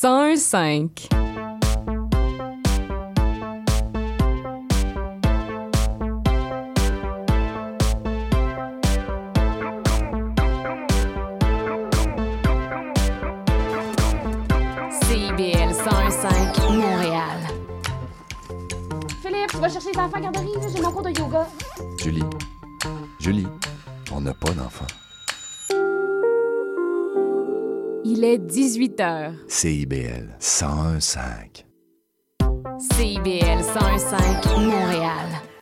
101.5. CIBL 101.5 Montréal. Philippe, tu vas chercher les enfants à la garderie, j'ai mon cours de yoga. Julie, Julie, on n'a pas d'enfant. Il est 18 h. CIBL 101.5. CIBL 101.5 Montréal.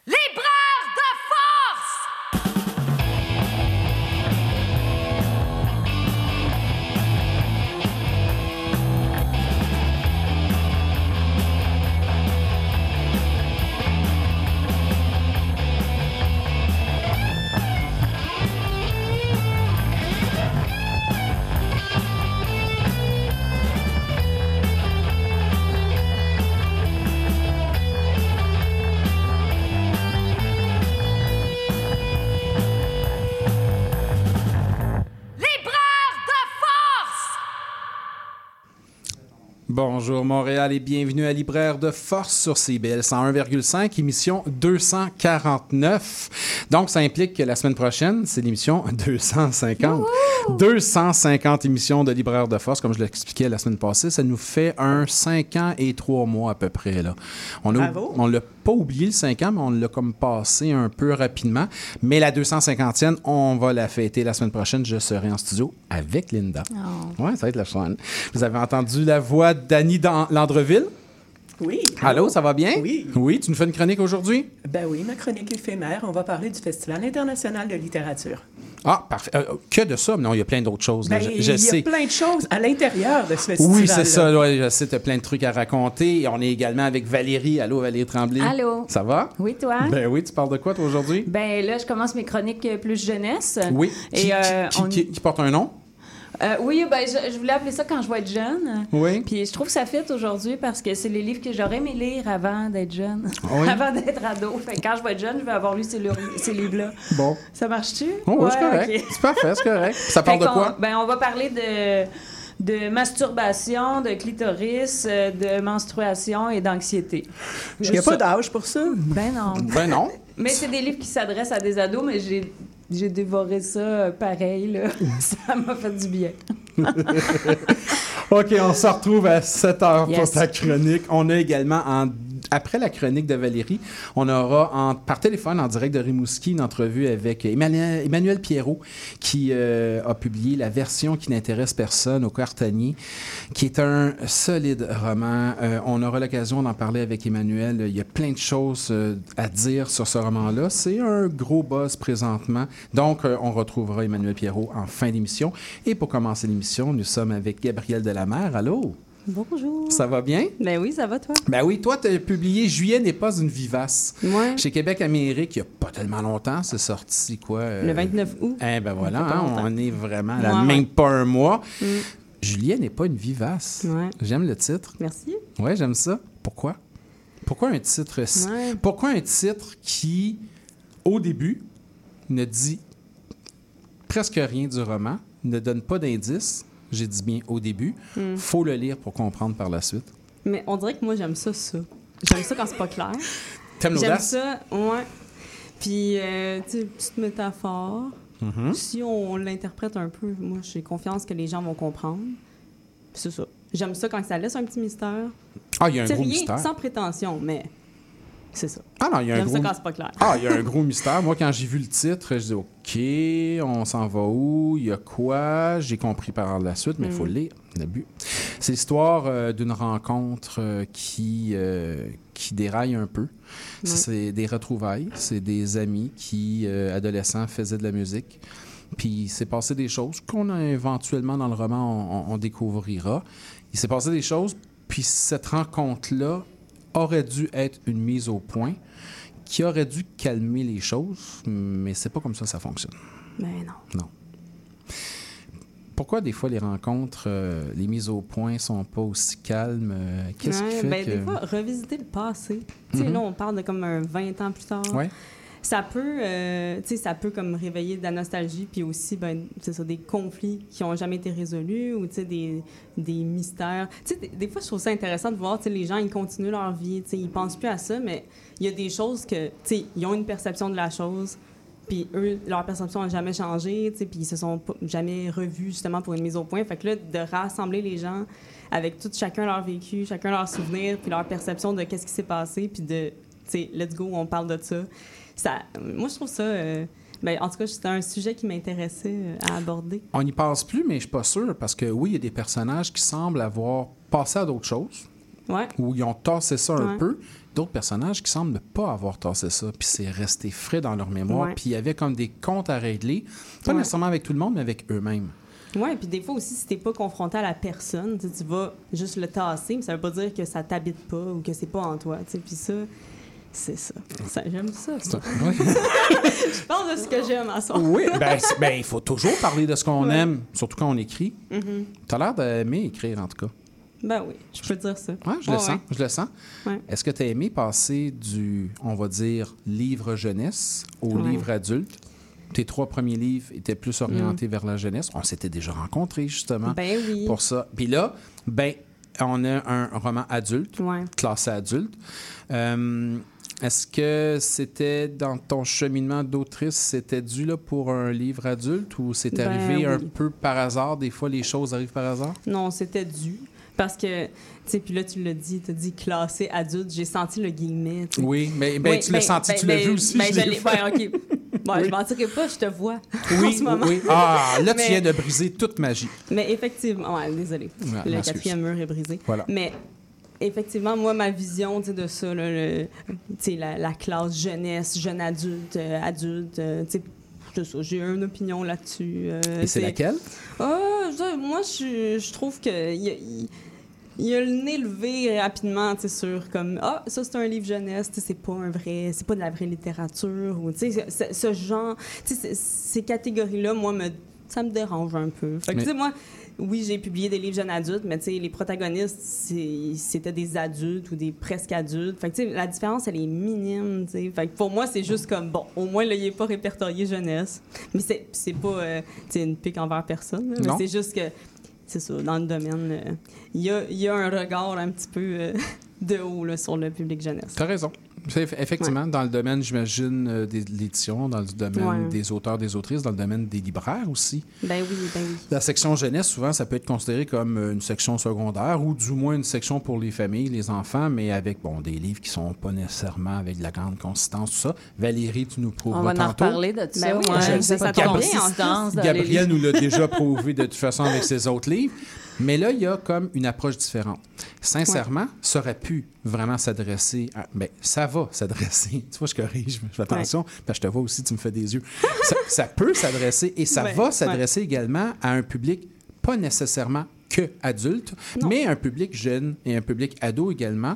Bonjour Montréal et bienvenue à Libraire de Force sur CBL 101,5, émission 249. Donc, ça implique que la semaine prochaine, c'est l'émission 250. 250 émissions de Libraire de Force, comme je l'expliquais la semaine passée. Ça nous fait un 5 ans et 3 mois à peu près. Là. On a, Bravo. on l'a pas oublié le 5 ans, mais on l'a comme passé un peu rapidement. Mais la 250e, on va la fêter la semaine prochaine. Je serai en studio avec Linda. Ouais, ça va être la fun. Vous avez entendu la voix d'Annie Dan- Landreville? Oui. Allô, ça va bien? Oui. Oui, tu nous fais une chronique aujourd'hui? Ben oui, ma chronique éphémère, on va parler du Festival international de littérature. Ah, parfait. Euh, que de ça? Non, il y a plein d'autres choses. là. Ben, je, il y a sais. plein de choses à l'intérieur de ce festival. Oui, c'est ça. Ouais, je sais, tu as plein de trucs à raconter. Et on est également avec Valérie. Allô, Valérie Tremblay. Allô. Ça va? Oui, toi? Ben oui, tu parles de quoi, toi, aujourd'hui? Ben là, je commence mes chroniques euh, plus jeunesse. Oui. Et Qui, euh, qui- on- qui- qui porte un nom? Euh, oui, ben je, je voulais appeler ça quand je vais être jeune. Oui. Puis je trouve que ça fit aujourd'hui parce que c'est les livres que j'aurais aimé lire avant d'être jeune, Oui? avant d'être ado. Fait que quand je vais être jeune, je vais avoir lu ces, li- ces livres-là. Bon. Ça marche-tu? Oh, oui, c'est correct. C'est parfait, c'est correct. Ça parle Fait de quoi? Ben, on va parler de, de masturbation, de clitoris, euh, de menstruation et d'anxiété. Il n'y a pas d'âge pour ça. Ben non. Ben non. Mais c'est des livres qui s'adressent à des ados, mais j'ai, j'ai dévoré ça euh, pareil. Là. ça m'a fait du bien. OK, on se retrouve à 7 heures pour Yes. ta chronique. On a également, en- après la chronique de Valérie, on aura par téléphone, en direct de Rimouski, une entrevue avec Emmanuel, Pierrot, qui euh, a publié La version qui n'intéresse personne au Cartanier, qui est un solide roman. Euh, on aura l'occasion d'en parler avec Emmanuel. Il y a plein de choses euh, à dire sur ce roman-là. C'est un gros buzz présentement. Donc, on retrouvera Emmanuel Pierrot en fin d'émission. Et pour commencer l'émission, nous sommes avec Gabrielle Delamer. Allô? Bonjour. Ça va bien? Ben oui, ça va toi? Ben oui, toi, tu as publié Juillet n'est pas une vivace. Ouais. Chez Québec Amérique, il n'y a pas tellement longtemps. C'est sorti quoi? euh, Le 29 août. Eh ben voilà, hein, on est vraiment à Ouais, même ouais. pas un mois. Mm. Juliet n'est pas une vivace. Ouais. J'aime le titre. Merci. Ouais, j'aime ça. Pourquoi? Pourquoi un titre. Pourquoi un titre qui, au début, ne dit presque rien du roman, ne donne pas d'indices, j'ai dit bien au début, Mm. faut le lire pour comprendre par la suite. Mais on dirait que moi, j'aime ça, ça. J'aime ça quand c'est pas clair. T'aimes J'aime l'audace? ça, ouais. Puis, euh, tu sais, petite métaphore. Mhm. Si on l'interprète un peu, moi, j'ai confiance que les gens vont comprendre. Puis c'est ça. J'aime ça quand ça laisse un petit mystère. Ah, il y a un C'est gros rien mystère. sans prétention, mais c'est ça. Ah non, il y a un gros ça quand c'est pas clair. Ah, il y a un gros mystère. Moi, quand j'ai vu le titre, je dis OK, on s'en va où? Il y a quoi? J'ai compris par la suite, mais il faut le lire. Le but. C'est l'histoire euh, d'une rencontre euh, qui, euh, qui déraille un peu. C'est des retrouvailles. C'est des amis qui, adolescents, faisaient de la musique. Puis il s'est passé des choses qu'on a éventuellement dans le roman, on, on découvrira. Il s'est passé des choses, puis cette rencontre-là aurait dû être une mise au point qui aurait dû calmer les choses, mais c'est pas comme ça que ça fonctionne. Mais non. Non. Pourquoi des fois les rencontres, euh, les mises au point sont pas aussi calmes? euh, Qu'est-ce qui fait ben, que... Des fois, revisiter le passé. Tu sais, Mhm. là, on parle de comme un 20 ans plus tard. Ouais. Ça peut, euh, ça peut comme réveiller de la nostalgie, puis aussi, ben, c'est ça, des conflits qui ont jamais été résolus, ou des, des mystères. Des, des fois, je trouve ça intéressant de voir, les gens, ils continuent leur vie, ils pensent plus à ça, mais il y a des choses que, ils ont une perception de la chose, puis eux, leur perception n'a jamais changé, puis ils se sont jamais revus justement pour une mise au point. Fait que là, de rassembler les gens avec tout chacun leur vécu, chacun leur souvenir, puis leur perception de qu'est-ce qui s'est passé, puis de, let's go, on parle de ça. Ça moi, je trouve ça. euh, ben, en tout cas, c'était un sujet qui m'intéressait euh, à aborder. On n'y passe plus, mais je suis pas sûr, parce que oui, il y a des personnages qui semblent avoir passé à d'autres choses, Ouais. où ils ont tassé ça un Ouais. peu. D'autres personnages qui semblent ne pas avoir tassé ça, puis c'est resté frais dans leur mémoire, puis il y avait comme des comptes à régler, pas nécessairement avec tout le monde, mais avec eux-mêmes. Oui, puis des fois aussi, si t'es pas confronté à la personne, tu vas juste le tasser, mais ça veut pas dire que ça t'habite pas ou que c'est pas en toi. tu sais. Puis ça, c'est ça. Ça, J'aime ça. ça. Oui. Je parle de ce que j'aime à son. Oui, ben, ben, il faut toujours parler de ce qu'on aime, surtout quand on écrit. Mhm. T'as l'air d'aimer écrire, en tout cas. Ben oui, je peux dire ça. Ouais, je le sens, ouais. je le sens. Ouais. Est-ce que tu as aimé passer du, on va dire, livre jeunesse au livre adulte? Tes trois premiers livres étaient plus orientés vers la jeunesse. On s'était déjà rencontrés, justement, Mm. Ben oui. pour ça. Puis là, ben, on a un roman adulte, classé adulte. Euh, Est-ce que c'était dans ton cheminement d'autrice, c'était dû là, pour un livre adulte ou c'est Ben arrivé un peu par hasard? Des fois, les choses arrivent par hasard? Non, c'était dû. Parce que, tu sais, puis là, tu l'as dit, tu as dit classé adulte. J'ai senti le guillemet. Oui, mais ben, Oui, tu l'as ben, senti, ben, tu l'as vu aussi. ben, je l'ai ouais, OK. Bon, Oui. je mentirais pas, je te vois en Oui, ce moment. oui. Ah, là, tu viens de briser toute magie. Mais effectivement, ouais, désolé. Ouais, le quatrième mur est brisé. Voilà. Mais effectivement, moi, ma vision de ça, là, le- la, la classe jeunesse, jeune adulte, euh, adulte, euh, j'ai une opinion là-dessus. euh, Et c'est laquelle? Ah, je- moi, je, je trouve que il y a, il- il y a le nez levé rapidement, tu sur comme ah ça c'est un livre jeunesse, c'est pas un vrai, c'est pas de la vraie littérature ou tu sais ce, genre, tu sais, c- ces catégories-là, moi me ça me dérange un peu. Fait que Mais- moi oui, j'ai publié des livres jeunes adultes, mais tu sais, les protagonistes, c'était des adultes ou des presque adultes. Fait que, tu sais, la différence, elle est minime, tu sais. Fait que pour moi, c'est juste comme, bon, au moins, là, il n'est pas répertorié jeunesse. Mais c'est pas, euh, tu sais, une pique envers personne, là, mais c'est juste que, c'est ça, dans le domaine, euh, il y, a, y a un regard un petit peu euh, de haut, là, sur le public jeunesse. Tu as raison. Effectivement, dans le domaine, j'imagine, euh, des- de l'édition, dans le domaine Ouais. des auteurs, des autrices, dans le domaine des libraires aussi. Ben oui, ben oui. La section jeunesse, souvent, ça peut être considéré comme euh, une section secondaire ou du moins une section pour les familles, les enfants, mais avec bon, des livres qui sont pas nécessairement avec de la grande consistance, tout ça. Valérie, tu nous On prouveras va en tantôt. reparler de ça. Ben oui, ouais. ça Gabriel livres. nous l'a déjà prouvé de toute façon avec ses autres livres. Mais là, il y a comme une approche différente. Sincèrement, ça aurait pu vraiment s'adresser à... Ben, ça va s'adresser. Tu vois, je corrige, je fais attention, parce que je te vois aussi, tu me fais des yeux. ça, ça peut s'adresser et ça Ouais, va s'adresser également à un public pas nécessairement que adulte, Non. mais un public jeune et un public ado également,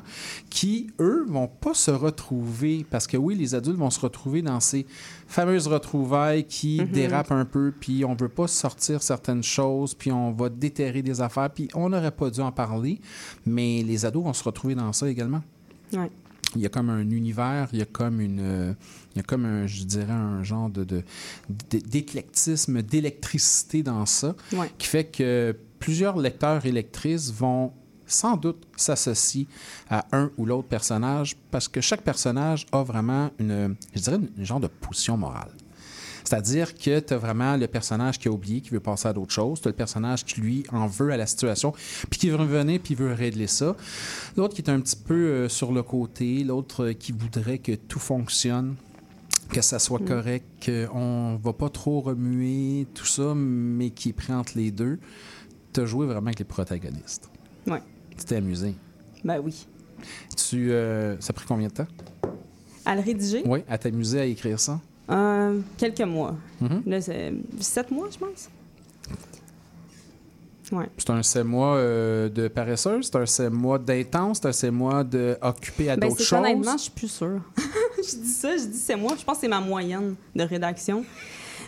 qui, eux, vont pas se retrouver, parce que oui, les adultes vont se retrouver dans ces fameuses retrouvailles qui dérapent un peu, puis on veut pas sortir certaines choses, puis on va déterrer des affaires, puis on n'aurait pas dû en parler, mais les ados vont se retrouver dans ça également. Ouais. Il y a comme un univers, il y a comme une, il y a comme un, je dirais un genre de, d'éclectisme, d'électricité dans ça, Ouais. qui fait que plusieurs lecteurs et lectrices vont sans doute s'associer à un ou l'autre personnage parce que chaque personnage a vraiment une, je dirais, une, genre de position morale. C'est-à-dire que tu as vraiment le personnage qui a oublié, qui veut passer à d'autres choses. Tu as le personnage qui, lui, en veut à la situation, puis qui veut revenir, puis veut régler ça. L'autre qui est un petit peu euh, sur le côté, l'autre euh, qui voudrait que tout fonctionne, que ça soit correct, qu'on ne va pas trop remuer tout ça, mais qui est pris entre les deux. Tu as joué vraiment avec les protagonistes. Ouais. Tu t'es amusé. Ben oui. Tu, euh, ça a pris combien de temps? À le rédiger, Oui, à t'amuser à écrire ça? euh, quelques mois. Mhm. Là, c'est sept mois, je pense. Ouais. C'est un sept mois euh, de paresseuse, c'est un sept mois d'intense, c'est un sept mois d'occupé à Ben, d'autres choses. honnêtement, je suis plus sûre. je dis ça, je dis c'est moi. Je pense que c'est ma moyenne de rédaction.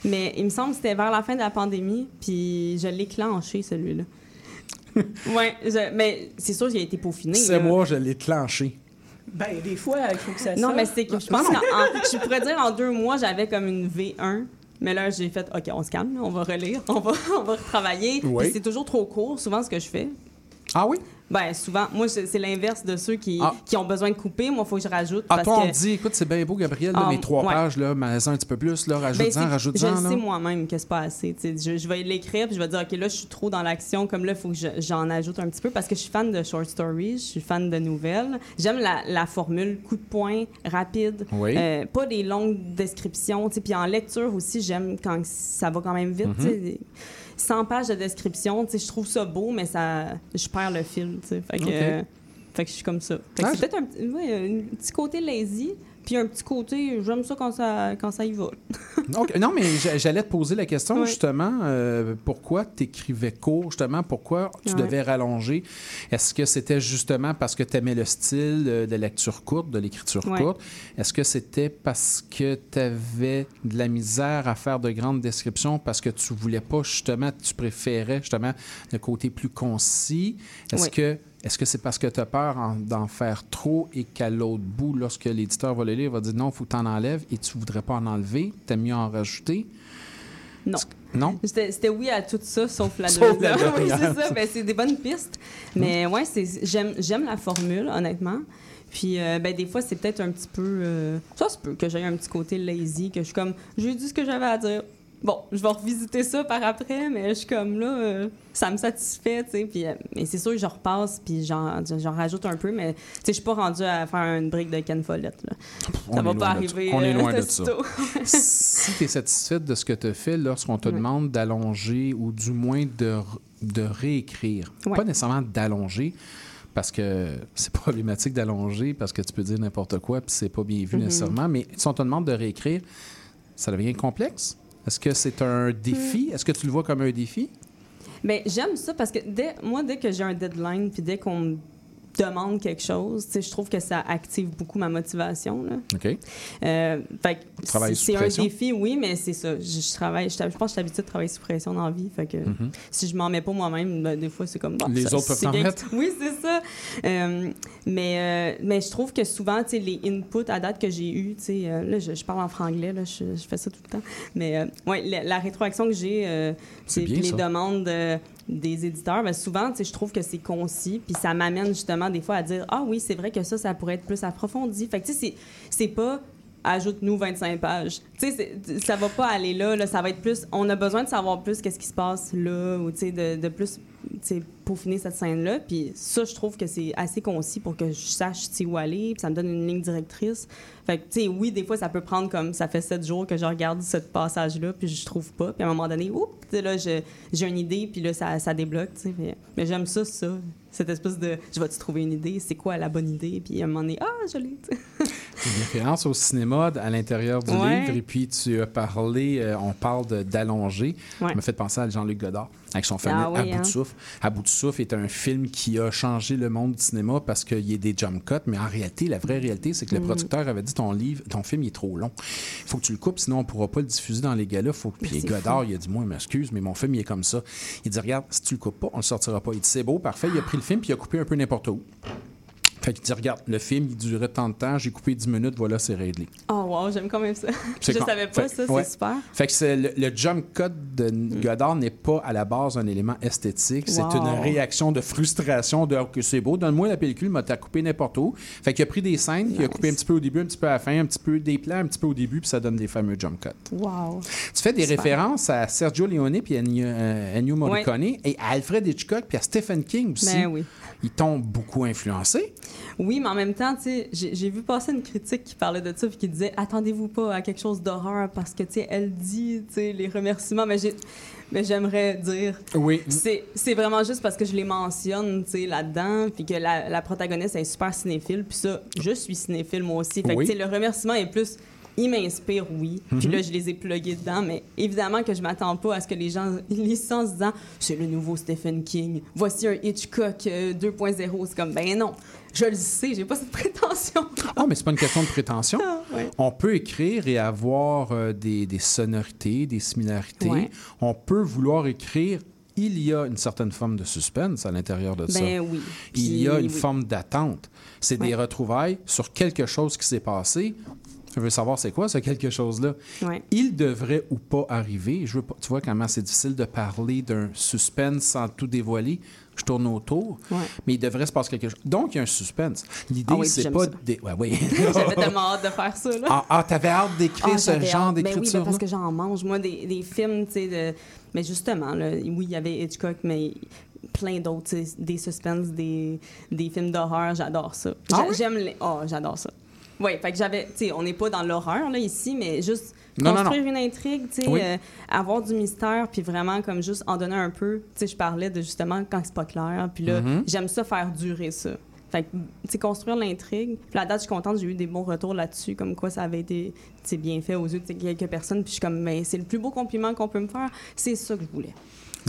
Mais il me semble que c'était vers la fin de la pandémie, puis je l'ai clenché, celui-là. ouais, je- mais c'est sûr qu'il a été peaufiné. C'est moi, je l'ai clenché. Ben, des fois, il faut que ça Non, sorte. mais c'est que je pense qu'en en- je pourrais dire en deux mois, j'avais comme une V1. Mais là, j'ai fait, OK, on se calme, on va relire, on va, on va retravailler. Oui. C'est toujours trop court, souvent, ce que je fais. Ah oui? Ben, souvent, moi, c'est l'inverse de ceux qui, Ah. qui ont besoin de couper. Moi, il faut que je rajoute. Ah, parce toi, on que... dit, écoute, c'est bien beau, Gabriel, là, Ah, mes trois ouais. pages, là, mais un petit peu plus, là, Ben, rajoute-en, c'est- rajoute-en. Je là. sais moi-même que c'est pas assez. Je, je vais l'écrire puis je vais dire, OK, là, je suis trop dans l'action. Comme là, il faut que je- j'en ajoute un petit peu parce que je suis fan de short stories, je suis fan de nouvelles. J'aime la, la formule coup de poing, rapide. Oui. Euh, pas des longues descriptions. Puis en lecture aussi, j'aime quand ça va quand même vite. Mm-hmm. Sais. 100 pages de description, tu sais, je trouve ça beau, mais ça, je perds le fil. tu sais. Fait que, euh, fait que je suis comme ça. Fait que Ah, c'est peut-être un, petit- ouais, un petit côté lazy, puis un petit côté, j'aime ça quand ça, quand ça y va. Non, mais j'a- j'allais te poser la question, Ouais. justement, euh, pourquoi tu écrivais court, justement, pourquoi tu Ouais. devais rallonger? Est-ce que c'était justement parce que tu aimais le style de lecture courte, de l'écriture Ouais. courte? Est-ce que c'était parce que tu avais de la misère à faire de grandes descriptions, parce que tu voulais pas, justement, tu préférais, justement, le côté plus concis? Est-ce que est-ce que c'est parce que tu as peur en- d'en faire trop et qu'à l'autre bout, lorsque l'éditeur va le lire, il va dire non, il faut que tu en enlèves et tu voudrais pas en enlever, t'aimes mieux en rajouter? Non. Non? C'était oui à tout ça, sauf la Sauf la oui, c'est ça. Ben, c'est des bonnes pistes. Mais ouais, c'est- j'aime la formule, honnêtement. Puis, euh, ben, des fois, c'est peut-être un petit peu. euh, ça se peut que j'aie un petit côté lazy, que je suis comme, j'ai dit ce que j'avais à dire. Bon, je vais revisiter ça par après, mais je suis comme là, euh, ça me satisfait, tu sais. Puis, euh, mais c'est sûr que je repasse, puis j'en j'en rajoute un peu, mais tu sais, je suis pas rendue à faire une brique de Ken Follett, là. On Ça va pas arriver. On est euh, loin de ça. si tu es satisfaite de ce que tu as fait lorsqu'on te Ouais. demande d'allonger ou du moins de, de réécrire, Ouais. pas nécessairement d'allonger, parce que c'est problématique d'allonger, parce que tu peux dire n'importe quoi, puis c'est pas bien vu Mhm. nécessairement, mais si on te demande de réécrire, ça devient complexe? Est-ce que c'est un défi? Hmm. Est-ce que tu le vois comme un défi? Mais j'aime ça parce que dès, moi, dès que j'ai un deadline, puis dès qu'on me demande quelque chose, je trouve que ça active beaucoup ma motivation. Là. OK. Euh, fait que Travailles c'est un défi, oui, mais c'est ça. Je, je travaille, je, je pense que je suis habituée de travailler sous pression dans la vie. Fait que si je m'en mets pas moi-même, ben, des fois, c'est comme bon, Mm-hmm. Les ça- autres peuvent bien mettre. que- Oui, c'est ça. Euh, mais, euh, mais je trouve que souvent, les inputs à date que j'ai eus, euh, là, je, je parle en franglais, là, je, fais ça tout le temps. Mais ouais, la, la rétroaction que j'ai, C'est les ça. demandes des éditeurs, ben, souvent, je trouve que c'est concis, puis ça m'amène justement des fois à dire ah oui, c'est vrai que ça, ça pourrait être plus approfondi. Fait que tu sais, c'est pas ajoute-nous 25 pages. Tu sais, ça va pas aller là, là, ça va être plus on a besoin de savoir plus qu'est-ce qui se passe là ou tu sais de, de plus sais peaufiner cette scène là, puis ça je trouve que c'est assez concis pour que je sache où aller, puis ça me donne une ligne directrice. Fait que tu sais oui, des fois ça peut prendre comme ça fait sept jours que je regarde ce passage là, puis je trouve pas, puis à un moment donné, oups, là j'ai une idée, puis là ça, ça débloque, tu sais. Mais j'aime ça ça, cette espèce de je vais te trouver une idée, c'est quoi la bonne idée, puis à un moment donné, ah, je l'ai. Une référence au cinéma à l'intérieur du Ouais. livre, et puis tu as parlé, euh, on parle d'allonger. Ouais. Ça m'a fait penser à Jean-Luc Godard, avec son fameux Ah oui, À bout hein. de souffle. À bout de souffle est un film qui a changé le monde du cinéma parce qu'il y a des jump cuts, mais en réalité, la vraie réalité, c'est que le Mm. producteur avait dit ton livre, ton film il est trop long. Il faut que tu le coupes, sinon on pourra pas le diffuser dans les galas. Faut... Puis Godard, il a dit Moi, m'excuse, mais mon film il est comme ça. Il dit Regarde, si tu le coupes pas, on le sortira pas. Il dit C'est beau, parfait. Il a pris le film puis il a coupé un peu n'importe où. Fait qu'il dit Regarde, le film, il durait tant de temps, j'ai coupé 10 minutes, voilà, c'est réglé. Oh wow, j'aime quand même ça. Je con- savais pas fait- ça, ouais. c'est super. Fait que c'est le, le jump cut de Godard n'est pas à la base un élément esthétique. C'est une réaction de frustration de que c'est beau, donne-moi la pellicule, m'a t'as coupé n'importe où. Fait qu'il a pris des scènes, il a coupé un petit peu au début, un petit peu à la fin, un petit peu des plans, un petit peu au début, puis ça donne des fameux jump cuts. Wow. Tu fais des Super. références à Sergio Leone puis Ennio, euh, Ennio Morricone et à Alfred Hitchcock puis à Stephen King aussi. Ben oui. Ils t'ont beaucoup influencé. Oui, mais en même temps, tu sais, j'ai vu passer une critique qui parlait de ça et qui disait attendez-vous pas à quelque chose d'horreur parce que tu sais, elle dit, les remerciements, mais j'ai mais j'aimerais dire Oui. c'est vraiment juste parce que je les mentionne, tu sais, là-dedans, puis que la, la protagoniste est super cinéphile, puis ça, je suis cinéphile moi aussi. Fait Oui. tu sais, le remerciement est plus, il m'inspire, oui. Puis là, je les ai plugués dedans, mais évidemment que je m'attends pas à ce que les gens lisent ça en se disant, c'est le nouveau Stephen King, voici un Hitchcock euh, 2.0. C'est comme, ben non, je le sais, j'ai pas cette prétention. Ah, mais c'est pas une question de prétention. Ah, ouais. On peut écrire et avoir euh, des, des sonorités, des similarités. Ouais. On peut vouloir écrire il y a une certaine forme de suspense à l'intérieur de ça. Ben oui. Il y a Puis, une oui. forme d'attente. C'est des retrouvailles sur quelque chose qui s'est passé. Je veux savoir c'est quoi ce quelque chose-là. Ouais. Il devrait ou pas arriver. Je veux pas, tu vois comment c'est difficile de parler d'un suspense sans tout dévoiler. Je tourne autour, Ouais. mais il devrait se passer quelque chose. Donc, il y a un suspense. L'idée, Ah oui, c'est pas... Des... Ouais, oui. J'avais tellement hâte de faire ça, là. ah, ah, t'avais hâte d'écrire Ah, ce genre hâte. Ben oui, d'écriture ben parce que j'en mange, moi, des, des films, tu sais, de... Mais justement, là, oui, il y avait Hitchcock, mais plein d'autres, des suspens, des, des films d'horreur, j'adore ça. Ah? J'aime les... Oh, j'adore ça. Oui, fait que j'avais... Tu sais, on n'est pas dans l'horreur, là, ici, mais juste Non, non, construire une intrigue, Oui. euh, avoir du mystère, puis vraiment, comme juste en donner un peu. Tu sais, je parlais de, justement, quand c'est pas clair, puis là, Mhm. j'aime ça faire durer ça. Fait que, construire l'intrigue. Puis la date, je suis contente, j'ai eu des bons retours là-dessus, comme quoi ça avait été, bien fait aux yeux de quelques personnes. Puis je suis comme, mais c'est le plus beau compliment qu'on peut me faire. C'est ça que je voulais.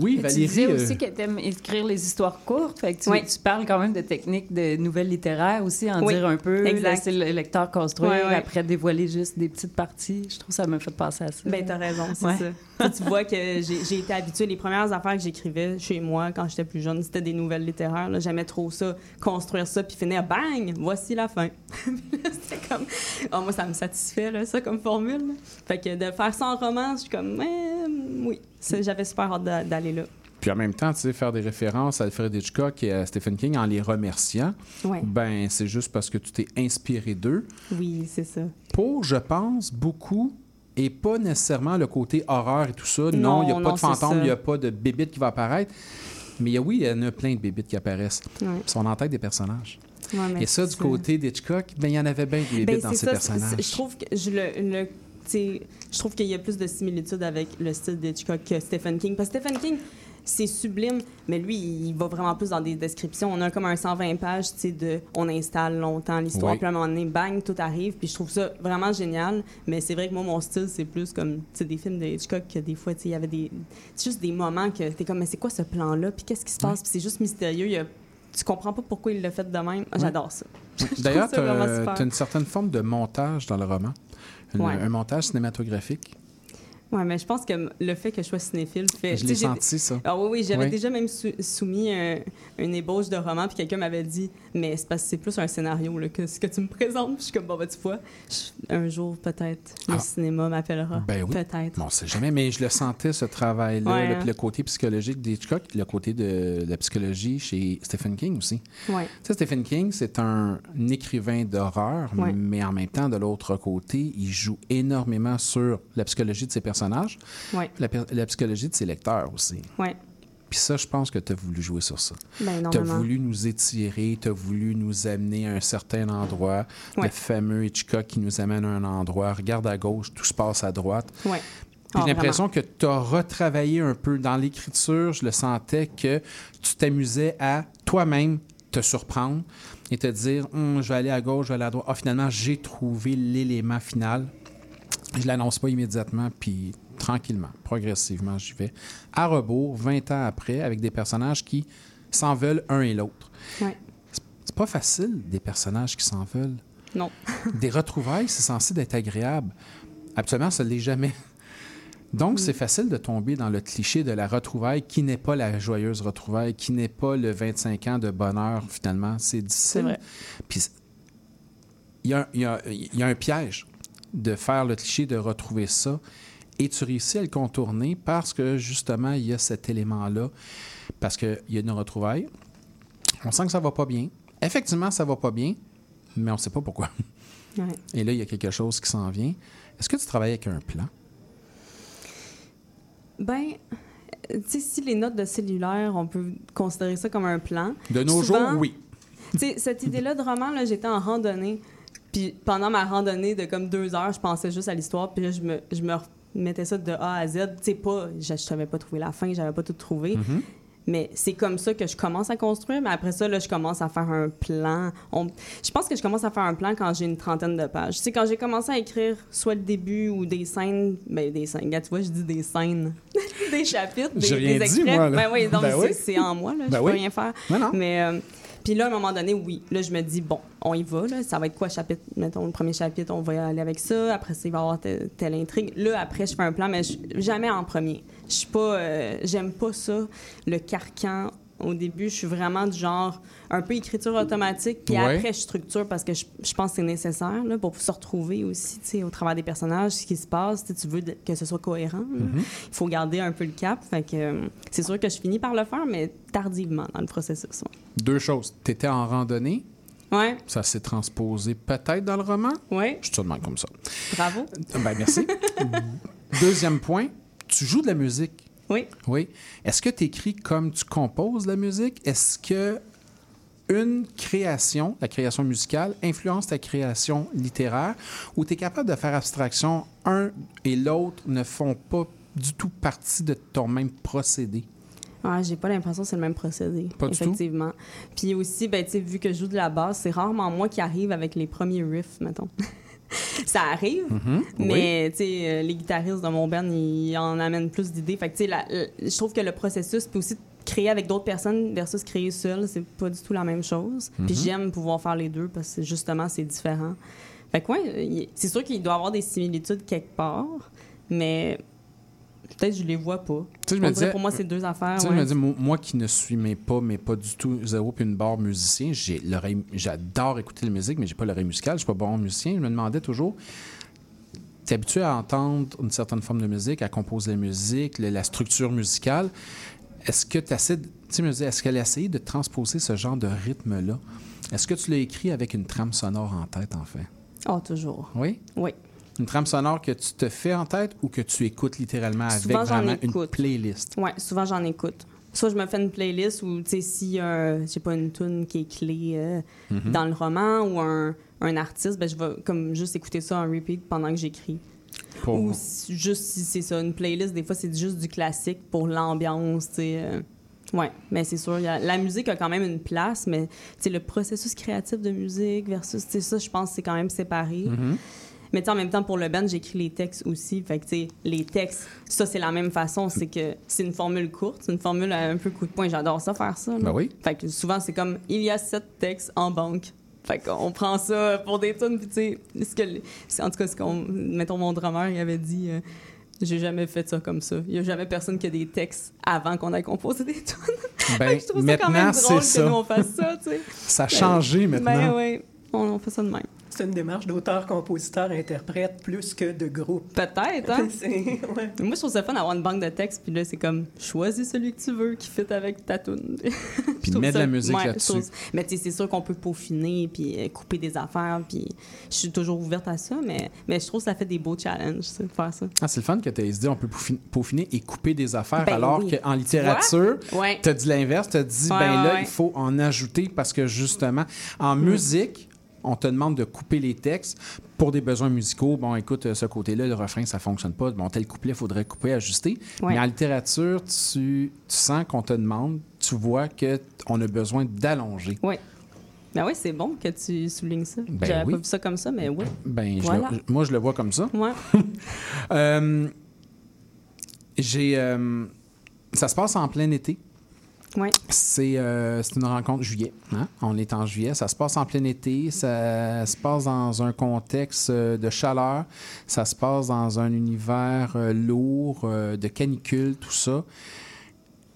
Oui, Valérie... tu disais euh, aussi que t'aimes écrire les histoires courtes. Fait que tu, Oui. tu parles quand même de techniques de nouvelles littéraires aussi, en Oui, dire un peu, exact. laisser le lecteur construire, ouais. après dévoiler juste des petites parties. Je trouve que ça m'a fait penser à ça. Ben, t'as raison, c'est Ouais. ça. Tu vois que j'ai été habituée. Les premières affaires que j'écrivais chez moi quand j'étais plus jeune, c'était des nouvelles littéraires. là. J'aimais trop ça, construire ça, puis finir, bang, voici la fin. C'était comme. Ah, moi, ça me satisfait, là, ça, comme formule. là. Fait que de faire ça en roman, je suis comme, eh, oui, j'avais super hâte d'a- d'aller là. Puis en même temps, tu sais, faire des références à Alfred Hitchcock et à Stephen King en les remerciant, Ouais. ben c'est juste parce que tu t'es inspiré d'eux. Oui, c'est ça. Pour, je pense, beaucoup, et pas nécessairement le côté horreur et tout ça. Non, il n'y a pas non, de fantôme, il n'y a pas de bébite qui va apparaître. Mais y a- oui, il y en a plein de bébites qui apparaissent. Ouais. Ils sont en tête des personnages. Ouais, Et ça, du côté d'Hitchcock, ben, il y en avait bien des Ben, bébites dans ces ça, personnages. Je trouve que je le, je trouve qu'il y a plus de similitudes avec le style d'Hitchcock que Stephen King. Parce que Stephen King, c'est sublime, mais lui, il va vraiment plus dans des descriptions. On a comme un 120 pages, tu sais, de on installe longtemps l'histoire, Oui. puis à un moment donné, bang, tout arrive. Puis je trouve ça vraiment génial. Mais c'est vrai que moi, mon style, c'est plus comme, tu sais, des films de Hitchcock que des fois, tu sais, il y avait des, juste des moments que t'es comme, mais c'est quoi ce plan-là? Puis qu'est-ce qui se passe? Puis c'est juste mystérieux. Il y a- tu comprends pas pourquoi il l'a fait de même. J'adore ça. D'ailleurs, ça vraiment tu as une certaine forme de montage dans le roman. Une- Ouais. Un montage cinématographique. Ouais, mais je pense que le fait que je sois cinéphile fait. Je l'ai senti, ça. Ah oui, oui, j'avais Oui. déjà même sou- soumis un- une ébauche de roman, puis quelqu'un m'avait dit, mais c'est parce que c'est plus un scénario là, que ce que tu me présentes. Je suis comme, bon, ben, tu vois, je- un jour, peut-être, le Ah. cinéma m'appellera. Ben oui. Peut-être. Bon, on sait jamais, mais je le sentais, ce travail-là. Ouais, là, hein. puis le côté psychologique d'Hitchcock, le côté de la psychologie chez Stephen King aussi. Ouais. Tu sais, Stephen King, c'est un écrivain d'horreur, Ouais. mais en même temps, de l'autre côté, il joue énormément sur la psychologie de ses personnages, Ouais. la, psychologie de ses lecteurs aussi. Ouais. Puis ça, je pense que tu as voulu jouer sur ça. Ben, Tu as voulu nous étirer, tu as voulu nous amener à un certain endroit. Ouais. Le fameux Hitchcock qui nous amène à un endroit. Regarde à gauche, tout se passe à droite. Ouais. Puis Ah, j'ai l'impression que tu as retravaillé un peu dans l'écriture. Je le sentais que tu t'amusais à toi-même te surprendre et te dire Hum, je vais aller à gauche, je vais aller à droite. Ah, finalement, j'ai trouvé l'élément final. Je l'annonce pas immédiatement, puis tranquillement, progressivement, j'y vais. À rebours, 20 ans après, avec des personnages qui s'en veulent un et l'autre. Ouais. C'est pas facile, des personnages qui s'en veulent. Non. Des retrouvailles, c'est censé être agréable. Absolument, ça ne l'est jamais. Donc, c'est facile de tomber dans le cliché de la retrouvaille qui n'est pas la joyeuse retrouvaille, qui n'est pas le 25 ans de bonheur, finalement. C'est difficile. C'est vrai. Puis, y, y il y a un piège de faire le cliché, de retrouver ça. Et tu réussis à le contourner parce que, justement, il y a cet élément-là. Parce qu'il y a une retrouvaille. On sent que ça va pas bien. Effectivement, ça va pas bien, mais on ne sait pas pourquoi. Ouais. Et là, il y a quelque chose qui s'en vient. Est-ce que tu travailles avec un plan? Ben, tu sais, si les notes de cellulaire, on peut considérer ça comme un plan. De nos Souvent- jours, oui. Cette idée-là de roman, là, j'étais en randonnée. Puis pendant ma randonnée de comme deux heures, je pensais juste à l'histoire. Puis là, je me, je me mettais ça de A à Z. Tu sais, pas, je, je savais pas trouver la fin, j'avais pas tout trouvé. Mhm. Mais c'est comme ça que je commence à construire. Mais après ça, là, je commence à faire un plan. On- Je pense que je commence à faire un plan quand j'ai une trentaine de pages. Tu sais, quand j'ai commencé à écrire soit le début ou des scènes, ben des scènes, Regarde, tu vois, je dis des scènes, des chapitres, des, rien des dit, extraits. moi, là. Ben oui, non, Ben oui. c'est- c'est en moi, là, je Ben peux oui. rien faire. Non, non. Mais, euh, Puis là, à un moment donné, oui. Là, je me dis, bon, on y va. Là. Ça va être quoi, chapitre? Mettons, le premier chapitre, on va aller avec ça. Après ça, il va y avoir telle, telle intrigue. Là, après, je fais un plan, mais jamais en premier. Je suis pas... euh, J'aime pas ça, le carcan. Au début, je suis vraiment du genre un peu écriture automatique, puis Ouais. après, je structure parce que je, je pense que c'est nécessaire là, pour se retrouver aussi, au travers des personnages, ce qui se passe. Tu veux que ce soit cohérent. Mm-hmm. Il faut garder un peu le cap. Fait que euh, c'est sûr que je finis par le faire, mais tardivement dans le processus. ouais. Deux choses. Tu étais en randonnée, Ouais, ça s'est transposé peut-être dans le roman? ouais, Je te demande comme ça. bravo. Ben, merci. Deuxième point, tu joues de la musique. Oui. Oui. Est-ce que tu écris comme tu composes la musique? Est-ce que une création, la création musicale, influence ta création littéraire? Ou tu es capable de faire abstraction, un et l'autre ne font pas du tout partie de ton même procédé? Ouais, j'ai pas l'impression que c'est le même procédé. Pas du tout? effectivement. Puis aussi, ben, vu que je joue de la basse, c'est rarement moi qui arrive avec les premiers riffs, mettons. Ça arrive, Mhm. mais sais, euh, les guitaristes de mon band, ils en amènent plus d'idées. Fait que, la- la- je trouve que le processus, puis aussi créer avec d'autres personnes versus créer seul, c'est pas du tout la même chose. Puis j'aime pouvoir faire les deux parce que justement, c'est différent. Fait que, ouais, c'est sûr qu'il doit y avoir des similitudes quelque part, mais peut-être que je les vois pas. Tu sais, je me disais, pour moi, c'est deux affaires. Tu sais, ouais. je me dis, mo- moi qui ne suis mais pas, mais pas du tout zéro puis une barre musicien, j'ai l'oreille, j'adore écouter la musique, mais j'ai pas l'oreille musicale, je suis pas bon musicien. Je me demandais toujours, t'es habitué à entendre une certaine forme de musique, à composer la musique, la structure musicale. Est-ce que tu essaies, est-ce qu'elle a essayé de transposer ce genre de rythme-là? Est-ce que tu l'as écrit avec une trame sonore en tête, en fait? Oh, toujours. Oui? Oui. Une trame sonore que tu te fais en tête ou que tu écoutes littéralement avec Souvent, vraiment une playlist? Ouais, souvent j'en écoute. Soit je me fais une playlist où, tu sais, si euh, j'ai pas une tune qui est clé euh, Mm-hmm. dans le roman ou un, un artiste, ben je vais comme juste écouter ça en repeat pendant que j'écris. Pour- Ou si- juste si c'est ça, une playlist, des fois c'est juste du classique pour l'ambiance, tu sais. euh, ouais, mais c'est sûr, a- la musique a quand même une place, mais tu sais, le processus créatif de musique versus, tu sais, ça, je pense que c'est quand même séparé. Mhm. Mais en même temps, pour le band, j'écris les textes aussi. Fait que, tu sais, les textes, ça, c'est la même façon. C'est que c'est une formule courte, une formule un peu coup de poing. J'adore ça, faire ça. là. Ben oui. Fait que souvent, c'est comme, il y a sept textes en banque. Fait qu'on prend ça pour des tunes, puis tu sais, en tout cas, ce qu'on, mettons, mon drummer, il avait dit, euh, j'ai jamais fait ça comme ça. Il y a jamais personne qui a des textes avant qu'on ait composé des tunes. Ben, je trouve ça quand même drôle que nous, on fasse ça, tu sais. Ça a changé maintenant. Ben oui, on, on fait ça de même. C'est une démarche d'auteur, compositeur, interprète plus que de groupe. Peut-être, hein? Ouais. Moi, je trouve ça fun d'avoir une banque de textes, puis là, c'est comme, choisis celui que tu veux qui fit avec ta tune. Puis mets de la musique là-dessus. Mais tu sais, c'est sûr qu'on peut peaufiner, puis euh, couper des affaires, puis je suis toujours ouverte à ça, mais, mais je trouve que ça fait des beaux challenges, de faire ça. Ah, c'est le fun que tu aies dit on peut peaufiner- et couper des affaires, Ben alors oui. qu'en littérature, Ouais. tu as dit l'inverse, tu as dit Ouais, ben ouais, là, ouais. il faut en ajouter parce que justement, en Mm. musique, on te demande de couper les textes pour des besoins musicaux. Bon, écoute, ce côté-là, le refrain, ça fonctionne pas. Bon, tel couplet, il faudrait couper, ajuster. Ouais. Mais en littérature, tu, tu sens qu'on te demande, tu vois qu'on a besoin d'allonger. Oui. Ben oui, c'est bon que tu soulignes ça. Ben J'avais oui. pas vu ça comme ça, mais oui. Ben, je Voilà. le- moi, je le vois comme ça. Ouais. Euh, j'ai. euh, ça se passe en plein été. Euh, c'est une rencontre juillet. hein? On est en juillet. Ça se passe en plein été. Ça se passe dans un contexte euh, de chaleur. Ça se passe dans un univers euh, lourd, de canicule, tout ça.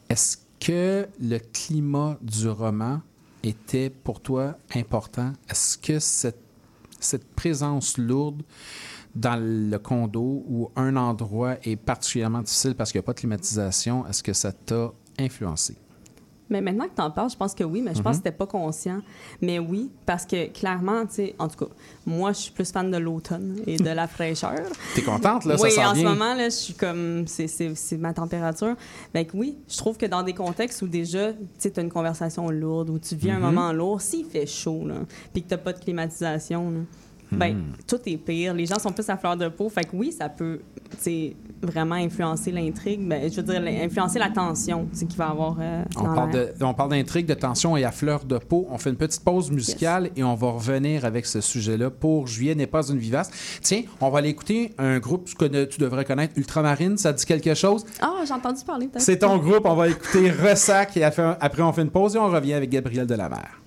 Est-ce que le climat du roman était pour toi important? Est-ce que cette, cette présence lourde dans le condo où un endroit est particulièrement difficile parce qu'il n'y a pas de climatisation, est-ce que ça t'a influencé? Mais maintenant que tu en parles, je pense que oui, mais je Mhm. pense que c'était pas conscient. Mais oui, parce que clairement, tu sais, en tout cas, moi, je suis plus fan de l'automne et de la fraîcheur. T'es contente, là? oui, ça sent en bien. ce moment, là, je suis comme. C'est, ma température. Que oui, je trouve que dans des contextes où déjà, tu sais, t'as une conversation lourde, où tu vis un Mhm. moment lourd, s'il fait chaud, là, puis que t'as pas de climatisation, là, ben, Mhm. tout est pire. Les gens sont plus à fleur de peau. Fait que oui, ça peut, tu sais, vraiment influencer l'intrigue. Ben, je veux dire, influencer la tension, qu'il va y avoir euh, On parle, de, on parle d'intrigue, de tension et à fleur de peau. On fait une petite pause musicale et on va revenir avec ce sujet-là pour Juillet n'est pas une vivace. Tiens, on va aller écouter un groupe que tu devrais connaître, Ultramarine. Ça dit quelque chose? Ah, j'ai entendu parler. C'est ton groupe. On va écouter Ressac et après on fait une pause et on revient avec Gabriel Delamer.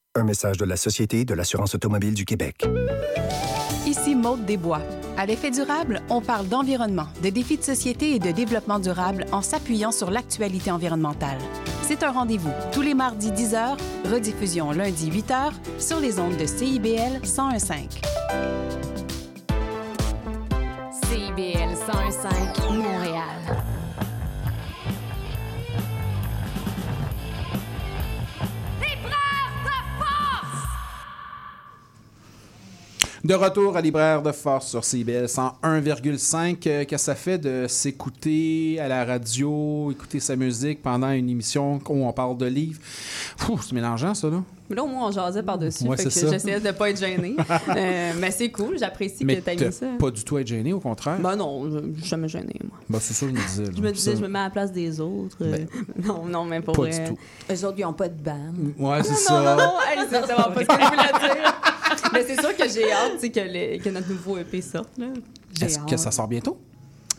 Un message de la Société de l'assurance automobile du Québec. Ici Maude Desbois. À l'effet durable, on parle d'environnement, de défis de société et de développement durable en s'appuyant sur l'actualité environnementale. C'est un rendez-vous tous les mardis 10h, rediffusion lundi 8h sur les ondes de CIBL 1015. CIBL 1015 Montréal. De retour à Libraire de Force sur CBL 101,5. Euh, Qu'est-ce que ça fait de s'écouter à la radio, écouter sa musique pendant une émission où on parle de livres? C'est mélangeant, ça, là. Mais là, au moins, on jasait par-dessus. Ouais, j'essayais de ne pas être gênée. Euh, mais c'est cool, j'apprécie Mais que tu aies t'as mis ça. pas du tout être gêné, au contraire? Ben non, je suis jamais gênée, moi. Bah, c'est ça, je me disais. là. Je me disais, Ça- je me mets à la place des autres. euh, non, non, mais pour Pas vrai. du tout. Eux autres, ils n'ont pas de band. Ouais, c'est Non, non, ça. non, hey, c'est vraiment pas ce que je voulais dire. Mais c'est sûr que j'ai hâte que, les- que notre nouveau EP sorte. Est-ce que ça sort bientôt?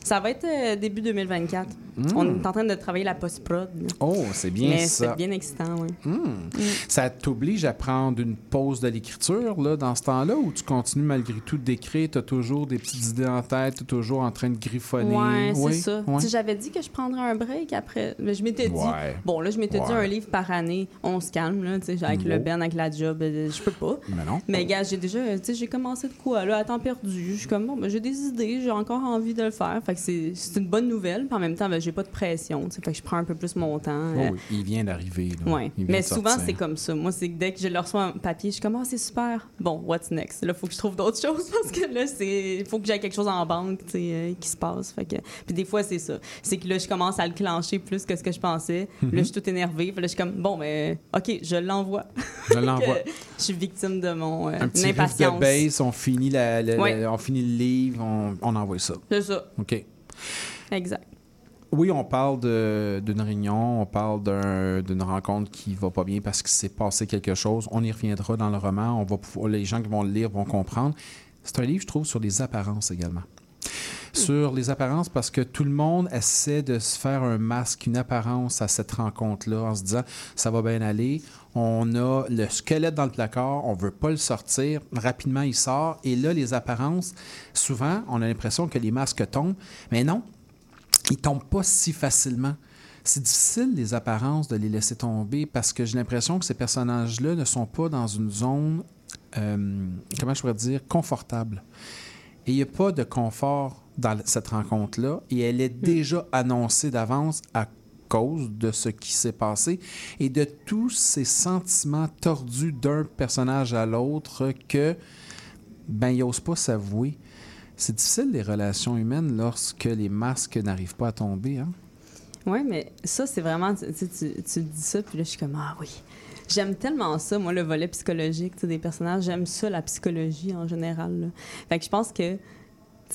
Ça va être euh, début 2024. On est en train de travailler la post-prod. Oh, c'est bien Mais ça. c'est bien excitant, oui. Hmm. Ça t'oblige à prendre une pause de l'écriture là, dans ce temps-là ou tu continues malgré tout d'écrire? Tu as toujours des petites idées en tête, tu es toujours en train de griffonner? Ouais, Oui, c'est ça. ouais. J'avais dit que je prendrais un break après. Mais je m'étais dit, Ouais. bon, là, je m'étais dit un livre par année. On se calme, là, avec le. Ben, avec la job, euh, je peux pas. Mais non. Mais gars, j'ai déjà, tu sais, j'ai commencé de quoi, là, à temps perdu. Je suis comme, bon, ben, j'ai des idées, j'ai encore envie de le faire. Fait que c'est c'est une bonne nouvelle. Puis en même temps, ben, j'ai pas de pression, fait que je prends un peu plus mon temps. Oh Euh, oui, il vient d'arriver. là. Ouais. Il vient Mais souvent, sortir. c'est comme ça. Moi, c'est que dès que je le reçois en papier, je suis comme, ah, c'est super. Bon, what's next? Là, il faut que je trouve d'autres choses parce que là, c'est. Il faut que j'aie quelque chose en banque, euh, qui se passe. Fait que... Puis des fois, c'est ça. C'est que là, je commence à le clencher plus que ce que je pensais. Là, je suis toute énervée. Puis là, je suis comme, bon, mais OK, je l'envoie. Je l'envoie. Je suis victime de mon euh, Un petit impatience. de bass, on finit, la, la- Ouais. la- on finit le livre, on, on envoie ça. C'est ça. OK. Exact. Oui, on parle d'une réunion, on parle d'un- d'une rencontre qui va pas bien parce qu'il s'est passé quelque chose. On y reviendra dans le roman. On va les gens qui vont le lire vont comprendre. C'est un livre, je trouve, sur les apparences également. Sur les apparences, parce que tout le monde essaie de se faire un masque, une apparence à cette rencontre-là, en se disant ça va bien aller. On a le squelette dans le placard, on veut pas le sortir. Rapidement, il sort. Et là, les apparences, souvent, on a l'impression que les masques tombent. Mais non, ils tombent pas si facilement. C'est difficile, les apparences, de les laisser tomber parce que j'ai l'impression que ces personnages-là ne sont pas dans une zone, euh, comment je pourrais dire, confortable. Et il n'y a pas de confort dans cette rencontre-là et elle est déjà annoncée d'avance à cause de ce qui s'est passé et de tous ces sentiments tordus d'un personnage à l'autre que, ben, il n'ose pas s'avouer. C'est difficile, les relations humaines, lorsque les masques n'arrivent pas à tomber. Hein? Oui, mais ça, c'est vraiment. Tu, sais, tu, tu dis ça, puis là, je suis comme, ah oui. J'aime tellement ça, moi, le volet psychologique des personnages. J'aime ça, la psychologie en général. là. Fait que je pense que,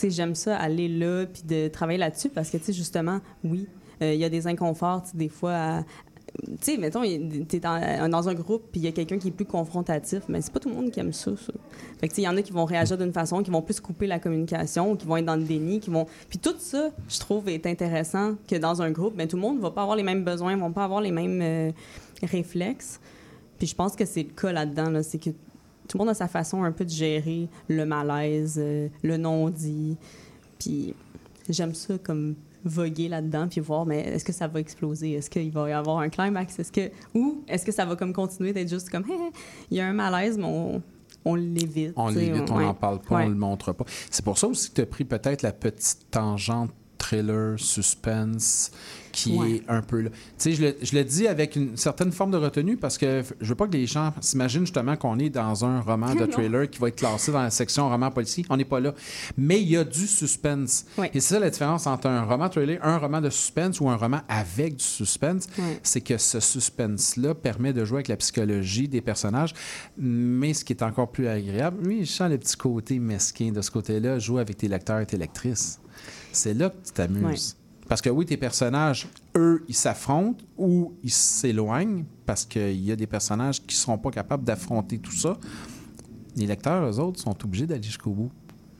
j'aime ça, aller là, puis de travailler là-dessus, parce que, tu sais, justement, oui, euh, il y a des inconforts, des fois, à- tu sais, mettons, tu es dans, dans un groupe, puis il y a quelqu'un qui est plus confrontatif, mais c'est pas tout le monde qui aime ça, ça. Fait que, tu sais, il y en a qui vont réagir d'une façon, qui vont plus couper la communication, qui vont être dans le déni, qui vont... Puis tout ça, je trouve, est intéressant que dans un groupe, mais tout le monde va pas avoir les mêmes besoins, vont pas avoir les mêmes euh, réflexes. Puis je pense que c'est le cas là-dedans, là, c'est que tout le monde a sa façon un peu de gérer le malaise, euh, le non-dit. Puis j'aime ça comme voguer là-dedans puis voir mais est-ce que ça va exploser? Est-ce qu'il va y avoir un climax? Est-ce que ou est-ce que ça va comme continuer d'être juste comme il y a un malaise mais on, on l'évite On l'évite, on ouais. n'en parle pas, Ouais. on le montre pas. C'est pour ça aussi que tu as pris peut-être la petite tangente thriller, suspense, qui Ouais. est un peu là. Tu sais, je le, je le dis avec une certaine forme de retenue parce que je veux pas que les gens s'imaginent justement qu'on est dans un roman de thriller qui va être classé dans la section roman policier. On n'est pas là. Mais il y a du suspense. Ouais. Et c'est ça la différence entre un roman thriller, un roman de suspense ou un roman avec du suspense. Ouais. C'est que ce suspense-là permet de jouer avec la psychologie des personnages. Mais ce qui est encore plus agréable, oui, je sens le petit côté mesquin de ce côté-là, jouer avec tes lecteurs et tes lectrices. C'est là que tu t'amuses. Parce que oui, tes personnages, eux, ils s'affrontent ou ils s'éloignent parce qu'il y a des personnages qui ne seront pas capables d'affronter tout ça. Les lecteurs, eux autres, sont obligés d'aller jusqu'au bout.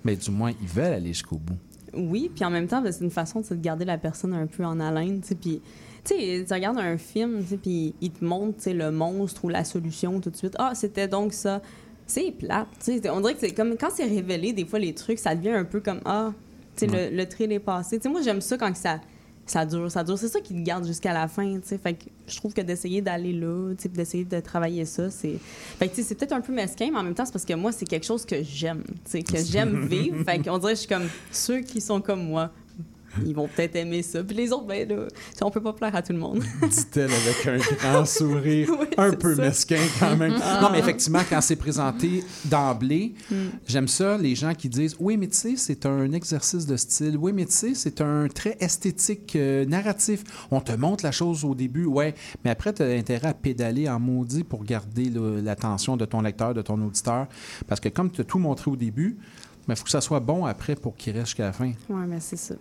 Mais du moins, ils veulent aller jusqu'au bout. Oui, puis en même temps, ben, c'est une façon de garder la personne un peu en haleine. tu Puis, tu sais, tu regardes un film, puis il te montre le monstre ou la solution tout de suite. Ah, c'était donc ça. C'est plate. On dirait que c'est comme quand c'est révélé, des fois, les trucs, ça devient un peu comme Ah, Ouais. le, le trail est passé. Moi, j'aime ça quand que ça. Ça dure, ça dure. C'est ça qui te garde jusqu'à la fin. Fait que je trouve que d'essayer d'aller là, d'essayer de travailler ça, c'est... Fait que, c'est peut-être un peu mesquin, mais en même temps, c'est parce que moi, c'est quelque chose que j'aime, que j'aime vivre. Fait qu'on dirait que je suis comme... Ceux qui sont comme moi, ils vont peut-être aimer ça. Puis les autres, ben là, on peut pas plaire à tout le monde. dit-elle avec un grand sourire, Oui, un peu ça. mesquin quand même. Non, mais effectivement, quand c'est présenté d'emblée, j'aime ça, les gens qui disent Oui, mais tu sais, c'est un exercice de style. Oui, mais tu sais, c'est un trait esthétique, euh, narratif. On te montre la chose au début, ouais, mais après, tu as intérêt à pédaler en maudit pour garder l'attention de ton lecteur, de ton auditeur. Parce que comme tu as tout montré au début, il faut que ça soit bon après pour qu'il reste jusqu'à la fin. ouais, mais c'est ça.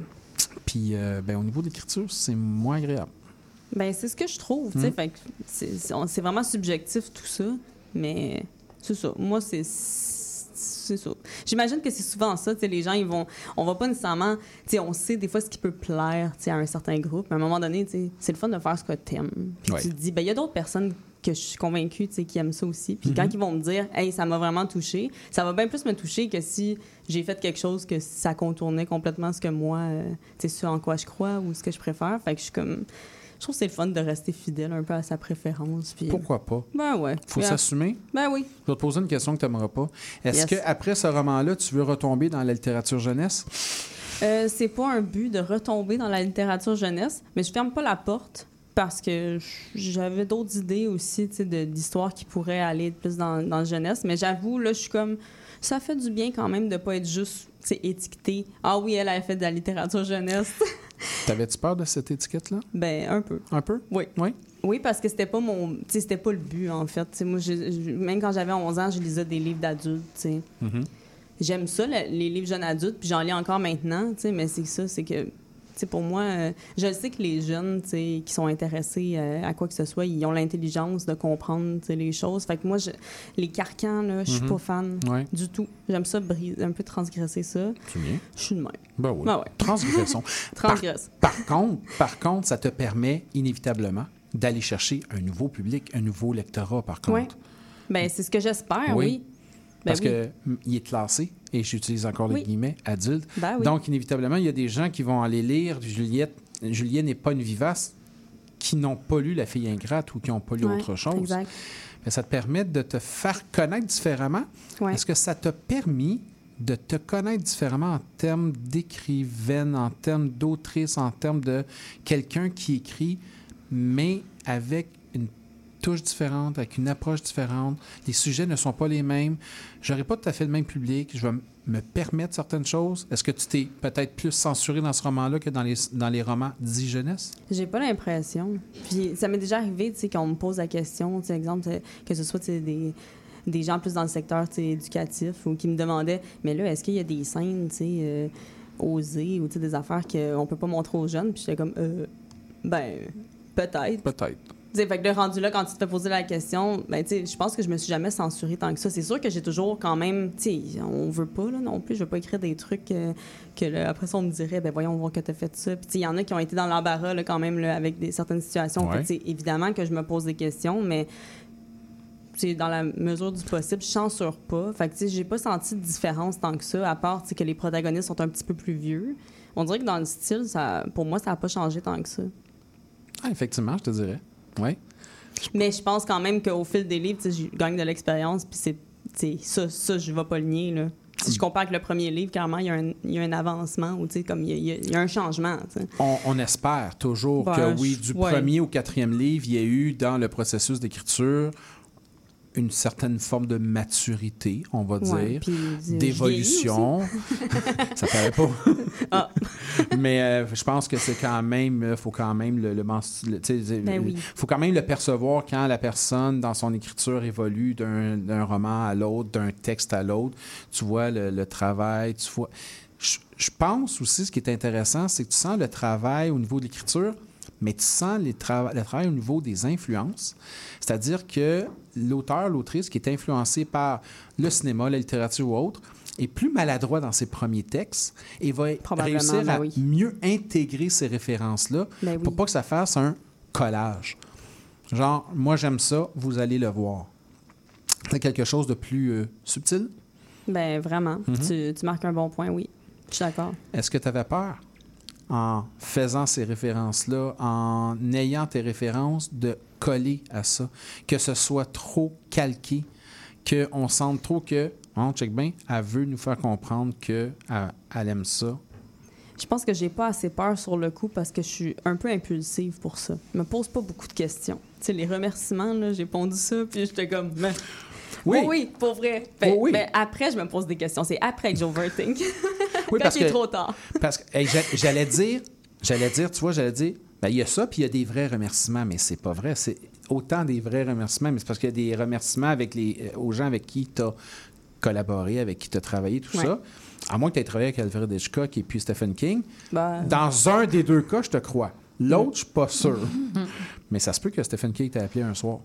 Puis, euh, ben, au niveau de l'écriture, c'est moins agréable. Ben, c'est ce que je trouve, que c'est- vraiment subjectif, tout ça. Mais c'est ça. Moi, c'est. C'est ça. J'imagine que c'est souvent ça, les gens, ils vont... On va pas nécessairement... On sait des fois ce qui peut plaire, à un certain groupe, mais à un moment donné, c'est le fun de faire ce que t'aimes. Puis Ouais. tu te dis, ben il y a d'autres personnes que je suis convaincue, tu sais, qui aiment ça aussi. Puis quand ils vont me dire, hey, ça m'a vraiment touché, ça va bien plus me toucher que si j'ai fait quelque chose que ça contournait complètement ce que moi, euh, tu sais, ce en quoi je crois ou ce que je préfère. Fait que je suis comme... Je trouve que c'est le fun de rester fidèle un peu à sa préférence. Puis... Pourquoi pas? Ben ouais. faut s'assumer. Ben oui. Je vais te poser une question que tu n'aimeras pas. Est-ce Yes. que après ce roman-là, tu veux retomber dans la littérature jeunesse? Euh, c'est pas un but de retomber dans la littérature jeunesse, mais je ferme pas la porte parce que j'avais d'autres idées aussi, d'histoires qui pourraient aller plus dans, dans la jeunesse. Mais j'avoue, là, je suis comme... Ça fait du bien quand même de pas être juste, étiqueté. Ah oui, elle a fait de la littérature jeunesse. T'avais-tu peur de cette étiquette-là? ben, un peu. Un peu? Oui. Oui? Oui, parce que c'était pas mon... C'était pas le but, en fait. Moi, je- je- même quand j'avais 11 ans, je lisais des livres d'adultes, tu sais. Mhm. J'aime ça, le- les livres jeunes adultes, puis j'en lis encore maintenant, tu sais, mais c'est ça, c'est que, pour moi, euh, je sais que les jeunes, qui sont intéressés euh, à quoi que ce soit, ils ont l'intelligence de comprendre, les choses. Fait que moi, je- les carcans, là, je suis Mhm. pas fan Ouais. du tout. J'aime ça, briser, un peu transgresser ça. Tu viens? Je suis de même. Ben oui. Ben ouais. Transgression. Transgresse. Par, par contre, par contre, ça te permet inévitablement d'aller chercher un nouveau public, un nouveau lectorat, par contre. Ouais. Ben, c'est ce que j'espère, Oui. oui. Ben Parce oui. que mm, est classé, et j'utilise encore les Oui. guillemets, adulte. Ben oui. Donc, inévitablement, il y a des gens qui vont aller lire Juliette. Juliette n'est pas une vivace, qui n'ont pas lu La fille ingrate ou qui n'ont pas lu Ouais, autre chose. Exact. Mais ça te permet de te faire connaître différemment. Ouais. Est-ce que ça t'a permis de te connaître différemment en termes d'écrivaine, en termes d'autrice, en termes de quelqu'un qui écrit, mais avec touche différente, avec une approche différente. Les sujets ne sont pas les mêmes. J'aurais pas tout à fait le même public. Je vais me permettre certaines choses. Est-ce que tu t'es peut-être plus censuré dans ce roman-là que dans les, dans les romans dits jeunesse? J'ai pas l'impression. Puis ça m'est déjà arrivé, tu sais, qu'on me pose la question, tu sais, exemple, euh, que ce soit des, des gens plus dans le secteur éducatif ou qui me demandaient, mais là, est-ce qu'il y a des scènes, tu sais, euh, osées ou des affaires qu'on peut pas montrer aux jeunes? Puis j'étais comme, euh, ben, peut-être. Peut-être. Tu sais, fait que le rendu là, quand tu te fais poser la question, ben, tu sais, je pense que je me suis jamais censurée tant que ça. C'est sûr que j'ai toujours quand même, tu sais, on veut pas, là, non plus. Je veux pas écrire des trucs euh, que, là, après ça, on me dirait, ben, voyons voir que t'as fait ça. Puis, il y en a qui ont été dans l'embarras, là, quand même, là, avec des, certaines situations. Ouais. Fait évidemment que je me pose des questions, mais dans la mesure du possible, je censure pas. Fait que, tu sais, j'ai pas senti de différence tant que ça, à part, que les protagonistes sont un petit peu plus vieux. On dirait que dans le style, ça, pour moi, ça a pas changé tant que ça. Ah, effectivement, je te dirais. Oui. Mais je pense quand même qu'au fil des livres, je gagne de l'expérience, puis c'est, ça, ça, je vais pas le nier, là. Si je compare avec le premier livre, clairement, il y a un, il y a un avancement ou, comme il y a, il y un changement. On, on espère toujours Ben, que oui, du ouais. premier au quatrième livre, il y a eu dans le processus d'écriture une certaine forme de maturité, on va Ouais, dire, euh, d'évolution. Ça paraît pas. Ah. Mais euh, je pense que c'est quand même, il faut quand même le, Ben oui. faut quand même le percevoir quand la personne, dans son écriture, évolue d'un d'un roman à l'autre, d'un texte à l'autre. Tu vois le, le travail, tu vois. Je, je pense aussi, ce qui est intéressant, c'est que tu sens le travail au niveau de l'écriture, mais tu sens les le travail au niveau des influences. C'est-à-dire que l'auteur, l'autrice qui est influencé par le cinéma, la littérature ou autre, est plus maladroit dans ses premiers textes et va réussir ben à oui. mieux intégrer ces références-là Ben oui. pour pas que ça fasse un collage. Genre, moi j'aime ça, vous allez le voir. C'est quelque chose de plus euh, subtil. Ben, vraiment. Mhm. tu, tu marques un bon point, oui. Je suis d'accord. Est-ce que tu avais peur? En faisant ces références-là, en ayant tes références, de coller à ça, que ce soit trop calqué, qu'on sente trop que, on check bien, elle veut nous faire comprendre qu'elle elle aime ça. Je pense que j'ai pas assez peur sur le coup parce que je suis un peu impulsive pour ça. Je me pose pas beaucoup de questions. Tu sais, les remerciements, là, j'ai pondu ça, puis j'étais comme... Ben, Oui. oh oui, pour vrai. Ben, Oh oui. ben, après, je me pose des questions. C'est après que j'overthink. Oui, parce que- trop tard. Parce que hey, j'allais dire, j'allais dire, tu vois, j'allais dire, ben, il y a ça, puis il y a des vrais remerciements, mais c'est pas vrai. C'est autant des vrais remerciements, mais c'est parce qu'il y a des remerciements avec les, euh, aux gens avec qui tu as collaboré, avec qui tu as travaillé, tout Ouais. ça. À moins que tu aies travaillé avec Alfred Hitchcock et puis Stephen King. Ben, Dans un des deux cas, je te crois. L'autre, je suis pas sûr. mais ça se peut que Stephen King t'a appelé un soir.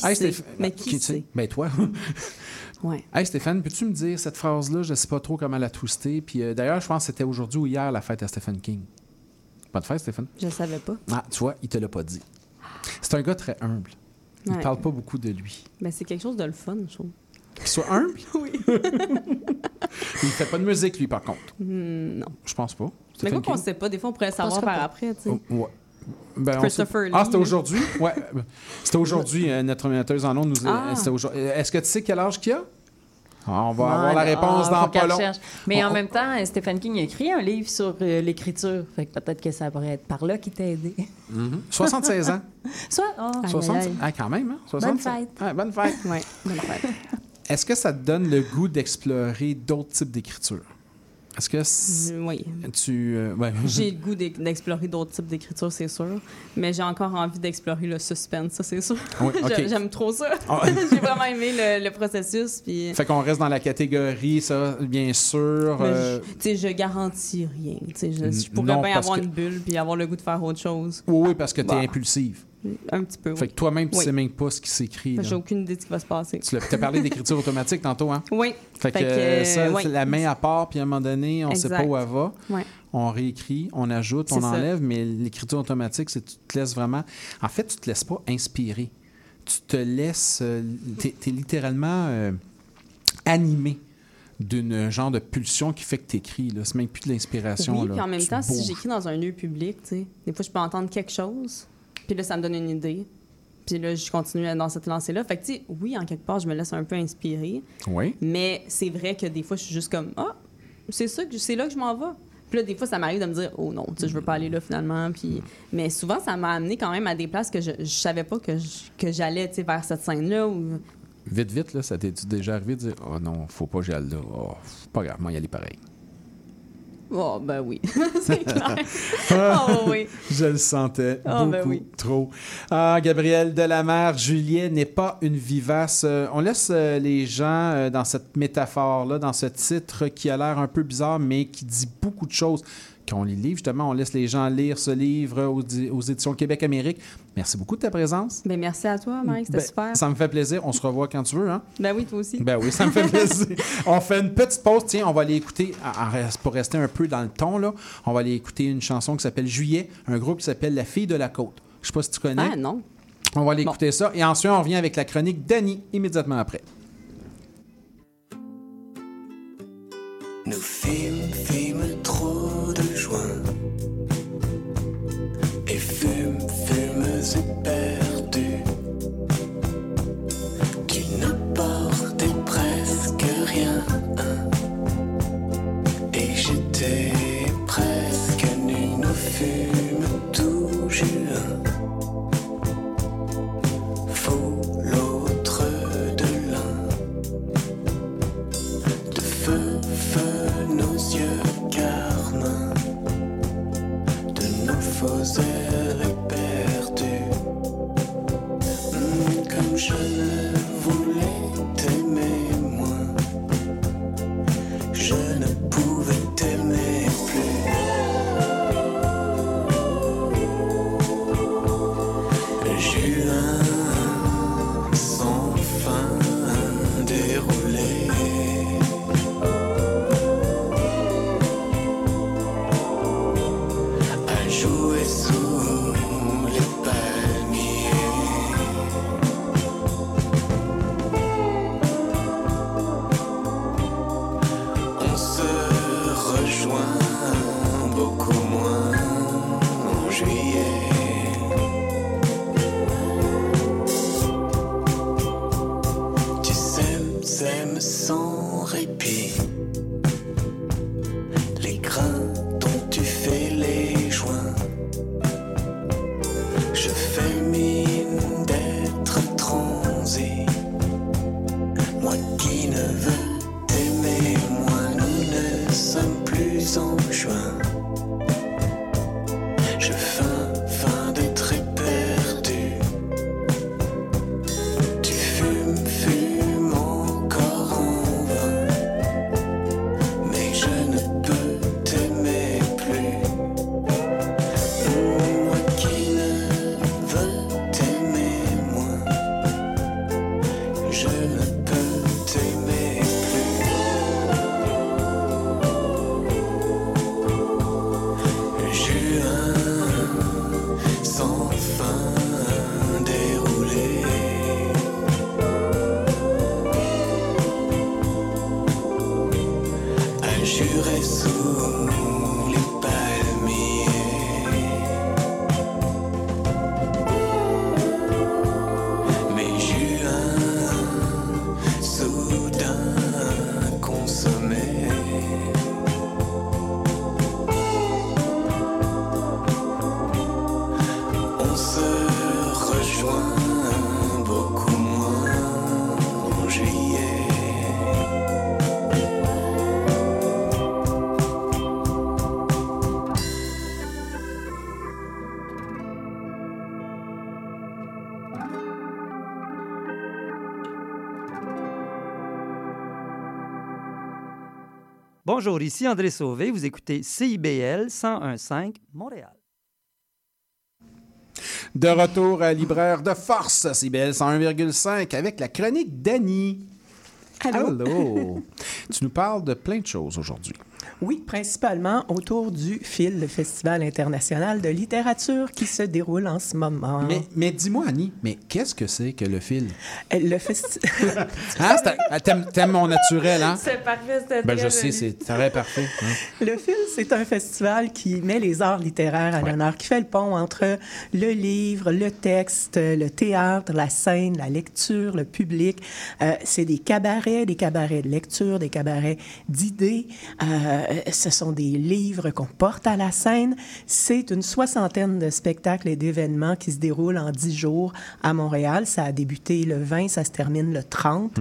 Qui Hey, sait? Stéph- Mais qui, tu sais? sait? Ben toi. Ouais. Hey Stéphane, peux-tu me dire cette phrase-là? Je sais pas trop comment la twister. Puis euh, d'ailleurs, je pense que c'était aujourd'hui ou hier la fête à Stephen King. Bonne fête, Stéphane? Je savais pas. Ah, tu vois, il te l'a pas dit. C'est un gars très humble. Il Ouais. parle pas beaucoup de lui. Ben, c'est quelque chose de le fun, je trouve. Qu'il soit humble? Oui. il fait pas de musique, lui, par contre. Hmm, non. Je pense pas. Mais quoi qu'on King? sait pas, des fois, on pourrait savoir par pas. après, tu sais. Oh, ouais. Ben, Christopher Ah, c'était aujourd'hui? Ouais. C'était aujourd'hui, euh, notre metteuse en ondes nous Ah. euh, Est-ce que tu sais quel âge qu'il a? Ah, on va avoir la là, réponse ah, dans pas long. Mais On- en même temps, Stephen King a écrit un livre sur euh, l'écriture. Fait que peut-être que ça pourrait être par là qui t'a aidé. Mhm. 76 ans. Soit. Oh, aïe, 60... aïe, aïe. Ah, quand même, hein? Bonne 65. fête. Ah, bonne fête. Ouais, bonne fête. Est-ce que ça te donne le goût d'explorer d'autres types d'écriture? Est-ce que oui. tu... euh, ouais. J'ai le goût d'ex- d'explorer d'autres types d'écriture, c'est sûr. Mais j'ai encore envie d'explorer le suspense, ça, c'est sûr. Oui, J'aime trop ça. Ah. j'ai vraiment aimé le, le processus. Puis, Fait qu'on reste dans la catégorie, ça, bien sûr. euh, je- tu sais, je garantis rien. Je, je pourrais non, bien avoir que- une bulle puis avoir le goût de faire autre chose. Oui, oui, parce que tu es Bah. impulsive. Un petit peu. Fait oui. que toi-même, tu Oui. sais même pas ce qui s'écrit. J'ai aucune idée de ce qui va se passer. Tu as parlé d'écriture automatique tantôt, hein? Oui. Fait que, Fait que, euh, ça, la main à part, puis à un moment donné, on sait pas où elle va. On réécrit, on ajoute, on ça. enlève, mais l'écriture automatique, c'est que tu te laisses vraiment. En fait, tu te laisses pas inspirer. Tu te laisses. tu es, littéralement euh, animé d'une genre de pulsion qui fait que tu écris. C'est même plus de l'inspiration. Oui, là. puis en même Tu temps, si j'écris dans un lieu public, tu sais, des fois, je peux entendre quelque chose, puis là, ça me donne une idée. Puis là, je continue dans cette lancée-là. Fait que, tu sais, oui, en quelque part, je me laisse un peu inspirer, Oui. mais c'est vrai que des fois, je suis juste comme, ah, c'est ça, que- c'est là que je m'en vais. Puis là, des fois, ça m'arrive de me dire, oh non, tu sais, je veux pas aller là finalement. Puis... Mais souvent, ça m'a amené quand même à des places que je, je savais pas que je- que j'allais, tu sais, vers cette scène-là. Vite, vite, là, ça t'est déjà arrivé de dire Oh non, faut pas que j'aille là? Oh, pas grave, moi, y aller pareil. Oh, ben oui, c'est clair. oh, oui. Je le sentais Ah, beaucoup ben oui. trop. Ah, Gabriel Delamare, Julien n'est pas une vivace. Euh, on laisse euh, les gens euh, dans cette métaphore-là, dans ce titre qui a l'air un peu bizarre, mais qui dit beaucoup de choses. Quand on lit le livre, justement, on laisse les gens lire ce livre aux, di- aux éditions Québec-Amérique. Merci beaucoup de ta présence. Ben merci à toi, Mike, c'était Ben, super. Ça me fait plaisir. On se revoit quand tu veux. Hein? Ben oui, toi aussi. Ben oui, ça me fait plaisir. on fait une petite pause. Tiens, on va aller écouter, pour rester un peu dans le ton, là, on va aller écouter une chanson qui s'appelle Juillet, un groupe qui s'appelle La Fille de la Côte. Je sais pas si tu connais. Ah non. On va aller Bon. écouter ça. Et ensuite, on revient avec la chronique d'Annie immédiatement après. Nous fîmes, fîmes trop de joints et fûmes, fûmes éperdus. late. Bonjour, ici André Sauvé. Vous écoutez CIBL 101.5 Montréal. De retour à Libraire de Force, CBL 101,5 avec la chronique d'Annie. Allô? Allô? tu nous parles de plein de choses aujourd'hui. Principalement autour du FIL, le Festival international de littérature qui se déroule en ce moment. Mais, mais dis-moi, Annie, mais qu'est-ce que c'est que le fil? Euh, Le festival... Hein, c'est un- t'aimes, mon naturel, hein? C'est parfait, c'était Ben, je sais, c'est très parfait. hein. Le FIL, c'est un festival qui met les arts littéraires à l'honneur, qui fait le pont entre le livre, le texte, le théâtre, la scène, la lecture, le public. Euh, c'est des cabarets, des cabarets de lecture, des cabarets d'idées. Euh, ce sont des livres qu'on porte à la scène. C'est une soixantaine de spectacles et d'événements qui se déroulent en dix jours à Montréal. Ça a débuté le 20, ça se termine le 30.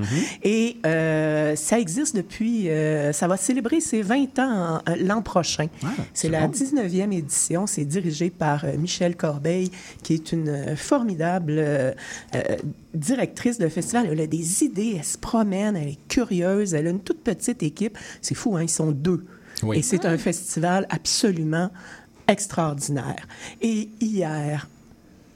Et euh, ça existe depuis... euh, ça va célébrer ses 20 ans en- l'an prochain. c'est la 19e édition. C'est dirigé par euh, Michel Corbeil, qui est une euh, formidable euh, euh, directrice de festival. Elle a des idées, elle se promène, elle est curieuse, elle a une toute petite équipe. C'est fou, hein? Ils sont deux. Et c'est un festival absolument extraordinaire. Et hier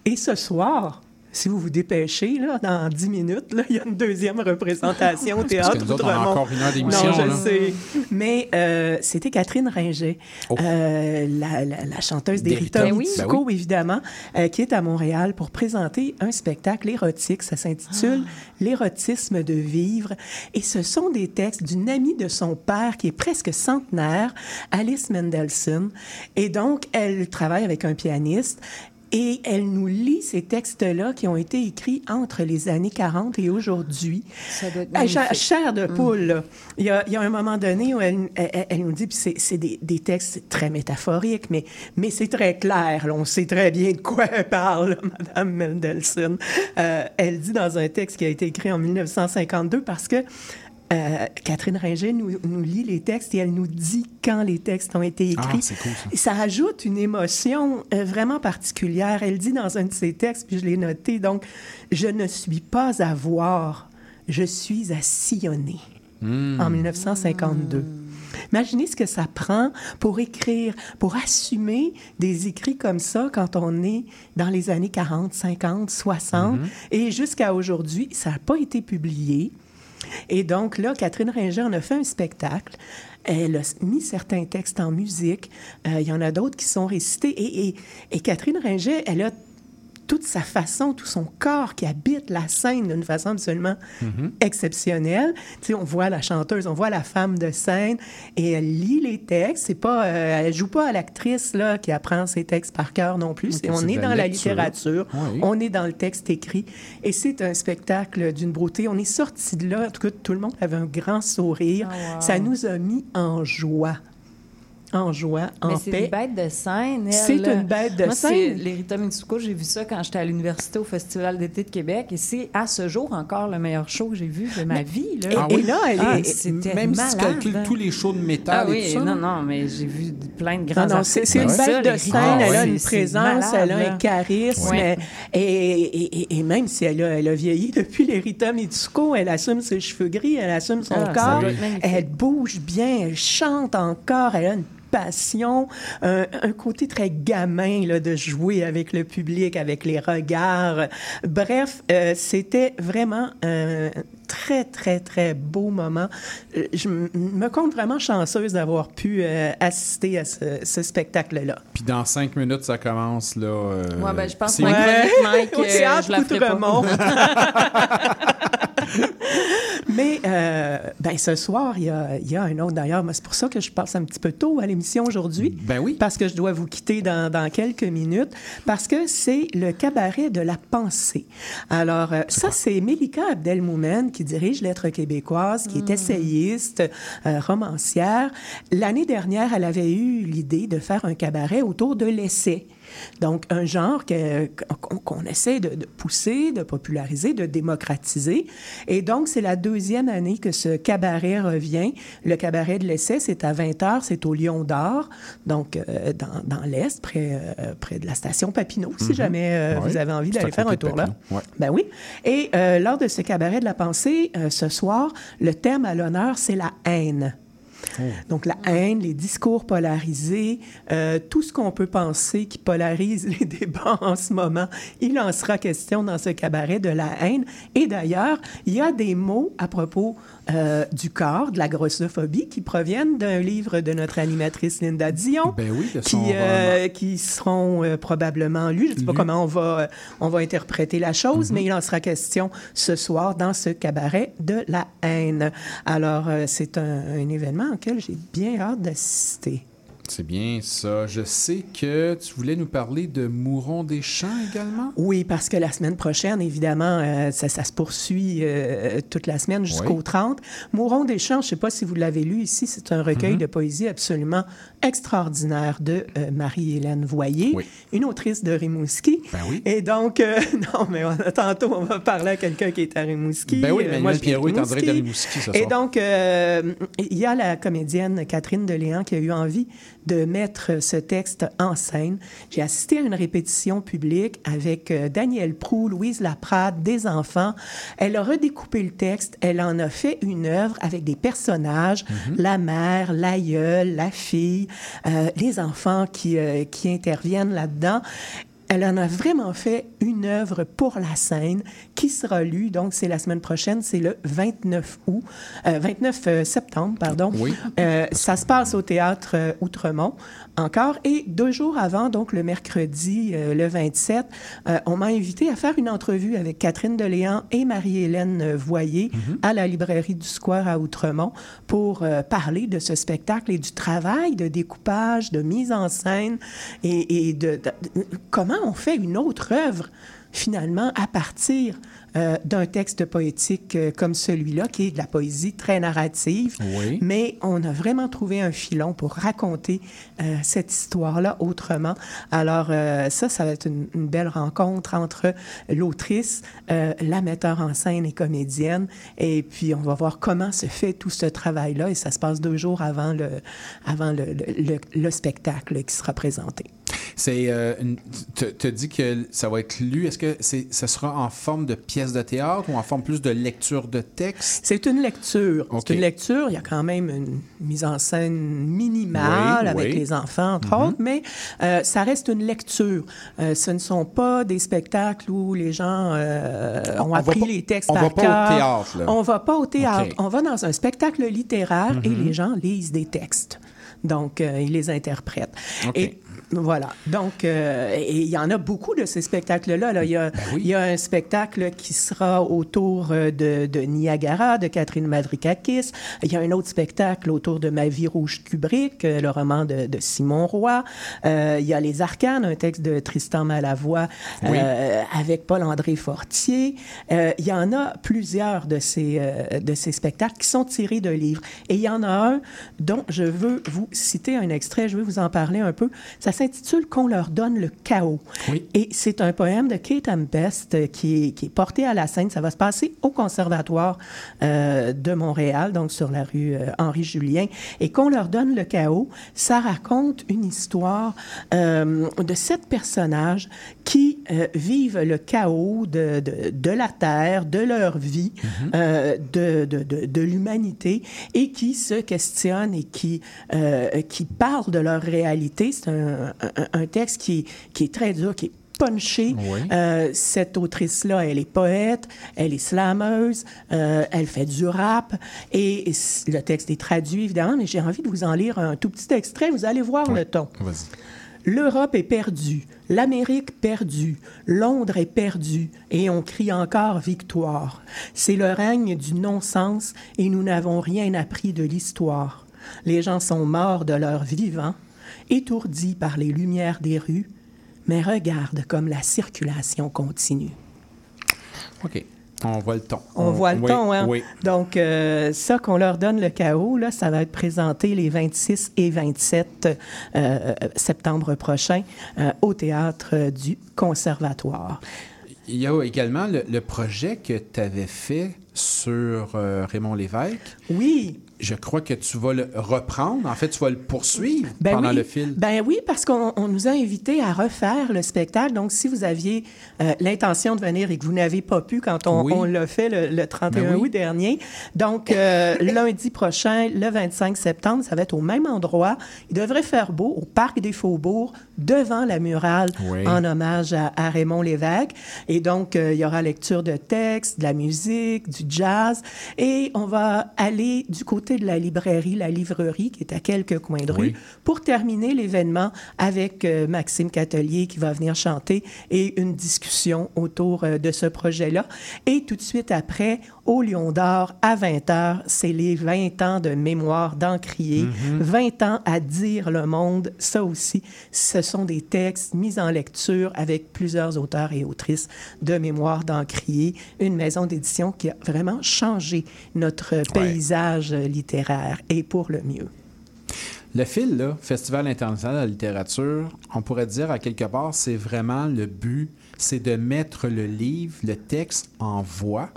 et ce soir, si vous vous dépêchez, là, dans 10 minutes, là, il y a une deuxième représentation au Parce théâtre que nous autres, on a Outremont. encore une heure d'émission, Non, je là. sais. Mais euh, c'était Catherine Ringer, euh, la, la- la chanteuse des Rita. Mitsuko, Ben oui. évidemment, euh, qui est à Montréal pour présenter un spectacle érotique. Ça s'intitule L'érotisme de vivre. Et ce sont des textes d'une amie de son père qui est presque centenaire, Alice Mendelssohn. Et donc, elle travaille avec un pianiste. Et elle nous lit ces textes-là qui ont été écrits entre les années 40 et aujourd'hui. Ça doit être Ah, magnifique. chair de Mm. poule, là. Il y a, il y a un moment donné où elle, elle- elle nous dit, puis c'est c'est des, des textes très métaphoriques, mais, mais c'est très clair. là. on sait très bien de quoi elle parle, Madame Mendelssohn. Euh, elle dit dans un texte qui a été écrit en 1952 parce que euh, Catherine Ringer nous, nous lit les textes et elle nous dit quand les textes ont été Ah, écrits. c'est cool, ça ajoute une émotion euh, vraiment particulière. Elle dit dans un de ses textes, puis je l'ai noté, donc, je ne suis pas à voir, je suis à sillonner. Hmm. En 1952. Imaginez ce que ça prend pour écrire, pour assumer des écrits comme ça quand on est dans les années 40, 50, 60. Et jusqu'à aujourd'hui, ça n'a pas été publié. Et donc là, Catherine Ringer en a fait un spectacle. Elle a mis certains textes en musique. Euh, il y en a d'autres qui sont récités. Et, et- Catherine Ringer, elle a toute sa façon, tout son corps qui habite la scène d'une façon absolument exceptionnelle. Tu sais, on voit la chanteuse, on voit la femme de scène et elle lit les textes. C'est pas, euh, elle joue pas à l'actrice là qui apprend ses textes par cœur non plus. On est dans la lecture. littérature, Oui. on est dans le texte écrit et c'est un spectacle d'une beauté. On est sorti de là, en tout cas tout le monde avait un grand sourire. Ah, wow. Ça nous a mis en joie. En joie, en Mais c'est paix. une bête de scène, elle, C'est là. une bête de Moi, c'est scène. l'Erita Mitsuko, j'ai vu ça quand j'étais à l'université au Festival d'été de Québec. Et c'est à ce jour encore le meilleur show que j'ai vu de ma vie. Là. Ah oui? Ah, est- c'était Même si tu malade. calcules tous les shows de métal Ah oui, et tout ça, non, là. non, mais j'ai vu plein de grands Non, non, c'est c'est une bête ça, de les scène, elle a c'est- une c'est présence, malade, elle a là. un charisme. Ouais. Et, et, et- et même si elle a, elle a vieilli depuis les Rita Mitsuko, elle assume ses cheveux gris, elle assume son Ah, corps, elle bouge bien, elle chante encore, elle a une passion, un, un côté très gamin là, de jouer avec le public, avec les regards. Bref, euh, c'était vraiment un très, très, très beau moment. Euh, Je me compte vraiment chanceuse d'avoir pu euh, assister à ce, ce spectacle-là. Puis dans cinq minutes, ça commence, là. euh, Ouais, ben, je pense que chronique, Mike, euh, je la ferai pas. Mais euh, ben, ce soir, il y a, il y a un autre d'ailleurs. mais C'est pour ça que je passe un petit peu tôt à l'émission aujourd'hui. Ben oui. Parce que je dois vous quitter dans, dans quelques minutes. Parce que c'est le cabaret de la pensée. Alors, euh, ça, c'est Mélika Abdelmoumen qui dirige Lettres québécoises, qui est essayiste, euh, romancière. L'année dernière, elle avait eu l'idée de faire un cabaret autour de l'essai. Donc, un genre qu'on essaie de, de pousser, de populariser, de démocratiser. Et donc, c'est la deuxième année que ce cabaret revient. Le cabaret de l'essai, c'est à 20 h, c'est au Lion d'Or, donc euh, dans, dans l'Est, près, euh, près de la station Papineau, si Mhm. jamais euh, vous avez envie d'aller faire un tour là. Ouais. Ben oui. Et lors de ce cabaret de la pensée, ce soir, le thème à l'honneur, c'est la haine. Donc, la haine, les discours polarisés, euh, tout ce qu'on peut penser qui polarise les débats en ce moment, il en sera question dans ce cabaret de la haine. Et d'ailleurs, il y a des mots à propos euh, du corps, de la grossophobie, qui proviennent d'un livre de notre animatrice Linda Dion, Ben oui, qui, euh, qui seront probablement lus. Je ne sais pas comment on va, on va interpréter la chose, Mhm. mais il en sera question ce soir dans ce cabaret de la haine. Alors, c'est un, un événement auquel j'ai bien hâte d'assister. C'est bien ça. Je sais que tu voulais nous parler de Mouron des Champs également? Oui, parce que la semaine prochaine, évidemment, euh, ça, ça se poursuit euh, toute la semaine jusqu'au Oui. 30. Mouron des Champs, je ne sais pas si vous l'avez lu ici, c'est un recueil Mhm. de poésie absolument extraordinaire de euh, Marie-Hélène Voyer, Oui. une autrice de Rimouski. Ben oui. Et donc, euh, non, mais on- tantôt, on va parler à quelqu'un qui est à Rimouski. Ben oui, Euh, moi, viens Pierrot est en direct de Rimouski ce Et donc, euh, il y a la comédienne Catherine Deléan qui a eu envie de mettre ce texte en scène. J'ai assisté à une répétition publique avec euh, Daniel Prou, Louise Laprade, des enfants. Elle a redécoupé le texte. Elle en a fait une œuvre avec des personnages, la mère, l'aïeul, la fille, euh, les enfants qui, euh, qui interviennent là-dedans. Elle en a vraiment fait une œuvre pour la scène qui sera lue, donc c'est la semaine prochaine, c'est le 29 août, euh, 29 euh, septembre, pardon. Oui. Euh, ça se passe au théâtre euh, Outremont encore. Et deux jours avant, donc le mercredi, euh, le 27, euh, on m'a invité à faire une entrevue avec Catherine Deléan et Marie-Hélène euh, Voyer à la librairie du Square à Outremont pour euh, parler de ce spectacle et du travail de découpage, de mise en scène et, et de, de- de- comment on fait une autre œuvre finalement à partir euh, d'un texte poétique euh, comme celui-là, qui est de la poésie très narrative. Oui. Mais on a vraiment trouvé un filon pour raconter euh, cette histoire-là autrement. Alors ça, ça va être une, une belle rencontre entre l'autrice, la metteur en scène et comédienne. Et puis, on va voir comment se fait tout ce travail-là. Et ça se passe deux jours avant le, avant le, le- le- le spectacle qui sera présenté. C'est, euh, as dit que ça va être lu. Est-ce que c'est, ça sera en forme de pièce de théâtre ou en forme plus de lecture de texte? C'est une lecture. C'est une lecture. Il y a quand même une mise en scène minimale Oui, avec oui. les enfants, entre Mhm. autres, mais euh, ça reste une lecture. Euh, ce ne sont pas des spectacles où les gens euh, On- ont on appris pas- les textes on par va pas au cœur. théâtre, là. On va pas au théâtre. On va dans un spectacle littéraire et Mhm. les gens lisent des textes. Donc, euh, ils les interprètent. Et voilà. Donc, euh, et il y en a beaucoup de ces spectacles-là. Là. Il, y a, Ben il y a un spectacle qui sera autour euh, de, de Niagara, de Catherine Madrikakis. Il y a un autre spectacle autour de Ma vie rouge Kubrick, euh, le roman de, de Simon Roy. Euh, il y a Les Arcanes, un texte de Tristan Malavoie Oui. euh, avec Paul-André Fortier. Euh, il y en a plusieurs de ces, euh, de ces spectacles qui sont tirés de livres. Et il y en a un dont je veux vous citer un extrait, je veux vous en parler un peu. Ça s'intitule Qu'on leur donne le chaos. Oui. Et c'est un poème de Kate Tempest euh, qui est, qui est porté à la scène. Ça va se passer au Conservatoire euh, de Montréal, donc sur la rue euh, Henri-Julien. Et Qu'on leur donne le chaos, ça raconte une histoire euh, de sept personnages qui euh, vivent le chaos de, de, de la Terre, de leur vie, euh, de, de, de, l'humanité, et qui se questionnent et qui, euh, qui parlent de leur réalité. C'est un, un, un texte qui, qui est très dur, qui est punché. Oui. Euh, cette autrice-là, elle est poète, elle est slameuse, euh, elle fait du rap, et, le texte est traduit, évidemment, mais j'ai envie de vous en lire un tout petit extrait, vous allez voir le ton. Vas-y. L'Europe est perdue, l'Amérique perdue, Londres est perdue, et on crie encore victoire. C'est le règne du non-sens, et nous n'avons rien appris de l'histoire. Les gens sont morts de leur vivant, étourdis par les lumières des rues, mais regarde comme la circulation continue. OK. On voit le ton. On voit le oui, ton, hein? Oui. Donc, euh, ça qu'on leur donne le chaos, là, ça va être présenté les 26 et 27 euh, septembre prochain euh, au théâtre euh, du Conservatoire. Il y a également le, le projet que tu avais fait sur euh, Raymond Lévesque. Oui. Je crois que tu vas le reprendre. En fait, tu vas le poursuivre Ben pendant oui. le fil. Ben oui, parce qu'on on nous a invités à refaire le spectacle. Donc, si vous aviez euh, l'intention de venir et que vous n'avez pas pu quand on, Oui. on l'a fait le, le 31 Ben oui. août dernier, donc euh, lundi prochain, le 25 septembre, ça va être au même endroit. Il devrait faire beau au Parc des Faubourgs, devant la murale, en hommage à, à Raymond Lévesque. Et donc, euh, il y aura lecture de textes, de la musique, du jazz. Et on va aller du côté de la librairie, la livrerie, qui est à quelques coins de rue, Oui. pour terminer l'événement avec euh, Maxime Catelier qui va venir chanter et une discussion autour euh, de ce projet-là. Et tout de suite après, au Lion d'Or, à 20h, c'est les 20 ans de mémoire d'Encrier. 20 ans à dire le monde. Ça aussi, ce sont des textes mis en lecture avec plusieurs auteurs et autrices de mémoire d'Encrier. Une maison d'édition qui a vraiment changé notre paysage littéraire et pour le mieux. Le fil, là, Festival international de la littérature, on pourrait dire à quelque part, c'est vraiment le but, c'est de mettre le livre, le texte en voix,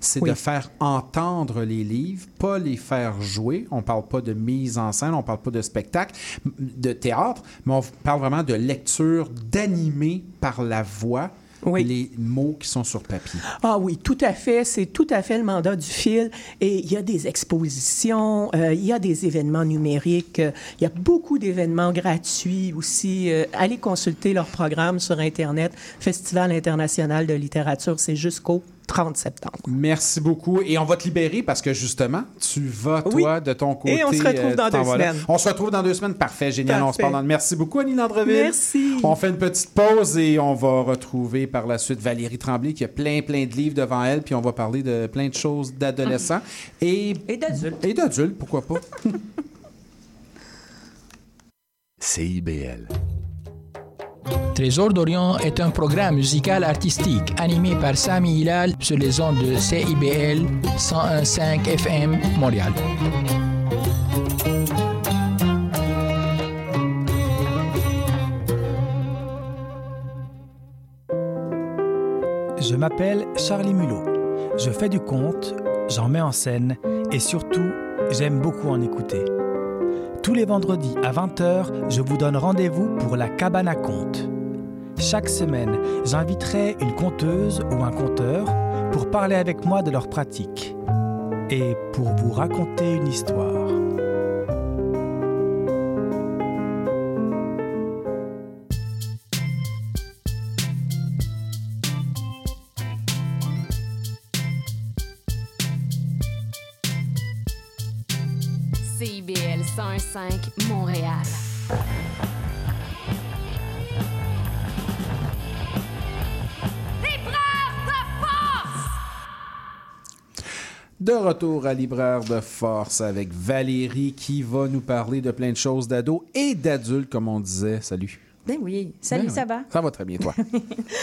c'est Oui. de faire entendre les livres, pas les faire jouer. On parle pas de mise en scène, on parle pas de spectacle, de théâtre, mais on parle vraiment de lecture, d'animer par la voix Oui. les mots qui sont sur papier. Ah oui, tout à fait. C'est tout à fait le mandat du fil. Et il y a des expositions, euh, il y a des événements numériques, euh, il y a beaucoup d'événements gratuits aussi. Euh, allez consulter leur programme sur Internet. Festival international de littérature, c'est jusqu'au 30 septembre. Merci beaucoup. Et on va te libérer parce que justement, tu vas, toi, Oui. de ton côté. Et on se retrouve euh, dans tu t'en deux semaines. On se retrouve dans deux semaines. Parfait, génial. On se parle dans... Merci beaucoup, Annie Landreville. Merci. On fait une petite pause et on va retrouver par la suite Valérie Tremblay qui a plein, plein de livres devant elle. Puis on va parler de plein de choses d'adolescents. Et, Et d'adultes. et d'adultes, pourquoi pas. CIBL. Trésor d'Orient est un programme musical artistique animé par Sami Hilal sur les ondes de CIBL 101.5 FM Montréal. Je m'appelle Charlie Mulot. Je fais du conte, j'en mets en scène et surtout, j'aime beaucoup en écouter. Tous les vendredis à 20h, je vous donne rendez-vous pour la cabane à contes. Chaque semaine, j'inviterai une conteuse ou un conteur pour parler avec moi de leur pratique et pour vous raconter une histoire. CIBL 105 Montréal. De retour à Libraire de Force avec Valérie qui va nous parler de plein de choses d'ados et d'adultes, comme on disait. Salut. Ben oui. Salut, Ben ça va? Ça va très bien, toi.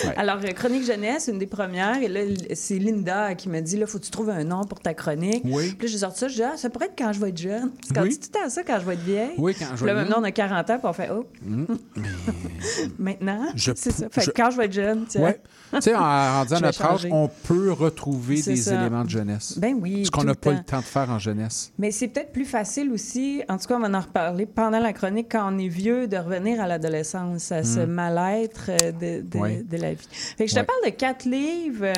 Ouais. Alors, euh, Chronique Jeunesse, une des premières. Et là, c'est Linda qui m'a dit, là, faut que tu trouves un nom pour ta chronique. Oui. Puis là, j'ai sorti ça. Je dis, ah, ça pourrait être quand je vais être jeune. Parce qu'on Oui. dit tout le temps ça quand je vais être vieille? Oui, quand je vais là, être maintenant, on a 40 ans, puis on fait, oh, Mm. maintenant? Je c'est ça. Fait que je- quand je vais être jeune, tu sais. Ouais. Tu sais, en vais notre âge, on peut retrouver des ça. éléments de jeunesse. Ben oui, Ce qu'on n'a pas temps. le temps de faire en jeunesse. Mais c'est peut-être plus facile aussi, en tout cas, on va en reparler pendant la chronique, quand on est vieux, de revenir à l'adolescence, à ce Mm. mal-être euh, de, de, Ouais. de la vie. Fait que je te parle de quatre livres euh,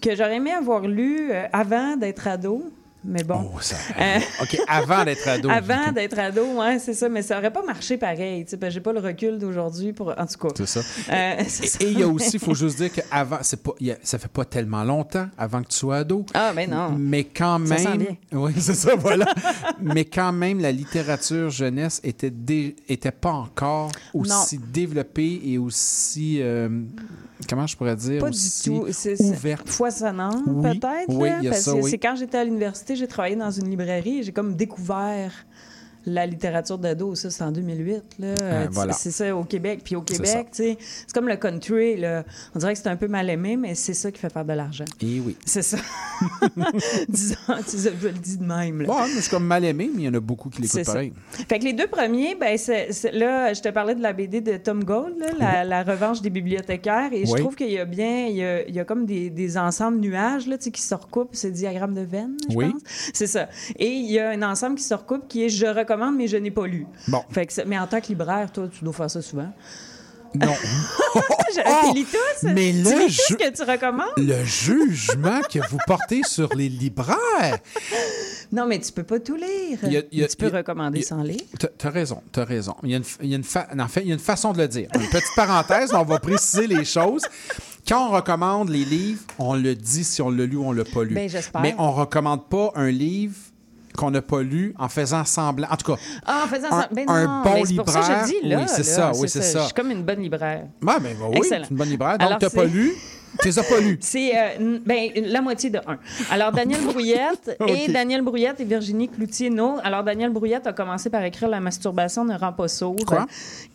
que j'aurais aimé avoir lus euh, avant d'être ado. Mais bon. Oh, ça... Euh, OK, avant d'être ado. Avant d'être ado, ouais, c'est ça. Mais ça aurait pas marché pareil. tu sais, parce que J'ai pas le recul d'aujourd'hui pour. En tout cas. C'est ça. Euh, Et- il y a aussi, il faut juste dire qu'avant, c'est pas, a- ça fait pas tellement longtemps avant que tu sois ado. Ah, ben non. Mais quand Ça sent même. bien. Oui, c'est ça, voilà. Mais quand même, la littérature jeunesse était, dé- était pas encore aussi développée et aussi. euh, comment je pourrais dire? Pas du tout. C'est ouverte. Oui, peut-être. oui, là, parce ça, que oui. c'est quand j'étais à l'université, j'ai travaillé dans une librairie et j'ai comme découvert la littérature d'ado. Ça, c'est en 2008. Là. Euh, voilà. C'est ça, au Québec. Puis au C'est Québec, c'est comme le country. Là. On dirait que c'est un peu mal aimé, mais c'est ça qui fait faire de l'argent. Et oui. C'est ça. Disons, tu sais, je le dis de même. Là. Bon, je suis comme mal aimé, mais il y en a beaucoup qui l'écoutent C'est pareil. Fait que les deux premiers, ben, c'est, c'est- là, je te parlais de la BD de Tom Gold, là, la, la revanche des bibliothécaires, et je Oui. trouve qu'il y a bien, il y a, il y a comme des, des ensembles nuages là, tu sais, qui se recoupent, c'est diagramme de veine, je Oui. pense. C'est ça. Et il y a un ensemble qui se recoupe qui est je mais je n'ai pas lu. Bon. Fait que ça- mais en tant que libraire, toi, tu dois faire ça souvent. Non. Je- Oh! tu lis tous? mais tu là, lis tout ce je- que tu recommandes? Le jugement que vous portez sur les libraires. Non, mais tu peux pas tout lire. Il y a- il y a- tu peux il recommander il sans lire. T'as- T'as raison, t'as raison. Il y a une, il y a une fa- en fait, il y a une façon de le dire. Une petite parenthèse, on va préciser les choses. Quand on recommande les livres, on le dit si on l'a lu ou on l'a pas lu. J'espère. Mais on recommande pas un livre qu'on n'a pas lu en faisant semblant. En tout cas, Ah, en faisant un. Ben un bon mais c'est pour ça que je libraire. le dis, là. oui, c'est ça, oui, c'est ça. Je suis comme une bonne libraire. Ben, ben oui, une bonne libraire. Donc, Alors, t'as pas lu, tu les as pas lus. C'est euh, ben, la moitié de un. Alors, Daniel Brouillette et Daniel Brouillette et Virginie Cloutier-No. Alors, Daniel Brouillette a commencé par écrire La masturbation ne rend pas sourd. Quoi?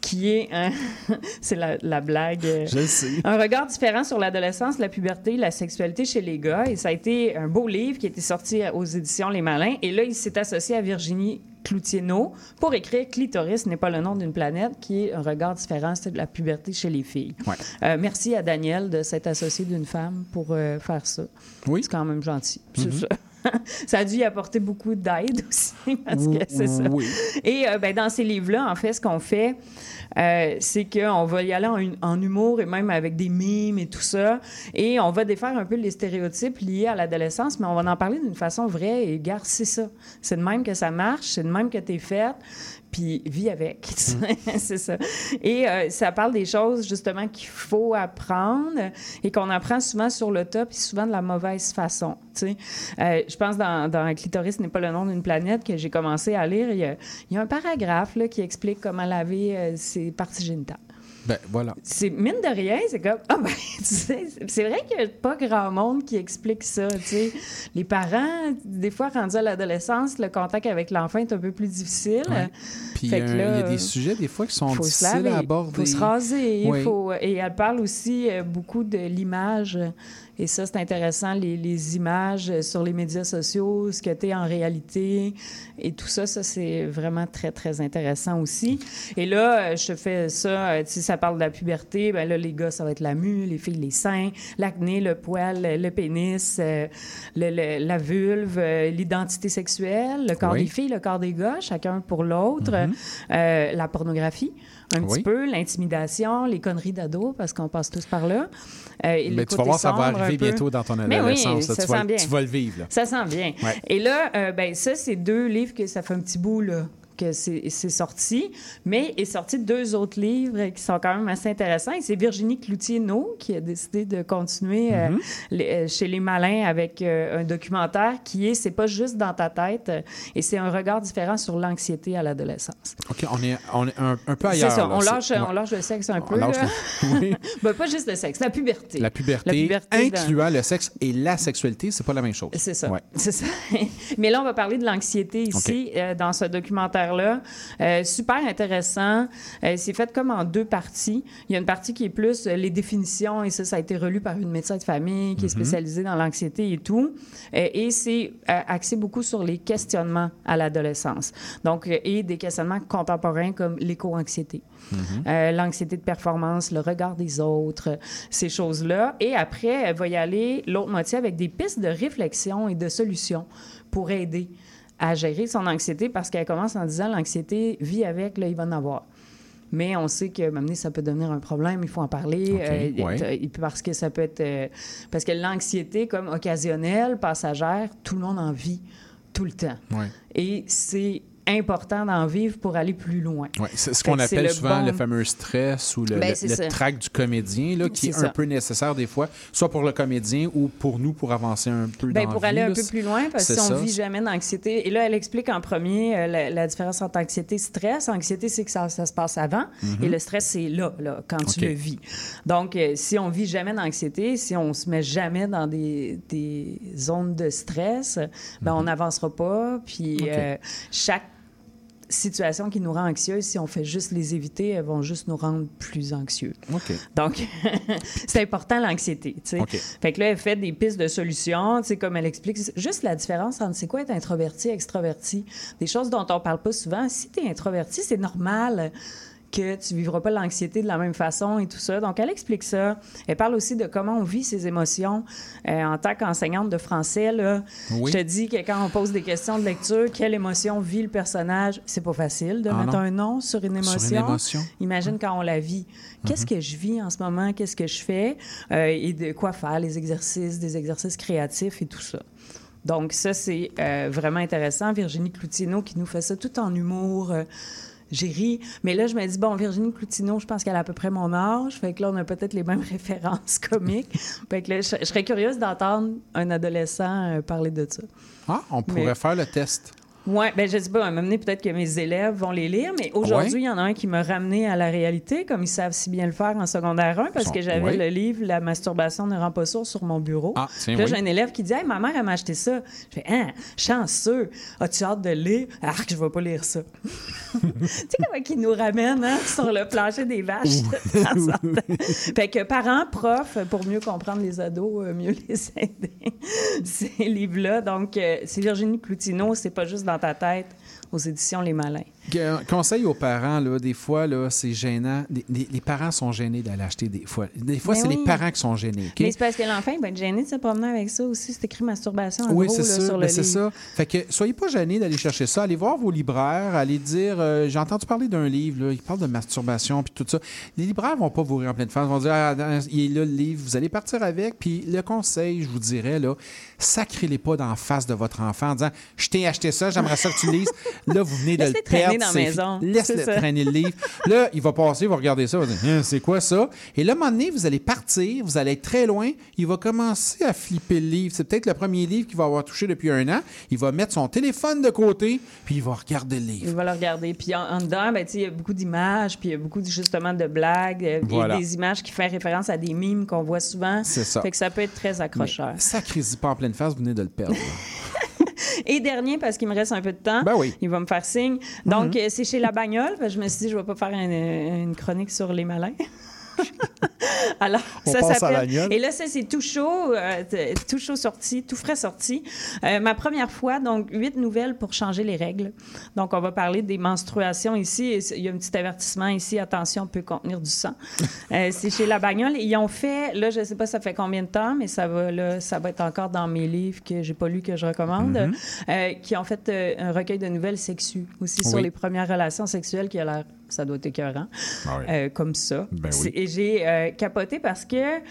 Qui est. un- c'est la, la blague. euh, Je sais. Un regard différent sur l'adolescence, la puberté, la sexualité chez les gars. Et ça a été un beau livre qui a été sorti aux éditions Les Malins. Et là, il s'est associé à Virginie Cloutier-No pour écrire Clitoris n'est pas le nom d'une planète, qui est un regard différent sur la puberté chez les filles. Ouais. Euh, merci à Daniel de s'être associé d'une femme pour euh, faire ça. Oui. C'est quand même gentil. Mhm. ça. ça a dû y apporter beaucoup d'aide aussi, parce que c'est ça. Oui. Et euh, ben, dans ces livres-là, en fait, ce qu'on fait, euh, c'est qu'on va y aller en, en humour et même avec des mimes et tout ça. Et on va défaire un peu les stéréotypes liés à l'adolescence, mais on va en parler d'une façon vraie. Et garde, c'est ça. C'est de même que ça marche, c'est de même que t'es faite. Puis vis avec. c'est ça. Et euh, ça parle des choses, justement, qu'il faut apprendre et qu'on apprend souvent sur le top et souvent de la mauvaise façon. Euh, je pense dans, dans Clitoris n'est pas le nom d'une planète que j'ai commencé à lire. Il y a, il y a un paragraphe là, qui explique comment laver euh, ses parties génitales. Ben, voilà. C'est mine de rien, c'est comme ah ben tu sais, c'est vrai qu'il n'y a pas grand monde qui explique ça, tu sais. Les parents, des fois rendus à l'adolescence, le contact avec l'enfant est un peu plus difficile. Ouais. Puis euh, il y a des sujets des fois qui sont faut se difficiles laver, à aborder. faut se raser, Oui. il faut et elle parle aussi euh, beaucoup de l'image et ça c'est intéressant les, les images euh, sur les médias sociaux, ce que tu es en réalité et tout ça ça c'est vraiment très très intéressant aussi. Et là euh, je fais ça euh, sais ça parle de la puberté, ben là les gars ça va être la mue, les filles les seins, l'acné, le poil, le pénis, le- le- la vulve, l'identité sexuelle, le corps Oui. des filles, le corps des gars, chacun pour l'autre, Mhm. euh, la pornographie, un Oui. petit peu, l'intimidation, les conneries d'ado, parce qu'on passe tous par là. Euh, Mais tu vas voir, ça va arriver bientôt dans ton oui, adolescence. ça tu, vas, sent bien. tu vas le vivre. Là. Ça sent bien. Ouais. Et là, euh, ben, ça, c'est deux livres que ça fait un petit bout, là que c'est c'est sorti, mais est sorti deux autres livres qui sont quand même assez intéressants. Et c'est Virginie Cloutier-No qui a décidé de continuer euh, Mhm. les- euh, chez les malins avec euh, un documentaire qui est C'est pas juste dans ta tête et c'est un regard différent sur l'anxiété à l'adolescence. OK, on est, on est un, un peu C'est ailleurs. ça, là. on C'est- lâche, on lâche le sexe un On peu. lâche le- oui. Ben, pas juste le sexe, la puberté. La puberté, La puberté dans- incluant le sexe et la sexualité, c'est pas la même chose. C'est ça. Ouais. C'est ça. Mais là, on va parler de l'anxiété ici, euh, dans ce Euh, super intéressant. Euh, c'est fait comme en deux parties. Il y a une partie qui est plus euh, les définitions, et ça, ça a été relu par une médecin de famille qui est Mhm. spécialisée dans l'anxiété et tout. Et c'est axé beaucoup sur les questionnements à l'adolescence. Donc, et des questionnements contemporains comme l'éco-anxiété. Euh, l'anxiété de performance, le regard des autres, ces choses-là. Et après, elle va y aller l'autre moitié avec des pistes de réflexion et de solutions pour aider à gérer son anxiété parce qu'elle commence en disant l'anxiété, vit avec, là, il va en avoir. Mais on sait que maintenant, ça peut devenir un problème, il faut en parler. Euh, ouais. parce que ça peut être. euh, parce que l'anxiété, comme occasionnelle, passagère, tout le monde en vit tout le temps. Ouais. Et c'est important d'en vivre pour aller plus loin. Ouais, c'est ce qu'on appelle le souvent bon- le fameux stress ou le, Ben, le- trac du comédien, là, qui est, un ça. peu nécessaire des fois, soit pour le comédien ou pour nous pour avancer un peu Ben, dans pour aller vie, un là. peu plus loin, parce que si on ça. vit jamais d'anxiété, et là, elle explique en premier euh, la, la différence entre anxiété et stress. Anxiété, c'est que ça, ça se passe avant, Mhm. et le stress, c'est là, là, quand tu le vis. Donc, euh, si on vit jamais d'anxiété, si on se met jamais dans des, des zones de stress, ben, on n'avancera pas, puis Mhm. Euh, chaque situation qui nous rend anxieux, si on fait juste les éviter, elles vont juste nous rendre plus anxieux. Donc, c'est important l'anxiété. tu sais. OK. Fait que là, elle fait des pistes de solutions, comme elle explique, juste la différence entre c'est quoi être introverti et extraverti. Des choses dont on parle pas souvent. Si tu es introverti, c'est normal que tu vivras pas l'anxiété de la même façon et tout ça. Donc, elle explique ça. Elle parle aussi de comment on vit ses émotions. Euh, en tant qu'enseignante de français, là, Oui. je te dis que quand on pose des questions de lecture, quelle émotion vit le personnage, c'est pas facile de Ah mettre non. un nom sur une Sur émotion. une émotion. Imagine quand on la vit. Qu'est-ce que je vis en ce moment? Qu'est-ce que je fais? Euh, et de quoi faire, les exercices, des exercices créatifs et tout ça. Donc, ça, c'est euh, vraiment intéressant. Virginie Cloutineau qui nous fait ça tout en humour. euh, j'ai ri. Mais là, je me dis, bon, Virginie Cloutineau, je pense qu'elle a à peu près mon âge. Fait que là, on a peut-être les mêmes références comiques. fait que là, je, je serais curieuse d'entendre un adolescent euh, parler de ça. Ah, on pourrait Mais- faire le test. Oui, ben je sais pas, à un moment donné, peut-être que mes élèves vont les lire, mais aujourd'hui, Ouais. il y en a un qui m'a ramené à la réalité, comme ils savent si bien le faire en secondaire 1, parce que j'avais ouais. le livre La masturbation ne rend pas sourd sur mon bureau. Ah, tiens, là, oui. j'ai un élève qui dit Hey, ma mère, elle m'a acheté ça. Je fais Hein, chanceux. As-tu hâte de lire? Arc, je vais pas lire ça. tu sais comment ils nous ramènent hein, sur le plancher des vaches. fait que parents, profs, pour mieux comprendre les ados, euh, mieux les aider, ces livres-là. Donc, euh, c'est Virginie Cloutineau, c'est pas juste dans ta tête, aux éditions Les Malins. Que- Conseil aux parents, là, des fois, là, c'est gênant. Les parents sont gênés d'aller acheter des fois. Des fois, Ben c'est oui. les parents qui sont gênés. Mais c'est parce que l'enfant, va être gêné de se promener avec ça aussi. C'est écrit masturbation en Oui, gros c'est là, ça. sur le ben, c'est ça. Fait que soyez pas gênés d'aller chercher ça. Allez voir vos libraires, allez dire euh, j'ai entendu parler d'un livre, là, il parle de masturbation puis tout ça. Les libraires vont pas vous rire en pleine face. Ils vont dire ah, il est là le livre, vous allez partir avec. Puis le conseil, je vous dirais, là, sacrez-les pas dans la face de votre enfant en disant je t'ai acheté ça, j'aimerais ça que tu lises. Là, vous venez de le perdre dans la maison. Laisse-le ça. traîner le livre. Là, il va passer, il va regarder ça, il va dire Hein, c'est quoi ça? Et là, à un moment donné, vous allez partir, vous allez être très loin, il va commencer à flipper le livre. C'est peut-être le premier livre qu'il va avoir touché depuis un an. Il va mettre son téléphone de côté, puis il va regarder le livre. Il va le regarder. Puis en, en dedans, ben, il y a beaucoup d'images, puis il y a beaucoup justement de blagues, Voilà. des images qui font référence à des mimes qu'on voit souvent. C'est ça. Fait que ça peut être très accrocheur. Sacré-y pas en pleine face, vous venez de le perdre. Et dernier, parce qu'il me reste un peu de temps, Ben oui. il va me faire signe. Donc, Mhm. euh, c'est chez La Bagnole. Que je me suis dit, je vais pas faire une, une chronique sur les malins. Alors, On ça s'appelle. Et là, ça, c'est tout chaud, euh, tout chaud sorti, tout frais sorti. Euh, ma première fois, donc, huit nouvelles pour changer les règles. Donc, on va parler des menstruations ici. Il y a un petit avertissement ici. Attention, peut contenir du sang. Euh, c'est chez La Bagnole. Ils ont fait, là, je sais pas ça fait combien de temps, mais ça va, là, ça va être encore dans mes livres que j'ai pas lu que je recommande, euh, qui ont fait un recueil de nouvelles sexues aussi sur les premières relations sexuelles qui a l'air, ça doit être écœurant, Ah oui. euh, comme ça. Ben oui. Et j'ai euh, capoté parce que tu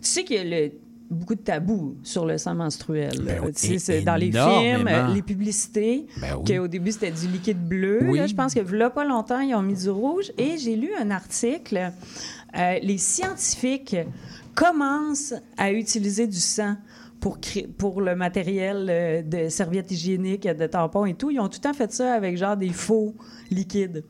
sais qu'il y a le- beaucoup de tabous sur le sang menstruel. Ben là. oui, Tu sais, c'est dans les films, les publicités, Ben qu'au début c'était du liquide bleu. Là, je pense que là pas longtemps, ils ont mis du rouge. Et j'ai lu un article, euh, les scientifiques commencent à utiliser du sang pour, le matériel euh, de serviettes hygiéniques, de tampons et tout. Ils ont tout le temps fait ça avec genre des faux liquides,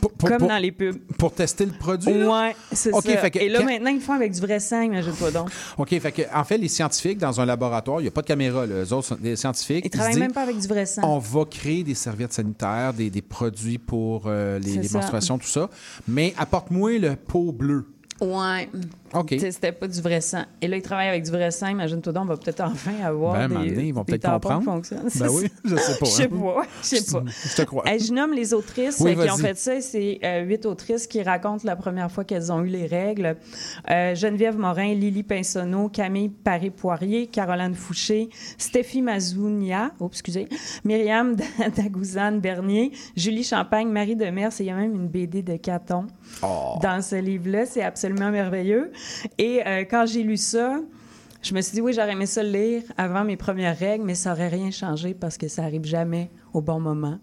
Pour- comme pour- dans les pubs. Pour tester le produit? Ouais, c'est ça. fait que Et là, quand- maintenant, ils le font avec du vrai sang, imagine-toi donc. OK, fait que, en fait, les scientifiques, dans un laboratoire, il n'y a pas de caméra. Là. Eux autres, sont des scientifiques. Ils se travaillent disent, même pas avec du vrai sang. On va créer des serviettes sanitaires, des, des produits pour euh, les, les menstruations, tout ça. Mais apporte-moi le pot bleu. Ouais. OK. Tu sais, C'était pas du vrai sang. Et là, ils travaillent avec du vrai sang. Imagine-toi donc, on va peut-être enfin avoir Ben, des, donné, ils vont peut-être comprendre. Ben oui, je sais pas, Je sais hein. pas. Je sais pas. Je te crois. Hey, je nomme les autrices Oui, qui ont fait ça. C'est euh, huit autrices qui racontent la première fois qu'elles ont eu les règles. Euh, Geneviève Morin, Lily Pinsonneau, Camille Paré-Poirier, Caroline Fouché, Stéphie Mazounia, oh, excusez, Myriam Dagouzane Bernier, Julie Champagne, Marie Demers, et il y a même une BD de Caton Oh. dans ce livre-là. C'est absolument merveilleux. Et euh, quand j'ai lu ça, je me suis dit, oui, j'aurais aimé ça le lire avant mes premières règles, mais ça aurait rien changé parce que ça arrive jamais au bon moment.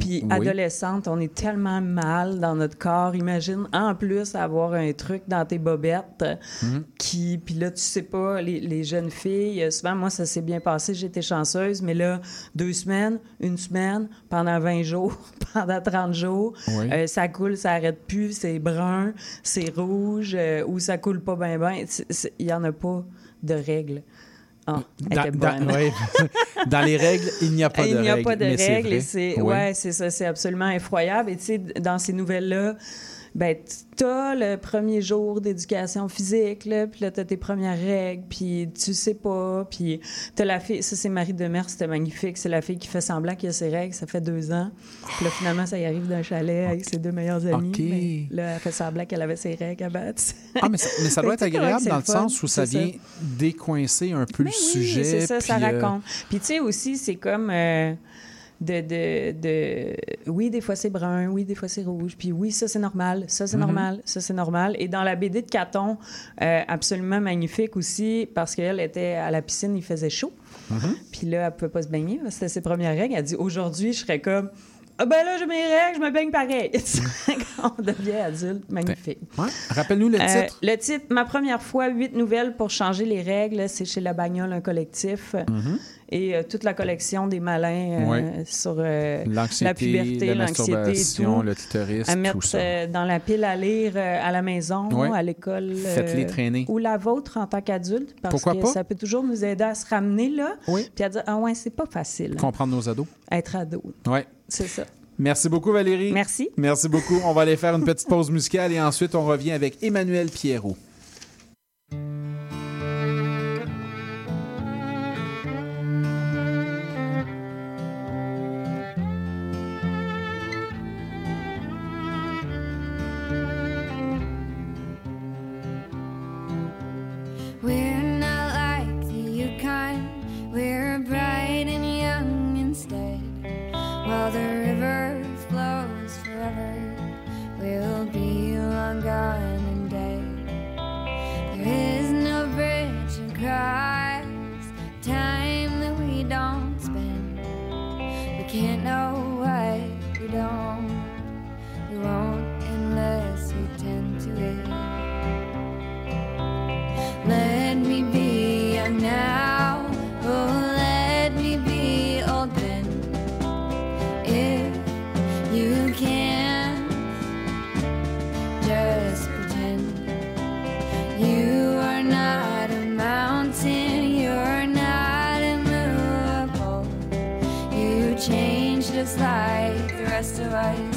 Puis, Oui. adolescente, on est tellement mal dans notre corps. Imagine, en plus, avoir un truc dans tes bobettes Mhm. qui... Puis là, tu sais pas, les, les jeunes filles, euh, souvent, moi, ça s'est bien passé, j'étais chanceuse, mais là, deux semaines, une semaine, pendant 20 jours, pendant 30 jours, Oui. euh, ça coule, ça arrête plus, c'est brun, c'est rouge, euh, ou ça coule pas bien, bien. Il y en a pas de règles. Ah, Dans, était dans- bonne. ouais. Dans les règles, il n'y a pas de Il règles. n'y a pas de règles. c'est, ouais, c'est ça, c'est absolument effroyable. Et tu sais, dans ces nouvelles-là, ben, t'as le premier jour d'éducation physique, là, puis là, t'as tes premières règles, puis tu sais pas, puis t'as la fille, ça c'est Marie Demers, c'était magnifique, c'est la fille qui fait semblant qu'il y a ses règles, ça fait deux ans, puis là, finalement, ça y arrive d'un chalet avec ses deux meilleurs amis, OK. mais là, elle fait semblant qu'elle avait ses règles à battre. Ah, mais ça, mais ça doit être agréable dans le fun. sens où ça vient décoincer un peu le Oui, sujet. c'est ça, ça euh, raconte. Puis tu sais aussi, c'est comme euh, de, de, de- Oui, des fois c'est brun, oui, des fois c'est rouge. Puis oui, ça c'est normal, ça c'est Mhm. normal, ça c'est normal. Et dans la BD de Caton, euh, absolument magnifique aussi, parce qu'elle était à la piscine, il faisait chaud. Mhm. Puis là, elle pouvait pas se baigner, c'était ses premières règles. Elle dit Aujourd'hui, je serais comme. Ah ben là, j'ai mes règles, je me baigne pareil. Quand on devient adulte, magnifique. Ouais. Rappelle-nous le Euh, titre. le titre, ma première fois, huit nouvelles pour changer les règles, c'est chez La Bagnole, un collectif. Et euh, toute la collection des malins euh, sur euh, la puberté, la l'anxiété tout. le clitoris, à tout mettre ça. euh, dans la pile à lire à la maison, Ouais. à l'école. Faites-les traîner. Ou la vôtre en tant qu'adulte, parce Pourquoi que pas? ça peut toujours nous aider à se ramener là. Oui. Puis à dire, ah ouais, c'est pas facile. Comprendre nos ados. Être ado. Ouais. C'est ça. Merci beaucoup, Valérie. Merci. Merci beaucoup. On va aller faire une petite pause musicale et ensuite on revient avec Emmanuel Pierrot. while the river flows forever, we'll be long gone in day. There is no bridge across time that we don't spend. We can't know what we don't. We won't unless we tend to it. like the rest of us.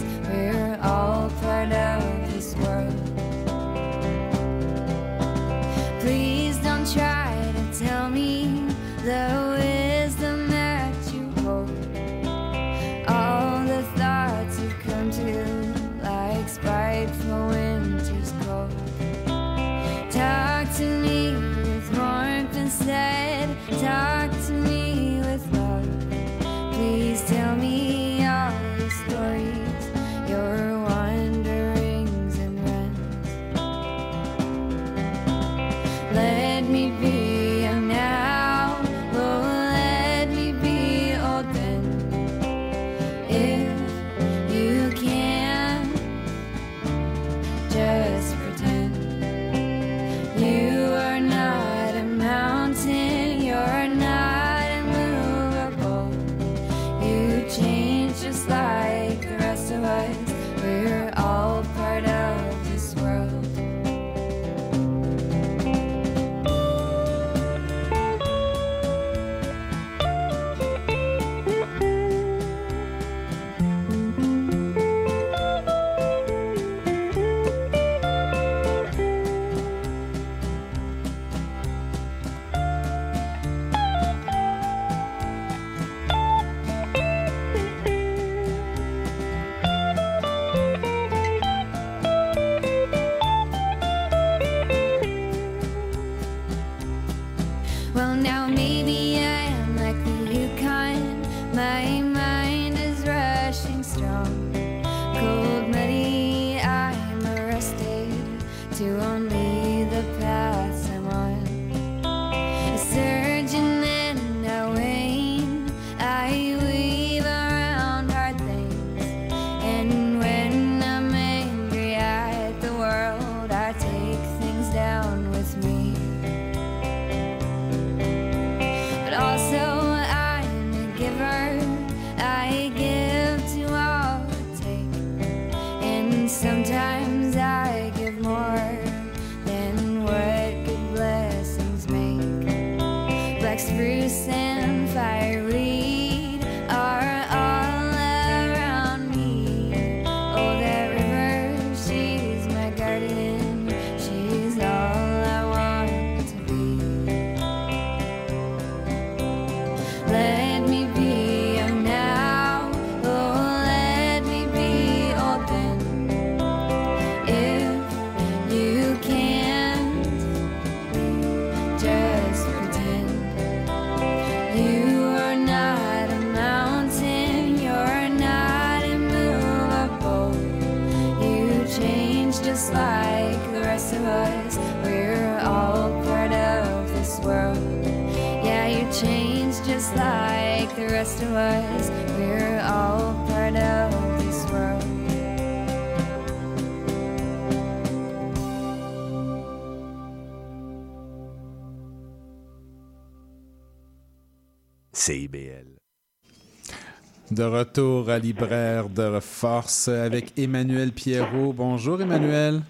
libraire de force avec Emmanuel Pierrot. Bonjour Emmanuel.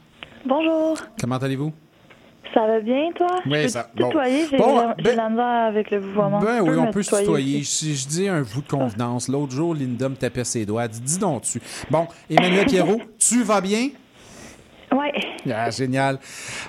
Bonjour. Comment allez-vous? Ça va bien, toi? Oui, je ça. Bon, j'ai bon, ben, avec le vouvoiement. Ben oui, on peut se tutoyer. Si je, dis un vous de convenance, l'autre jour, Linda me tapait ses doigts. Dis donc, tu. Bon, Emmanuel Pierrot, tu vas bien? Oui. Ah, génial.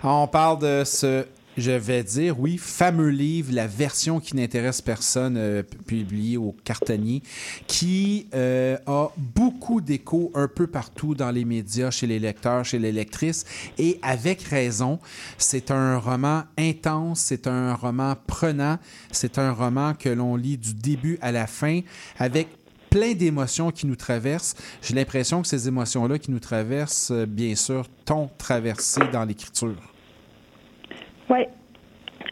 On parle de ce je vais dire, oui, fameux livre, la version qui n'intéresse personne, euh, publiée au cartonnier, qui euh, a beaucoup d'écho un peu partout dans les médias, chez les lecteurs, chez les lectrices, et avec raison. C'est un roman intense, c'est un roman prenant, c'est un roman que l'on lit du début à la fin, avec plein d'émotions qui nous traversent. J'ai l'impression que ces émotions-là qui nous traversent, euh, bien sûr, t'ont traversé dans l'écriture. Oui.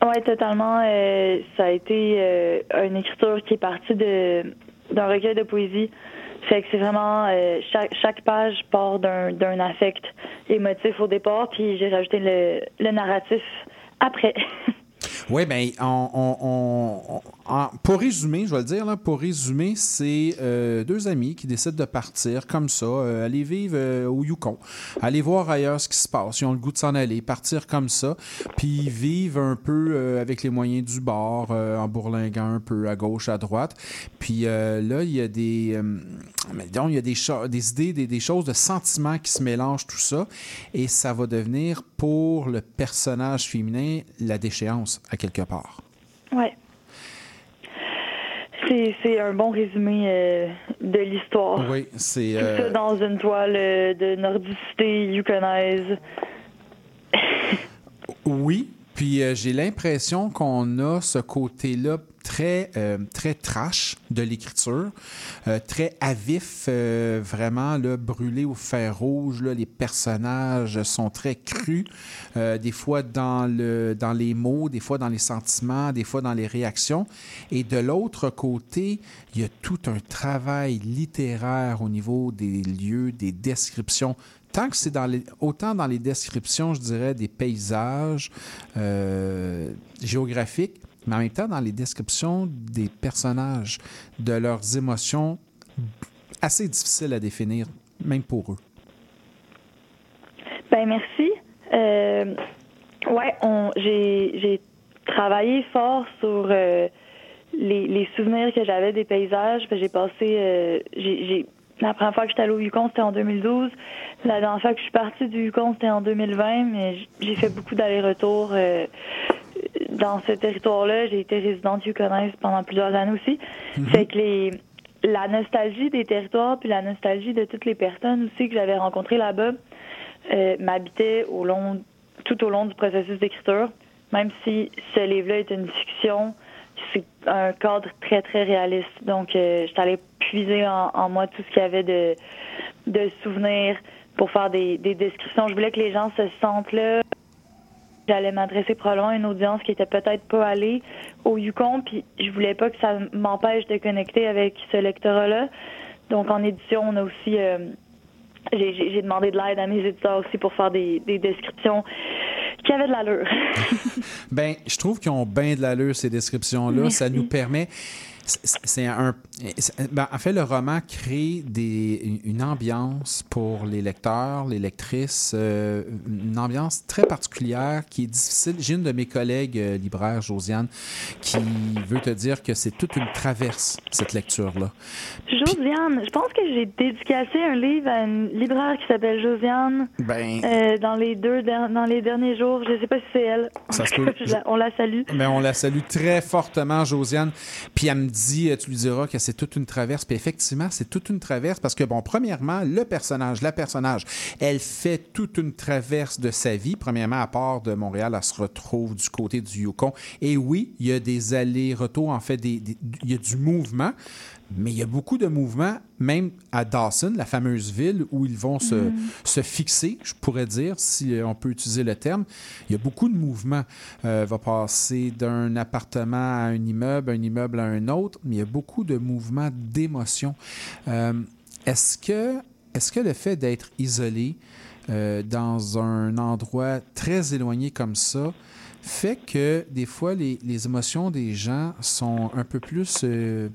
Oui, totalement. Euh, ça a été euh, une écriture qui est partie de d'un recueil de poésie. Fait que c'est vraiment euh, chaque, chaque page part d'un, d'un affect émotif au départ, puis j'ai rajouté le, le narratif après. Oui, bien, on, on- on- pour résumer, je vais le dire, là, pour résumer, c'est euh, deux amis qui décident de partir comme ça, euh, aller vivre euh, au Yukon, aller voir ailleurs ce qui se passe. Ils ont le goût de s'en aller, partir comme ça, puis vivre un peu euh, avec les moyens du bord, euh, en bourlinguant un peu à gauche, à droite. Puis là, il y a des, mais donc, il y a des, des idées, des, des choses, de sentiments qui se mélangent, tout ça, et ça va devenir pour le personnage féminin la déchéance à quelque part. Ouais. C'est un bon résumé euh, de l'histoire. Oui, c'est. Tout euh, ça dans une toile euh, de nordicité yukonaise. Oui, puis euh, j'ai l'impression qu'on a ce côté-là très, euh, très trash de l'écriture, euh, très à vif, euh, vraiment là, brûlé au fer rouge. Là, les personnages sont très crus, des fois dans, le, dans les mots, des fois dans les sentiments, des fois dans les réactions. Et de l'autre côté, il y a tout un travail littéraire au niveau des lieux, des descriptions tant que c'est dans les, autant dans les descriptions, je dirais, des paysages euh, géographiques, mais en même temps dans les descriptions des personnages, de leurs émotions, assez difficiles à définir, même pour eux. Ben merci. Euh, ouais, j'ai, j'ai travaillé fort sur euh, les, souvenirs que j'avais des paysages. J'ai passé, j'ai- la première fois que j'étais allée au Yukon, c'était en 2012. La dernière fois que je suis partie du Yukon, c'était en 2020. Mais j'ai fait beaucoup d'allers-retours euh, dans ce territoire-là. J'ai été résidente yukonaise pendant plusieurs années aussi. Fait que les, la nostalgie des territoires puis la nostalgie de toutes les personnes aussi que j'avais rencontrées là-bas euh, m'habitait au long, tout au long du processus d'écriture. Même si ce livre-là est une fiction, c'est un cadre très, très réaliste. Donc, euh, allée puiser en, en moi tout ce qu'il y avait de, de souvenirs pour faire des, des descriptions. Je voulais que les gens se sentent là. J'allais m'adresser probablement à une audience qui était peut-être pas allée au Yukon, puis je voulais pas que ça m'empêche de connecter avec ce lectorat-là. Donc, en édition, on a aussi... euh, j'ai demandé de l'aide à mes éditeurs aussi pour faire des, des descriptions qui avaient de l'allure. Ben, je trouve qu'ils ont bien de l'allure, ces descriptions-là. Ça nous permet. C'est- un. ben, en fait, le roman crée des, une ambiance pour les lecteurs, les lectrices, euh, une ambiance très particulière qui est difficile. J'ai une de mes collègues euh, libraires, Josiane, qui veut te dire que c'est toute une traverse, cette lecture-là. Josiane, je pense que j'ai dédicacé un livre à une libraire qui s'appelle Josiane Ben. euh, dans les deux dans les derniers jours. Je sais pas si c'est elle. Ça se peut. On la salue. Mais on la salue très fortement, Josiane. Puis elle me euh, tu lui diras que c'est toute une traverse. Puis effectivement, c'est toute une traverse parce que, bon, premièrement, le personnage, la personnage, elle fait toute une traverse de sa vie. Premièrement, à part de Montréal, elle se retrouve du côté du Yukon. Et oui, il y a des allers-retours, en fait, des- des- il y a du mouvement. Mais il y a beaucoup de mouvements, même à Dawson, la fameuse ville où ils vont se, Mhm. se fixer, je pourrais dire, si euh, on peut utiliser le terme. Il y a beaucoup de mouvements. Euh, va passer d'un appartement à un immeuble, un immeuble à un autre, mais il y a beaucoup de mouvements d'émotion. Euh, est-ce que, est-ce que le fait d'être isolé euh, dans un endroit très éloigné comme ça fait que des fois les, les émotions des gens sont un peu plus euh,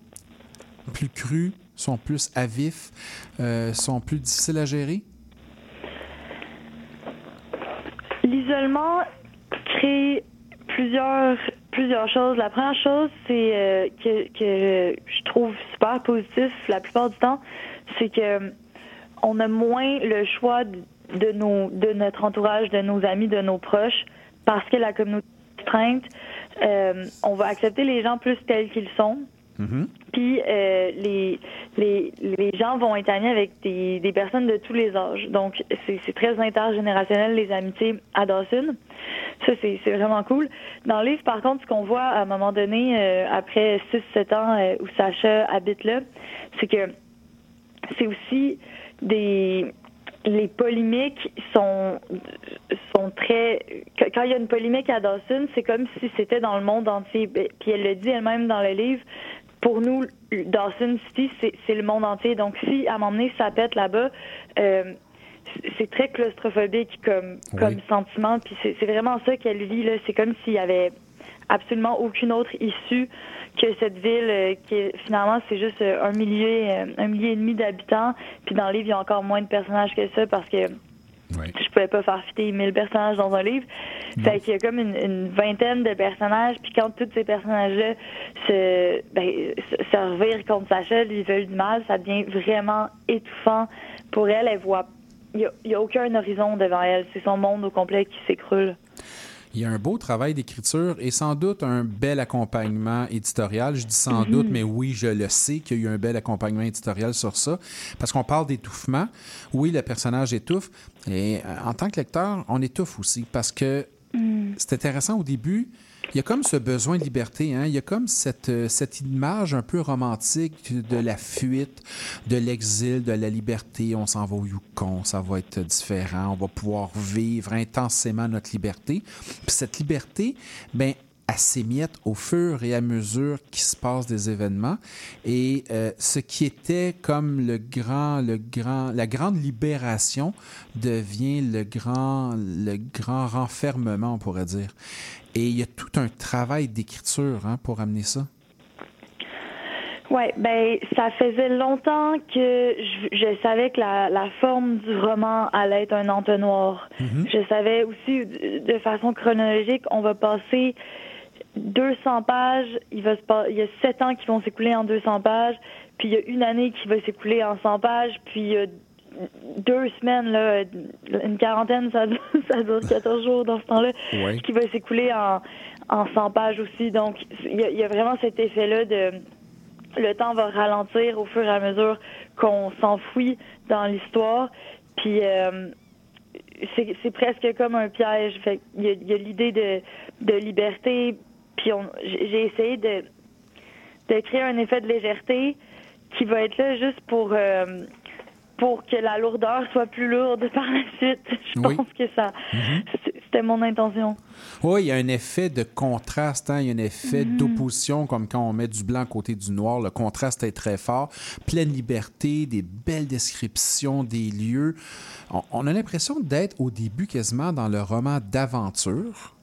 plus crues, sont plus à vif, euh, sont plus difficiles à gérer? L'isolement crée plusieurs plusieurs choses. La première chose, c'est euh, que, que je trouve super positif la plupart du temps, c'est que euh, on a moins le choix de, nos de notre entourage, de nos amis, de nos proches, parce que la communauté est restreinte. Euh, on va accepter les gens plus tels qu'ils sont. Euh, les, gens vont être amis avec des, personnes de tous les âges. Donc, c'est très intergénérationnel, les amitiés à Dawson. Ça, c'est vraiment cool. Dans le livre, par contre, ce qu'on voit à un moment donné, euh, après 6-7 ans euh, où Sacha habite là, c'est que c'est aussi des les polémiques sont sont très quand il y a une polémique à Dawson, c'est comme si c'était dans le monde entier. Ben, Puis elle le dit elle-même dans le livre, pour nous, Dawson City, c'est c'est le monde entier. Donc, si à un moment donné, ça pète là-bas, euh, c'est très claustrophobique comme, Oui. comme sentiment. Puis c'est vraiment ça qu'elle vit. là. C'est comme s'il y avait absolument aucune autre issue que cette ville euh, qui est- finalement c'est juste euh, un millier euh, un millier et demi d'habitants puis dans le livre il y a encore moins de personnages que ça parce que je pouvais pas faire fitter 1000 personnages dans un livre. Fait qu'il y a comme une, une vingtaine de personnages puis quand tous ces personnages là se ben, se- se revirent contre Sacha lui veulent du mal ça devient vraiment étouffant pour elle. Elle voit il y a, il y a aucun horizon devant elle. C'est son monde au complet qui s'écroule Il y a un beau travail d'écriture et sans doute un bel accompagnement éditorial. Je dis sans Mhm. doute, mais oui, je le sais qu'il y a eu un bel accompagnement éditorial sur ça. Parce qu'on parle d'étouffement. Oui, le personnage étouffe. Et euh, en tant que lecteur, on étouffe aussi. Parce que c'est intéressant au début. Il y a comme ce besoin de liberté. Hein? Il y a comme cette, euh, cette image un peu romantique de la fuite, de l'exil, de la liberté. On s'en va au Yukon, ça va être différent. On va pouvoir vivre intensément notre liberté. Puis cette liberté, ben, elle s'émiette au fur et à mesure qu'il se passe des événements. Et euh, ce qui était comme le grand, le grand, la grande libération devient le grand, le grand renfermement, on pourrait dire. Et il y a tout un travail d'écriture hein, pour amener ça. Ouais, ben ça faisait longtemps que je, je savais que la, la forme du roman allait être un entonnoir. Mhm. Je savais aussi de façon chronologique, on va passer 200 pages, il va se pas, il y a 7 ans qui vont s'écouler en 200 pages, puis il y a une année qui va s'écouler en 100 pages, puis il y a deux semaines là, une quarantaine, ça, ça dure 14 jours dans ce temps-là, Ouais. qui va s'écouler en en 100 pages aussi. Donc il y a, il y a vraiment cet effet là de le temps va ralentir au fur et à mesure qu'on s'enfouit dans l'histoire. Puis euh, c'est presque comme un piège. Fait il y a, l'idée de, de liberté. Puis j'ai essayé de, de créer un effet de légèreté qui va être là juste pour euh, pour que la lourdeur soit plus lourde par la suite. Je Oui. pense que ça c'était mon intention. Oui, il y a un effet de contraste, hein, il y a un effet Mhm. d'opposition, comme quand on met du blanc à côté du noir. Le contraste est très fort. Pleine liberté, des belles descriptions des lieux. On, on a l'impression d'être au début quasiment dans le roman d'aventure.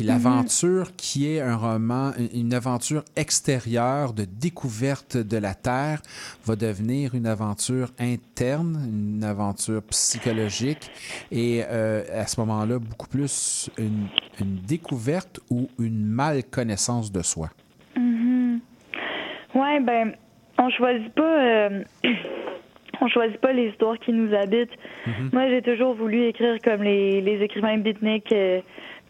Puis l'aventure qui est un roman, une- aventure extérieure de découverte de la Terre va devenir une aventure interne, une aventure psychologique et euh, à ce moment-là, beaucoup plus une, une découverte ou une mal connaissance de soi. Mhm. Ouais, ben, on choisit pas, euh, on choisit pas les histoires qui nous habitent. Mhm. Moi, j'ai toujours voulu écrire comme les, les écrivains beatniks euh,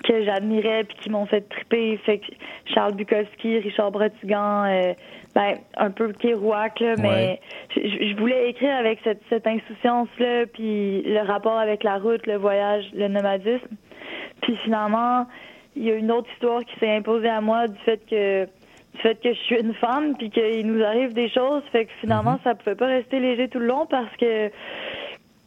que j'admirais puis qui m'ont fait triper. Fait que Charles Bukowski, Richard Bratigan, euh, ben, un peu Kerouac, là, mais je, je voulais écrire avec cette, cette insouciance-là, puis le rapport avec la route, le voyage, le nomadisme. Puis finalement, il y a une autre histoire qui s'est imposée à moi du fait que du fait que je suis une femme puis qu'il nous arrive des choses, fait que finalement ça pouvait pas rester léger tout le long parce que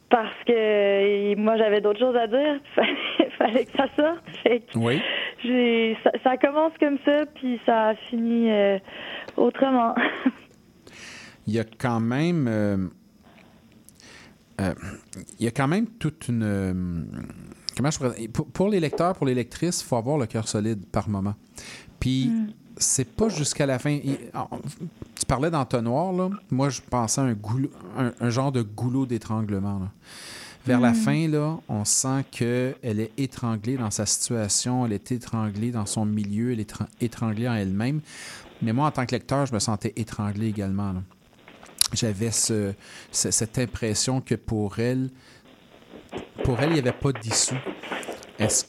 parce que moi j'avais d'autres choses à dire, fallait, que ça sorte. Fait que Oui. j'ai ça, ça commence comme ça puis ça a fini euh, autrement. Il y a quand même. euh, euh, il y a quand même toute une. euh, comment je pourrais- pour, pour les lecteurs, pour les lectrices, il faut avoir le cœur solide par moment. Puis, c'est pas jusqu'à la fin. Tu parlais d'entonnoir, là. Moi, je pensais à un, goulot- un, un genre de goulot d'étranglement. là. Vers la Mm. fin, là, on sent qu'elle est étranglée dans sa situation, elle est étranglée dans son milieu, elle est étran- étranglée en elle-même. Mais moi, en tant que lecteur, je me sentais étranglé également. J'avais ce, ce- cette impression que pour elle, pour elle, il n'y avait pas d'issue. Est-ce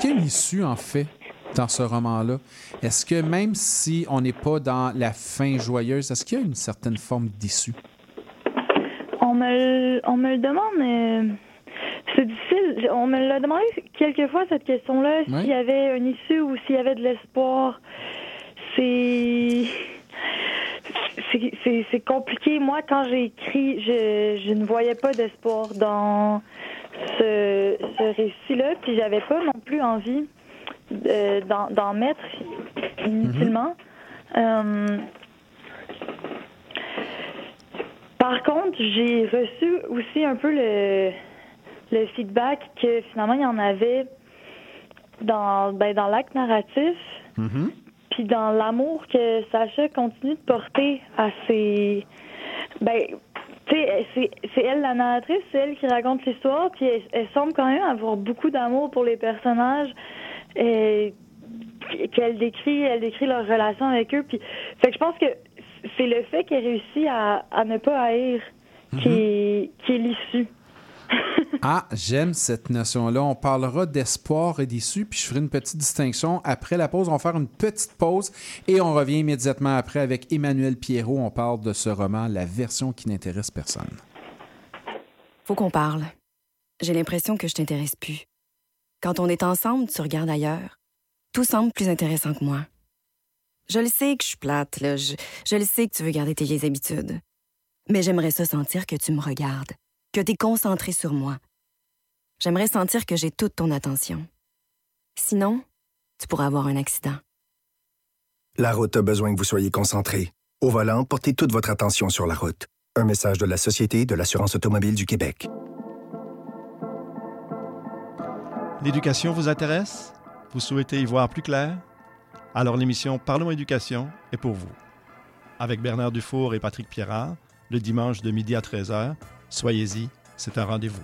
qu'il y a une issue, en fait, dans ce roman-là? Est-ce que même si on n'est pas dans la fin joyeuse, est-ce qu'il y a une certaine forme d'issue? On me le, on me le demande. c'est difficile. On me l'a demandé quelques fois cette question-là, Ouais. s'il y avait une issue ou s'il y avait de l'espoir. C'est. c'est- compliqué. Moi, quand j'ai écrit, je, je ne voyais pas d'espoir dans ce, ce récit-là, puis j'avais pas non plus envie de- d'en mettre inutilement. Euh, Par contre, j'ai reçu aussi un peu le, le feedback que finalement, il y en avait dans, ben, dans l'acte narratif, puis dans l'amour que Sacha continue de porter à ses... Ben, tu sais, c'est c'est elle la narratrice, c'est elle qui raconte l'histoire, puis elle, elle semble quand même avoir beaucoup d'amour pour les personnages. Et qu'elle décrit, elle décrit leur relation avec eux. Puis, fait que je pense que c'est le fait qu'elle réussit à, à ne pas haïr qui, est, qui est l'issue. Ah, j'aime cette notion-là. On parlera d'espoir et d'issue, puis je ferai une petite distinction. Après la pause, on va faire une petite pause et on revient immédiatement après avec Emmanuel Pierrot. On parle de ce roman, la version qui n'intéresse personne. Faut qu'on parle. J'ai l'impression que je t'intéresse plus. Quand on est ensemble, tu regardes ailleurs. Tout semble plus intéressant que moi. Je le sais que je suis plate, là. Je, je le sais que tu veux garder tes vieilles habitudes. Mais j'aimerais ça sentir que tu me regardes, que tu es concentré sur moi. J'aimerais sentir que j'ai toute ton attention. Sinon, tu pourrais avoir un accident. La route a besoin que vous soyez concentré. Au volant, portez toute votre attention sur la route. Un message de la Société de l'assurance automobile du Québec. L'éducation vous intéresse? Vous souhaitez y voir plus clair? Alors l'émission Parlons éducation est pour vous. Avec Bernard Dufour et Patrick Pierrard, le dimanche de midi à 13h, soyez-y, c'est un rendez-vous.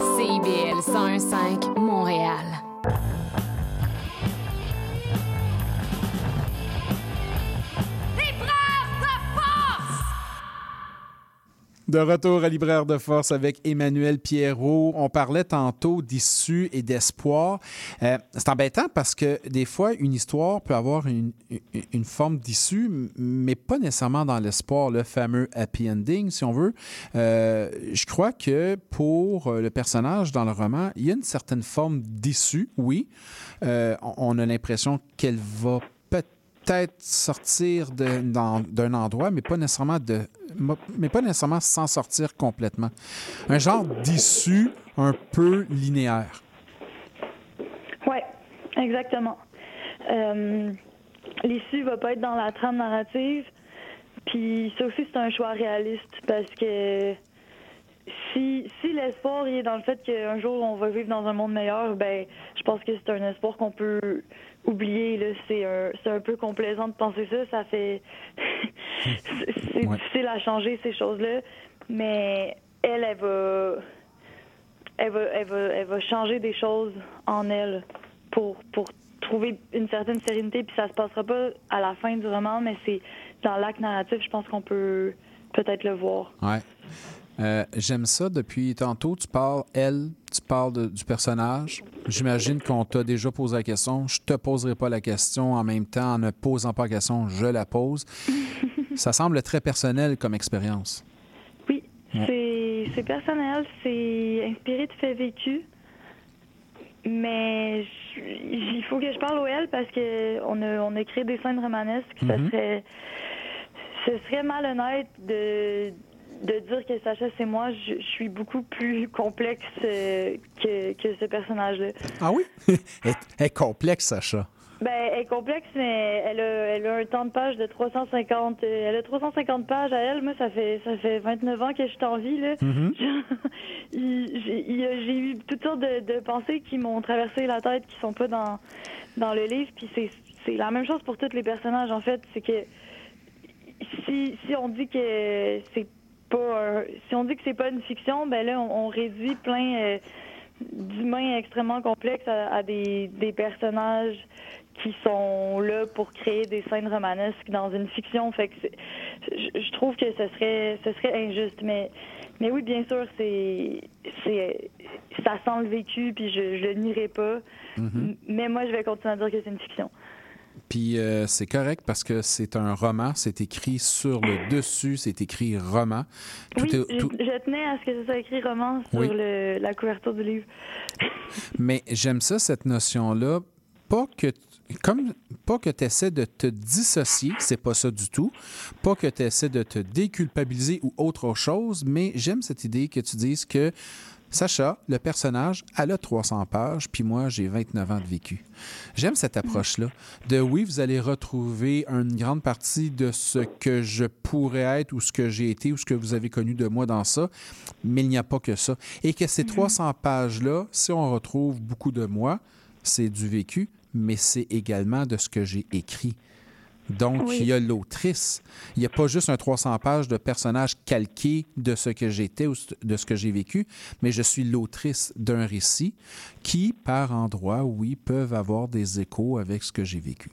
CIBL 101.5 Montréal. De retour à Libraire de Force avec Emmanuel Pierrot. On parlait tantôt d'issue et d'espoir. Euh, c'est embêtant parce que des fois, une histoire peut avoir une, forme d'issue, mais pas nécessairement dans l'espoir, le fameux happy ending, si on veut. Euh, je crois que pour le personnage dans le roman, il y a une certaine forme d'issue, oui. Euh, on a l'impression qu'elle va peut-être sortir d'un endroit, mais pas nécessairement de, mais pas nécessairement s'en sortir complètement. Un genre d'issue un peu linéaire. Oui, exactement. Euh, L'issue va pas être dans la trame narrative. Puis ça aussi, c'est un choix réaliste parce que si, si l'espoir est dans le fait qu'un jour on va vivre dans un monde meilleur, ben je pense que c'est un espoir qu'on peut oublier. là. C'est un, c'est un peu complaisant de penser ça. Ça fait. c'est c'est difficile à changer ces choses-là. Mais elle, elle va. Elle va, elle, va, elle va changer des choses en elle pour, pour trouver une certaine sérénité. Puis ça se passera pas à la fin du roman, mais c'est dans l'acte narratif, je pense qu'on peut peut-être le voir. Ouais. Euh, J'aime ça depuis tantôt. Tu parles, elle, tu parles de- du personnage. J'imagine qu'on t'a déjà posé la question. Je te poserai pas la question en même temps. En ne posant pas la question, je la pose. ça semble très personnel comme expérience. Oui, Ouais. c'est personnel, c'est inspiré de faits vécus. Mais je- il faut que je parle au elle parce que on a, on a créé des scènes romanesques. Ça Mhm. serait ce serait malhonnête de de dire que Sacha c'est moi. Je, je suis beaucoup plus complexe euh, que, que ce personnage-là. Ah oui? elle, est complexe, Sacha. Ben, elle est complexe, mais elle a, elle a un temps de page de 350. euh, Elle a 350 pages à elle. Moi, ça fait ça fait 29 ans que je suis en vie, là. Mhm. J'ai eu toutes sortes de, de pensées qui m'ont traversé la tête, qui sont pas dans, dans le livre. Puis c'est c'est la même chose pour tous les personnages, en fait. C'est que si, si on dit que c'est pas un- si on dit que c'est pas une fiction, ben là, on, on réduit plein euh, d'humains extrêmement complexes à, à des, des personnages qui sont là pour créer des scènes romanesques dans une fiction. Fait que je, je trouve que ce serait ce serait injuste. Mais mais oui, bien sûr, c'est c'est ça sent le vécu, puis je, je le nierai pas. Mhm. Mais moi, je vais continuer à dire que c'est une fiction. Puis euh, c'est correct parce que c'est un roman, c'est écrit sur le dessus, c'est écrit roman. Tout oui, est- tout- je, je tenais à ce que ça soit écrit roman sur Oui. le, la couverture du livre. Mais j'aime ça, cette notion-là. Pas que, comme, pas que tu essaies de te dissocier, c'est pas ça du tout. Pas que tu essaies de te déculpabiliser ou autre chose, mais j'aime cette idée que tu dises que Sacha, le personnage, elle a 300 pages, puis moi, j'ai 29 ans de vécu. J'aime cette approche-là. De oui, vous allez retrouver une grande partie de ce que je pourrais être ou ce que j'ai été ou ce que vous avez connu de moi dans ça, mais il n'y a pas que ça. Et que ces 300 pages-là, si on retrouve beaucoup de moi, c'est du vécu, mais c'est également de ce que j'ai écrit. Donc, Oui. il y a l'autrice. Il n'y a pas juste un 300 pages de personnages calqués de ce que j'étais ou de ce que j'ai vécu, mais je suis l'autrice d'un récit qui, par endroits, oui, peuvent avoir des échos avec ce que j'ai vécu.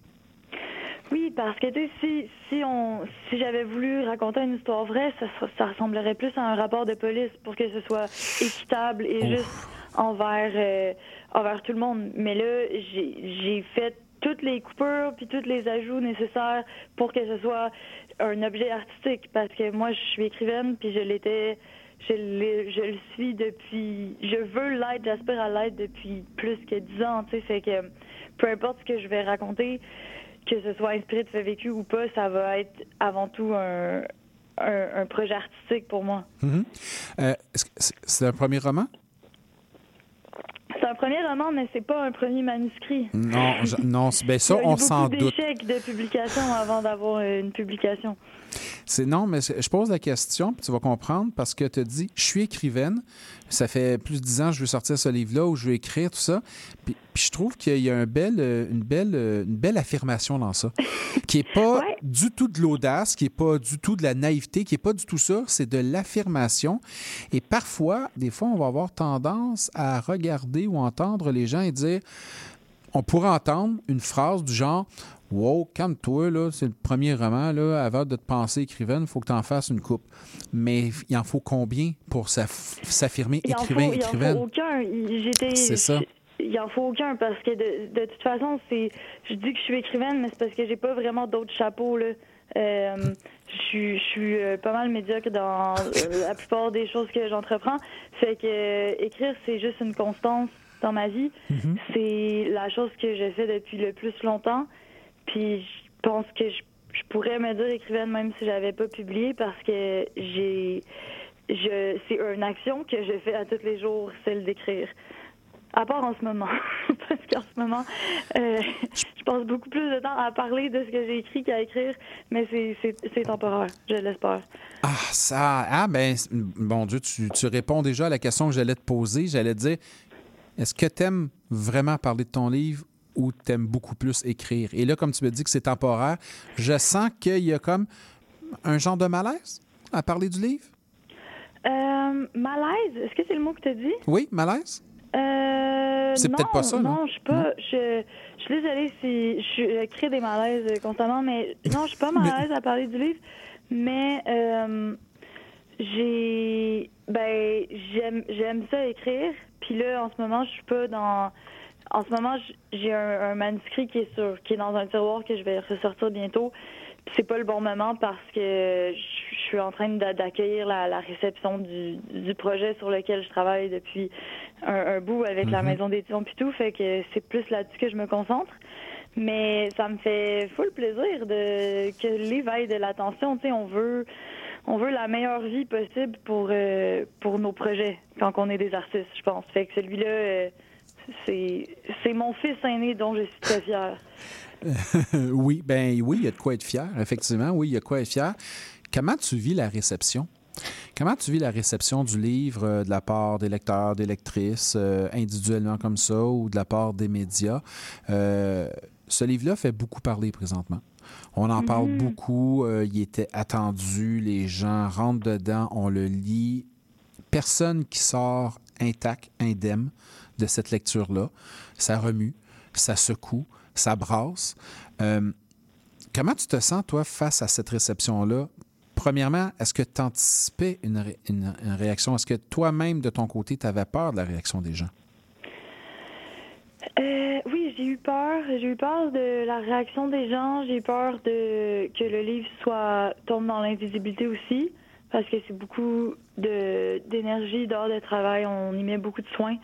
Oui, parce que tu sais, si, si on si j'avais voulu raconter une histoire vraie, ça, ressemblerait plus à un rapport de police pour que ce soit équitable et Ouf. juste envers euh, envers tout le monde. Mais là, j'ai fait toutes les coupures puis tous les ajouts nécessaires pour que ce soit un objet artistique. Parce que moi je suis écrivaine puis je l'étais je, je le suis depuis je veux l'être j'aspire à l'être depuis plus que dix ans tu sais. Fait que peu importe ce que je vais raconter que ce soit inspiré de fait vécu ou pas ça va être avant tout un un, projet artistique pour moi. Que c'est- c'est un premier roman? C'est un premier roman mais c'est pas un premier manuscrit Non, je- non ben ça, Il y a eu on s'en doute. d'échecs de publication avant d'avoir une publication C'est non, mais je pose la question, puis tu vas comprendre, parce que tu dis, je suis écrivaine, ça fait plus de dix ans que je veux sortir ce livre-là, où je veux écrire tout ça, puis, puis je trouve qu'il y a un bel, euh, une, belle, euh, une belle affirmation dans ça, qui n'est pas du tout de l'audace, qui n'est pas du tout de la naïveté, qui n'est pas du tout ça, c'est de l'affirmation. Et parfois, des fois, on va avoir tendance à regarder ou entendre les gens et dire, on pourrait entendre une phrase du genre Wow, calme-toi, là, c'est le premier roman, là, avant de te penser écrivaine, il faut que tu en fasses une coupe. Mais il en faut combien pour s'aff- s'affirmer Il en faut, écrivain, il en faut aucun. J'étais. C'est ça. Il en faut aucun parce que de, de toute façon, c'est. Je dis que je suis écrivaine, mais c'est parce que j'ai pas vraiment d'autres chapeaux là. Euh, je suis, je suis euh, pas mal médiocre dans euh, la plupart des choses que j'entreprends. Fait que euh, écrire, c'est juste une constance dans ma vie. C'est la chose que j'ai fait depuis le plus longtemps. Puis je pense que je, je pourrais me dire écrivaine même si j'avais pas publié parce que j'ai je c'est une action que je fais à tous les jours, celle d'écrire. À part en ce moment. parce qu'en ce moment, euh, je passe beaucoup plus de temps à parler de ce que j'ai écrit qu'à écrire, mais c'est- temporaire, je l'espère. Ah, ça. Ah, ben, bon Dieu, tu, tu réponds déjà à la question que j'allais te poser. J'allais te dire est-ce que tu aimes vraiment parler de ton livre ou tu aimes beaucoup plus écrire? Et là, comme tu me dis que c'est temporaire, je sens qu'il y a comme un genre de malaise à parler du livre. Euh, malaise, est-ce que c'est le mot que tu as dit? Oui, malaise? Euh, C'est peut-être pas ça, non? Non, je suis pas. Je, je suis désolée si je, je crée des malaises euh, constamment, mais non, je suis pas mal à l'aise à parler du livre. Mais euh, j'ai. Ben, j'aime j'aime ça écrire. Puis là, en ce moment, je suis pas dans. En ce moment, j'ai un, un manuscrit qui est sur, qui est dans un tiroir que je vais ressortir bientôt. Puis c'est pas le bon moment parce que je suis en train d'a- d'accueillir la, la réception du, du projet sur lequel je travaille depuis un, un bout avec la Mhm. maison d'édition puis tout. Fait que c'est plus là-dessus que je me concentre. Mais ça me fait full plaisir de que ait de l'attention. Tu sais, on veut on veut la meilleure vie possible pour euh, pour nos projets quand on est des artistes, je pense. Fait que celui-là, euh, c'est mon fils aîné dont je suis très fière. oui, ben oui, il y a de quoi être fier, effectivement. Oui, il y a de quoi être fier. Comment tu vis la réception? Comment tu vis la réception du livre euh, de la part des lecteurs, des lectrices, euh, individuellement comme ça, ou de la part des médias? Euh, ce livre-là fait beaucoup parler présentement. On en parle Mhm. beaucoup. il était attendu. Les gens rentrent dedans, on le lit. Personne qui sort intact, indemne de cette lecture-là. Ça remue, ça secoue, ça brasse. Euh, comment tu te sens, toi, face à cette réception-là? Premièrement, est-ce que tu anticipais une, ré- une- une réaction? Est-ce que toi-même, de ton côté, tu avais peur de la réaction des gens? Euh, oui, j'ai eu peur. J'ai eu peur de la réaction des gens. J'ai eu peur de que le livre soit tombe dans l'invisibilité aussi, parce que c'est beaucoup d'énergie, d'heures de travail. On y met beaucoup de soins.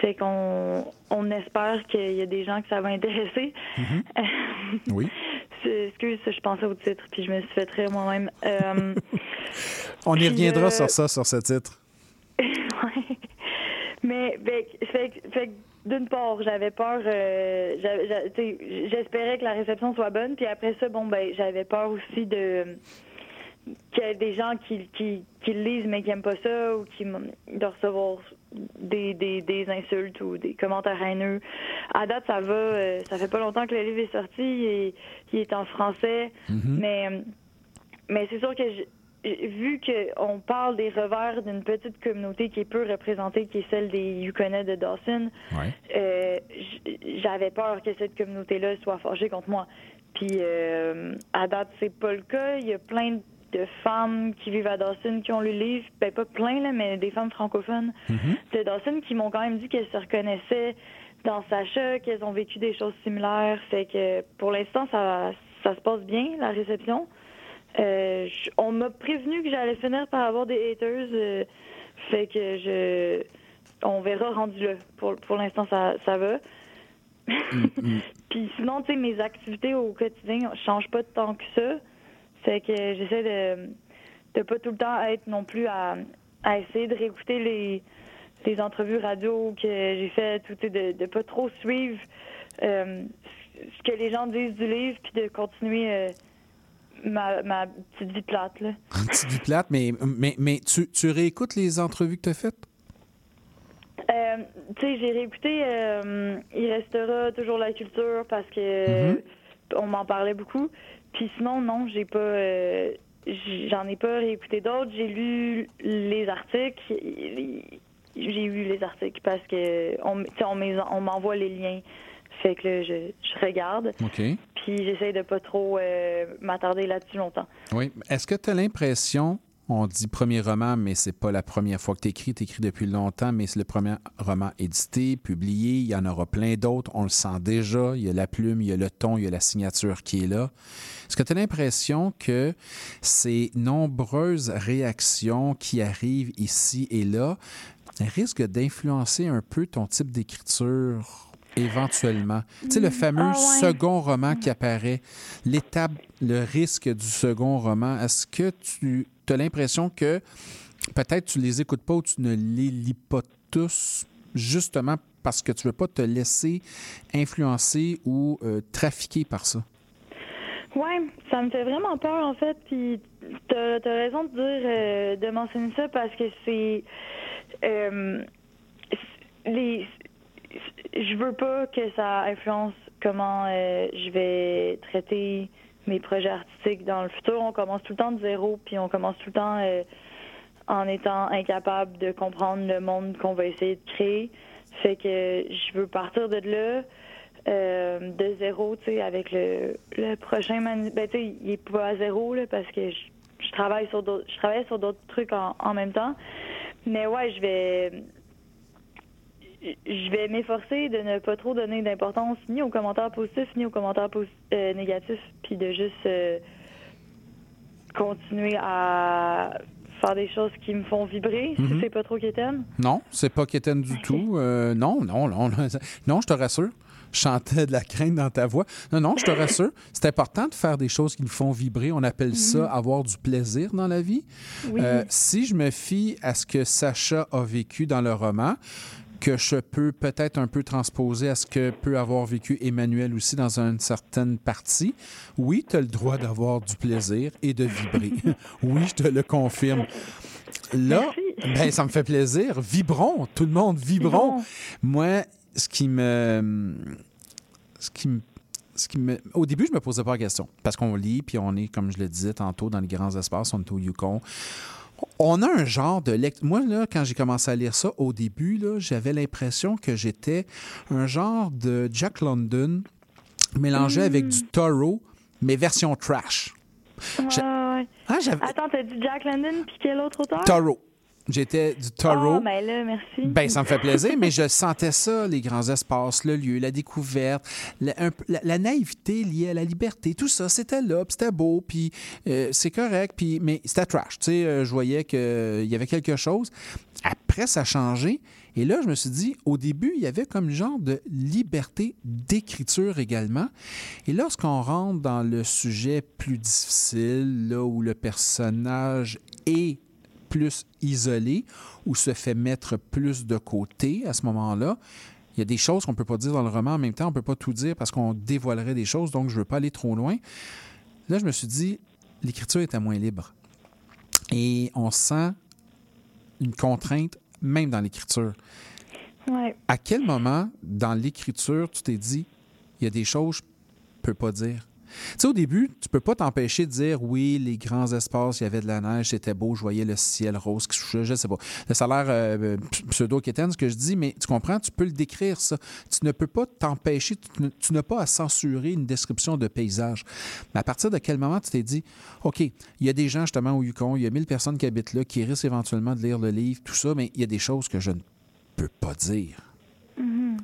Fait qu'on on espère qu'il y a des gens que ça va intéresser. Oui. C'est- Excuse, je pensais au titre, puis je me suis fait rire moi-même. Euh, On y reviendra euh, sur ça, sur ce titre. ouais. Mais fait, que- fait, d'une part, j'avais peur. euh, J'espérais que la réception soit bonne. Puis après ça, bon, ben, j'avais peur aussi de qu'il y ait des gens qui, qui, qui lisent mais qui n'aiment pas ça ou qui de recevoir des, des, des insultes ou des commentaires haineux. À date, ça va. euh, ça fait pas longtemps que le livre est sorti. Il est, il est en français. Mais, euh, mais c'est sûr que je- vu qu'on parle des revers d'une petite communauté qui est peu représentée, qui est celle des Yukonnais de Dawson, euh, j'avais peur que cette communauté-là soit fâchée contre moi. Puis euh, à date, c'est pas le cas. Il y a plein de femmes qui vivent à Dawson qui ont lu le livre. Ben pas plein, là, mais des femmes francophones de Dawson qui m'ont quand même dit qu'elles se reconnaissaient dans Sacha, qu'elles ont vécu des choses similaires. Fait que pour l'instant, ça, ça se passe bien, la réception. Euh, je- on m'a prévenu que j'allais finir par avoir des haters. euh, fait que je. On verra rendu là. Pour, pour l'instant, ça, ça va. Puis sinon, tu sais, mes activités au quotidien changent pas tant que ça. Fait que j'essaie de de pas tout le temps être non plus à, à essayer de réécouter les, les entrevues radio que j'ai tu sais, de, de pas trop suivre euh, ce que les gens disent du livre, puis de continuer euh, ma, ma petite vie plate. Là. Un petit vie plate, mais, mais, mais tu, tu réécoutes les entrevues que tu as faites? Euh, tu sais, j'ai réécouté euh, Il restera toujours la culture parce que Mhm. on m'en parlait beaucoup. Puis sinon, non, j'ai pas. euh, J'en ai pas réécouté d'autres. J'ai lu les articles. J'ai lu les articles parce que on, on m'envoie les liens. Fait que là, je, je regarde. OK. Puis j'essaie de pas trop euh, m'attarder là-dessus longtemps. Oui. Est-ce que tu as l'impression, on dit premier roman, mais c'est pas la première fois que tu écris, tu écris depuis longtemps, mais c'est le premier roman édité, publié, il y en aura plein d'autres, on le sent déjà, il y a la plume, il y a le ton, il y a la signature qui est là. Est-ce que tu as l'impression que ces nombreuses réactions qui arrivent ici et là risquent d'influencer un peu ton type d'écriture éventuellement? Tu sais, le fameux Ah ouais. second roman qui apparaît, l'étape, le risque du second roman, est-ce que tu l'impression que peut-être tu les écoutes pas ou tu ne les lis pas tous justement parce que tu veux pas te laisser influencer ou euh, trafiquer par ça? Ouais, ça me fait vraiment peur en fait. Puis t'as as raison de dire euh, de mentionner ça parce que c'est euh, les. Je veux pas que ça influence comment je vais traiter mes projets artistiques dans le futur. On commence tout le temps de zéro, puis on commence tout le temps euh, en étant incapable de comprendre le monde qu'on va essayer de créer. Fait que je veux partir de là. euh, de zéro, tu sais, avec le, le prochain manu... Ben, tu sais, il est pas à zéro, là, parce que je, je travaille sur d'autres... Je travaille sur d'autres trucs en même temps. Mais ouais, je vais... Je vais m'efforcer de ne pas trop donner d'importance ni aux commentaires positifs ni aux commentaires euh, négatifs, puis de juste euh, continuer à faire des choses qui me font vibrer, si Mhm. c'est pas trop quétaine. Non, c'est pas quétaine du tout. Euh, non, non, non, non. Non, je te rassure. Je chantais de la crainte dans ta voix. Non, non, je te rassure. C'est important de faire des choses qui nous font vibrer. On appelle ça avoir du plaisir dans la vie. Oui. Euh, si je me fie à ce que Sacha a vécu dans le roman, que je peux peut-être un peu transposer à ce que peut avoir vécu Emmanuel aussi dans une certaine partie, oui, tu as le droit d'avoir du plaisir et de vibrer. oui, je te le confirme. Là, ben, ça me fait plaisir. Vibrons, tout le monde, vibrons. Moi, ce qui me. Ce qui me. Ce qui me... Au début, je me posais pas la question. Parce qu'on lit, puis on est, comme je le disais tantôt, dans les grands espaces, on est au Yukon. On a un genre de lecture. Moi, là, quand j'ai commencé à lire ça, au début, là, j'avais l'impression que j'étais un genre de Jack London mélangé avec du Toro, mais version trash. Ouais. Ah, Attends, t'as dit Jack London puis quel autre auteur? Toro. J'étais du Toro. Ah, ben là, merci. Ben, ça me fait plaisir, mais je sentais ça, les grands espaces, le lieu, la découverte, la, un peu- la- la naïveté liée à la liberté, tout ça, c'était là, puis c'était beau, puis euh, c'est correct, puis, mais c'était trash. Tu sais, euh, je voyais qu'il y avait quelque chose. Après, ça a changé. Et là, je me suis dit, au début, il y avait comme genre de liberté d'écriture également. Et lorsqu'on rentre dans le sujet plus difficile, là où le personnage est plus isolé ou se fait mettre plus de côté à ce moment-là. Il y a des choses qu'on ne peut pas dire dans le roman. En même temps, on ne peut pas tout dire parce qu'on dévoilerait des choses, donc je ne veux pas aller trop loin. Là, je me suis dit, l'écriture était moins libre. Et on sent une contrainte même dans l'écriture. Ouais. À quel moment, dans l'écriture, tu t'es dit, il y a des choses que je ne peux pas dire? Tu sais, au début, tu peux pas t'empêcher de dire oui, les grands espaces, il y avait de la neige, c'était beau, je voyais le ciel rose qui soufflait, je sais pas. Ça a l'air euh, pseudo-quétaine, ce que je dis, mais tu comprends, tu peux le décrire, ça. Tu ne peux pas t'empêcher, tu, n'as pas à censurer une description de paysage. Mais à partir de quel moment tu t'es dit, OK, il y a des gens justement au Yukon, il y a 1000 personnes qui habitent là, qui risquent éventuellement de lire le livre, tout ça, mais il y a des choses que je ne peux pas dire. Mhm.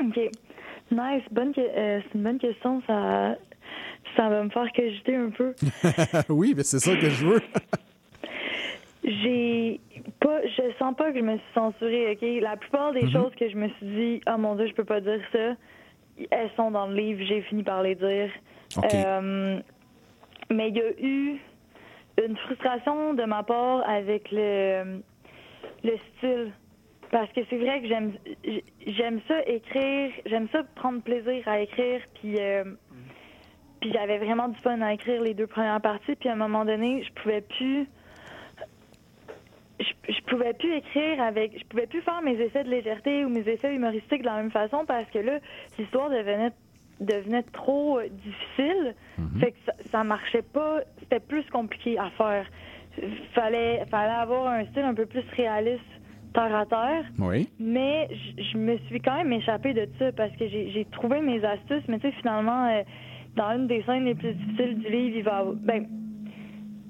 OK. Nice. Bonne euh, c'est une bonne question. Ça, ça va me faire cogiter un peu. oui, mais c'est ça que je veux. J'ai pas, je sens pas que je me suis censurée. Ok, la plupart des Mhm. choses que je me suis dit, oh mon dieu, je peux pas dire ça. Elles sont dans le livre. J'ai fini par les dire. Euh, mais il y a eu une frustration de ma part avec le le style. Parce que c'est vrai que j'aime j'aime ça écrire, j'aime ça prendre plaisir à écrire, puis euh, puis j'avais vraiment du fun à écrire les deux premières parties, puis à un moment donné, je pouvais plus je, je pouvais plus écrire avec je pouvais plus faire mes essais de légèreté ou mes essais humoristiques de la même façon parce que là l'histoire devenait devenait trop euh, difficile. Fait que ça, ça marchait pas. C'était plus compliqué à faire. Fallait fallait avoir un style un peu plus réaliste terre à terre Oui. mais je- me suis quand même échappée de ça parce que j'ai trouvé mes astuces, mais tu sais, finalement, euh, dans une des scènes les plus difficiles du livre, il va avoir. Ben,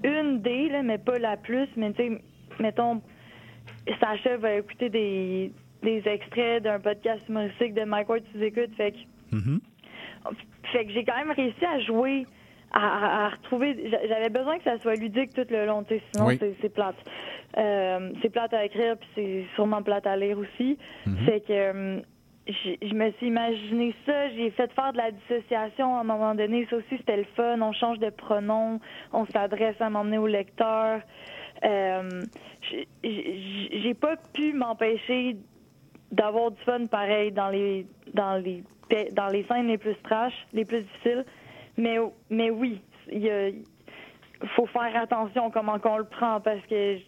une des, là, mais pas la plus, mais tu sais, mettons, Sacha va écouter des, des extraits d'un podcast humoristique de Mike Ward sous écoute, fait que Mhm. fait que j'ai quand même réussi à jouer, à, à- retrouver. j'a- J'avais besoin que ça soit ludique tout le long, tu sinon Oui. c'est plate. Euh, c'est plate à écrire, puis c'est sûrement plate à lire aussi. Mhm. Fait que euh, je me suis imaginé ça, j'ai fait faire de la dissociation à un moment donné. Ça aussi, c'était le fun. On change de pronom, on s'adresse à m'emmener au lecteur. Euh, j'ai- pas pu m'empêcher d'avoir du fun pareil dans les dans les dans les scènes les plus trash, les plus difficiles. Mais mais oui, il faut faire attention comment qu'on le prend parce que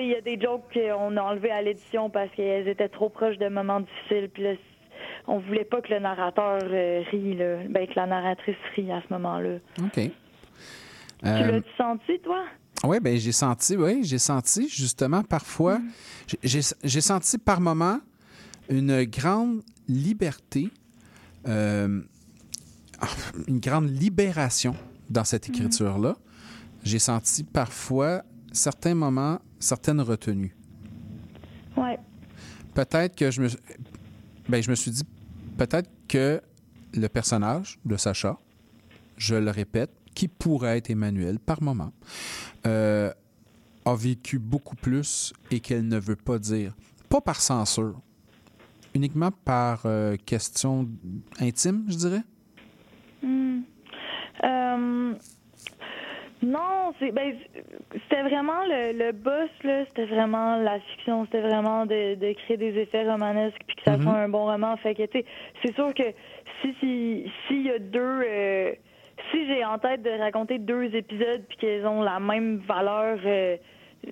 il y a des jokes qu'on a enlevés à l'édition parce qu'elles étaient trop proches de moments difficiles puis là on voulait pas que le narrateur euh, rie là, ben que la narratrice rie à ce moment-là. OK. Tu Euh, l'as senti toi? Oui, ben j'ai senti, oui, j'ai senti justement parfois, j'ai- j'ai j'ai senti par moment une grande liberté, euh, ah, une grande libération dans cette écriture-là. J'ai senti parfois, certains moments, certaines retenues. Ouais. Peut-être que je me, ben, je me suis dit, peut-être que le personnage de Sacha, je le répète, qui pourrait être Emmanuel par moment, euh, a vécu beaucoup plus et qu'elle ne veut pas dire. Pas par censure, uniquement par euh, question intime, je dirais. Hmm. Euh, non, c'est ben c'était vraiment le, le boss là, c'était vraiment la fiction, c'était vraiment de, de créer des effets romanesques puis que ça Mhm. soit un bon roman. Fait que tu sais, c'est sûr que si si s'il y a deux euh, si j'ai en tête de raconter deux épisodes puis qu'ils ont la même valeur euh,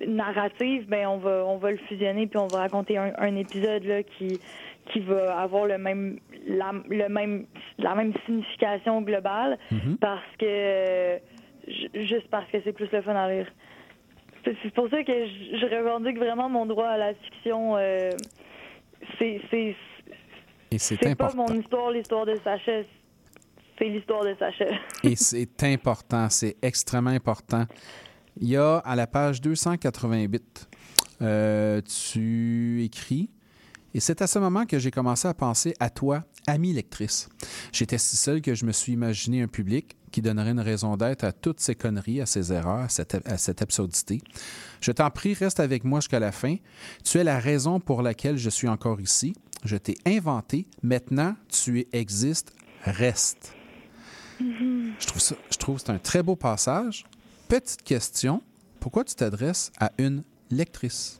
narrative, ben on va on va le fusionner puis on va raconter un, un épisode là qui qui va avoir le même la, le même la même signification globale Mhm. parce que juste parce que c'est plus le fun à lire. C'est pour ça que je, revendique vraiment mon droit à la fiction. euh, c'est c'est pas important. mon histoire, l'histoire de Sacha. C'est l'histoire de Sacha. Et c'est important, c'est extrêmement important. Il y a à la page 288, euh, tu écris, et c'est à ce moment que j'ai commencé à penser à toi, amie lectrice. J'étais si seul que je me suis imaginé un public qui donnerait une raison d'être à toutes ces conneries, à ces erreurs, à cette, à cette absurdité. Je t'en prie, reste avec moi jusqu'à la fin. Tu es la raison pour laquelle je suis encore ici. Je t'ai inventé. Maintenant, tu existes. Reste. Je trouve ça, je trouve que c'est un très beau passage. Petite question. pourquoi tu t'adresses à une lectrice?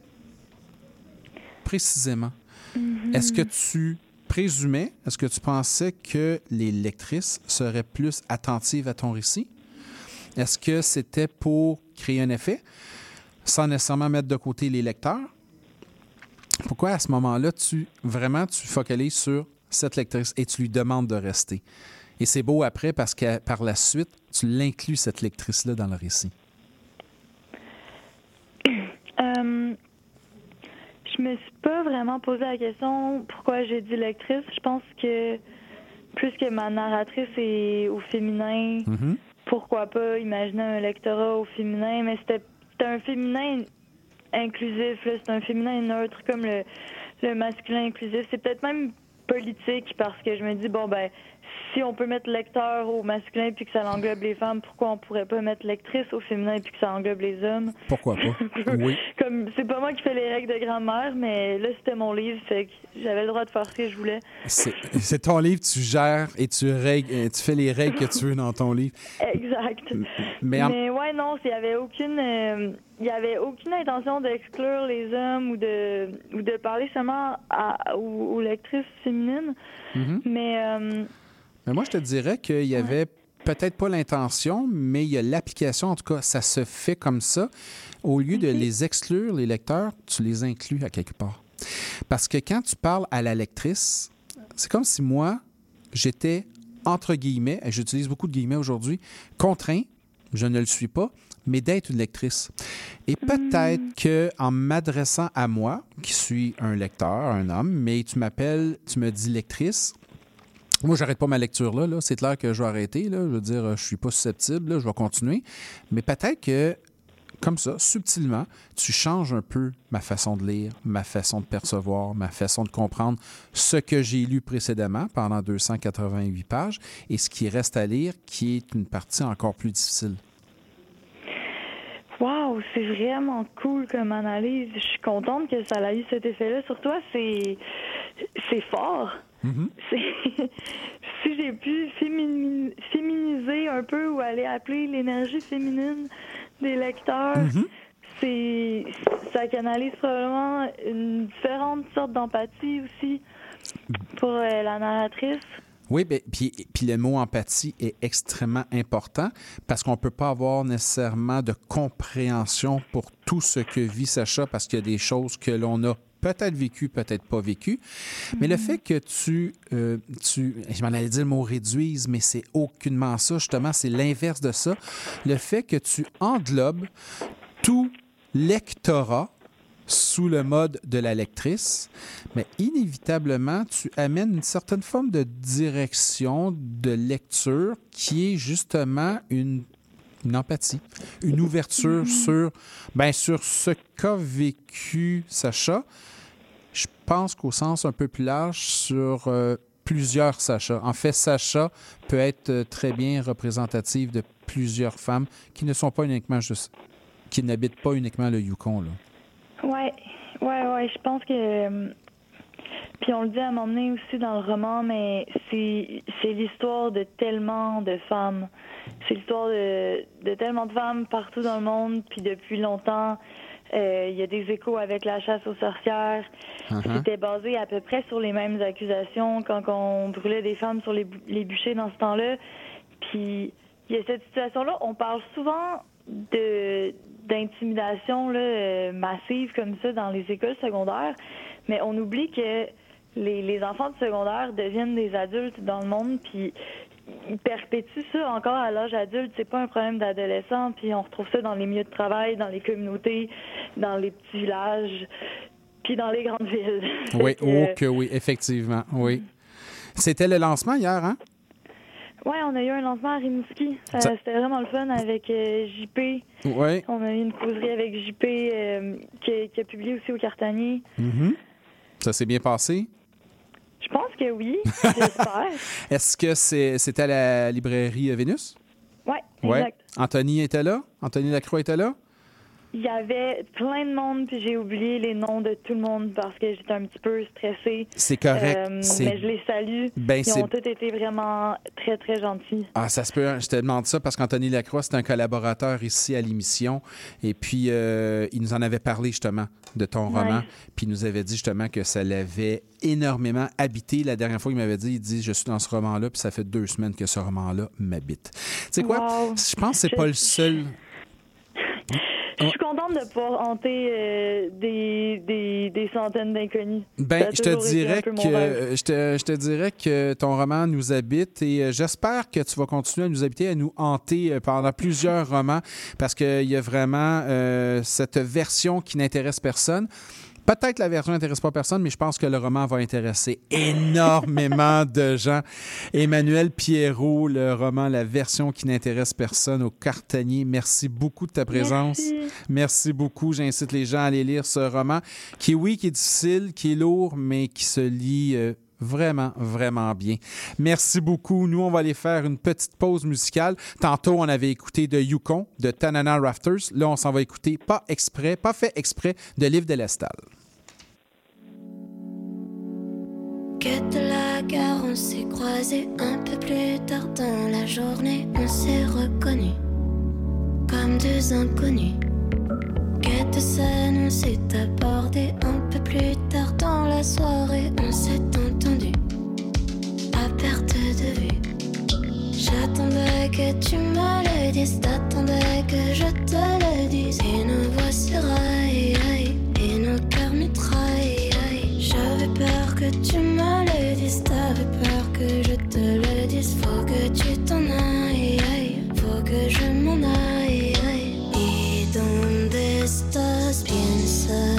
Précisément. Mhm. Est-ce que tu présumais, est-ce que tu pensais que les lectrices seraient plus attentives à ton récit? Est-ce que c'était pour créer un effet? Sans nécessairement mettre de côté les lecteurs? Pourquoi à ce moment-là, tu vraiment tu focalises sur cette lectrice et tu lui demandes de rester? Et c'est beau après parce que par la suite, tu l'inclus, cette lectrice-là, dans le récit. Euh, je me suis pas vraiment posé la question pourquoi j'ai dit lectrice. Je pense que plus que ma narratrice est au féminin, Mm-hmm. pourquoi pas imaginer un lectorat au féminin, mais c'était un féminin inclusif, là. c'est un féminin neutre comme le, le masculin inclusif. C'est peut-être même politique parce que je me dis, bon, ben, si on peut mettre lecteur au masculin puis que ça englobe les femmes, pourquoi on pourrait pas mettre lectrice au féminin puis que ça englobe les hommes? Pourquoi pas? Oui. Comme c'est pas moi qui fais les règles de grand-mère, mais là c'était mon livre, fait que j'avais le droit de faire ce que je voulais. C'est ton livre, tu gères et tu, règles, tu fais les règles que tu veux dans ton livre. Exact. Mais en- Mais ouais, non, il y avait aucune, euh, il y avait aucune intention d'exclure les hommes ou de ou de parler seulement à, aux, aux lectrices féminines. Mhm. Mais euh, Mais moi, je te dirais qu'il y avait peut-être pas l'intention, mais il y a l'application. En tout cas, ça se fait comme ça. Au lieu de les exclure, les lecteurs, tu les inclus à quelque part. Parce que quand tu parles à la lectrice, c'est comme si moi, j'étais, entre guillemets, et j'utilise beaucoup de guillemets aujourd'hui, contraint, je ne le suis pas, mais d'être une lectrice. Et peut-être que en m'adressant à moi, qui suis un lecteur, un homme, mais tu m'appelles, tu me dis lectrice, moi, j'arrête pas ma lecture là. là. C'est clair que je vais arrêter. Je veux dire, euh, je suis pas susceptible. là. Je vais continuer. Mais peut-être que, comme ça, subtilement, tu changes un peu ma façon de lire, ma façon de percevoir, ma façon de comprendre ce que j'ai lu précédemment pendant 288 pages et ce qui reste à lire, qui est une partie encore plus difficile. Wow, c'est vraiment cool comme analyse. Je suis contente que ça ait eu cet effet-là. Sur toi, c'est fort. C'est- si j'ai pu fémini- féminiser un peu ou aller appeler l'énergie féminine des lecteurs, c'est ça canalise probablement une différente sorte d'empathie aussi pour euh, la narratrice. Oui, ben, puis, puis le mot empathie est extrêmement important parce qu'on ne peut pas avoir nécessairement de compréhension pour tout ce que vit Sacha parce qu'il y a des choses que l'on a peut-être vécues, peut-être pas vécues. Mais le fait que tu, euh, tu je m'en allais dire le mot réduise, mais c'est aucunement ça, justement, c'est l'inverse de ça. Le fait que tu englobes tout lectorat sous le mode de la lectrice, mais inévitablement, tu amènes une certaine forme de direction de lecture qui est justement une, une empathie, une ouverture sur, ben, sur ce qu'a vécu Sacha. Je pense qu'au sens un peu plus large, sur euh, plusieurs Sacha. En fait, Sacha peut être euh, très bien représentative de plusieurs femmes qui ne sont pas uniquement juste, qui n'habitent pas uniquement le Yukon. Là. Ouais, ouais, ouais. Je pense que. euh, Puis on le dit à un moment donné aussi dans le roman, mais c'est c'est l'histoire de tellement de femmes. C'est l'histoire de, de tellement de femmes partout dans le monde, puis depuis longtemps. euh, Il y a des échos avec la chasse aux sorcières. Uh-huh. C'était basé à peu près sur les mêmes accusations quand on brûlait des femmes sur les, bûchers dans ce temps-là. Puis il y a cette situation-là. On parle souvent de d'intimidation là, euh, massive comme ça dans les écoles secondaires, mais on oublie que les, les enfants de secondaire deviennent des adultes dans le monde, puis ils perpétuent ça encore à l'âge adulte. C'est pas un problème d'adolescent, puis on retrouve ça dans les milieux de travail, dans les communautés, dans les petits villages, puis dans les grandes villes. Oui, que, oh que oui, effectivement, oui. C'était le lancement hier, hein? Ouais, on a eu un lancement à Rimouski. Ça- C'était vraiment le fun avec euh, JP. Oui. On a eu une causerie avec JP euh, qui, qui a publié aussi au Cartanier. Mhm. Ça s'est bien passé? Je pense que oui, j'espère. Est-ce que c'est- c'était à la librairie Vénus? Ouais, Oui. exact. Anthony était là? Anthony Lacroix était là? Il y avait plein de monde, puis j'ai oublié les noms de tout le monde parce que j'étais un petit peu stressée. C'est correct. Euh, mais je les salue. Ben, Ils ont tous été vraiment très, très gentils. Ah, ça se peut. hein. Je te demande ça parce qu'Anthony Lacroix, c'est un collaborateur ici à l'émission. Et puis, euh, il nous en avait parlé justement de ton Nice. roman. Puis, il nous avait dit justement que ça l'avait énormément habité. La dernière fois, il m'avait dit, il dit, je suis dans ce roman-là, puis ça fait deux semaines que ce roman-là m'habite. Tu sais quoi? Wow. Je pense que c'est pas le seul. Je suis contente de pouvoir hanter euh, des, des, des centaines d'inconnus. Ben, je te dirais que euh, je te, je te dirais que ton roman nous habite et euh, j'espère que tu vas continuer à nous habiter, à nous hanter pendant plusieurs romans parce qu'il y a vraiment euh, cette version qui n'intéresse personne. Peut-être la version n'intéresse pas personne, mais je pense que le roman va intéresser énormément de gens. Emmanuel Pierrot, le roman La version qui n'intéresse personne au Cartanier. Merci beaucoup de ta présence. Merci. Merci beaucoup. J'incite les gens à aller lire ce roman qui, oui, qui est difficile, qui est lourd, mais qui se lit euh, vraiment, vraiment bien. Merci beaucoup. Nous, on va aller faire une petite pause musicale. Tantôt, on avait écouté de Yukon, de Tanana Rafters. Là, on s'en va écouter, pas exprès, pas fait exprès, de Livre de l'Estal. Quête de la gare, on s'est croisés un peu plus tard dans la journée, on s'est reconnus comme deux inconnus. Quête scène, on s'est abordé un peu plus tard dans la soirée, on s'est entendu à perte de vue. J'attendais que tu me le dises, t'attendais que je te le dise. Et nos voix se raillent, et nos cœurs mitraillent. J'avais peur que tu me le dises, t'avais peur que je te le dise. Faut que tu t'en ailles, faut que je m'en aille,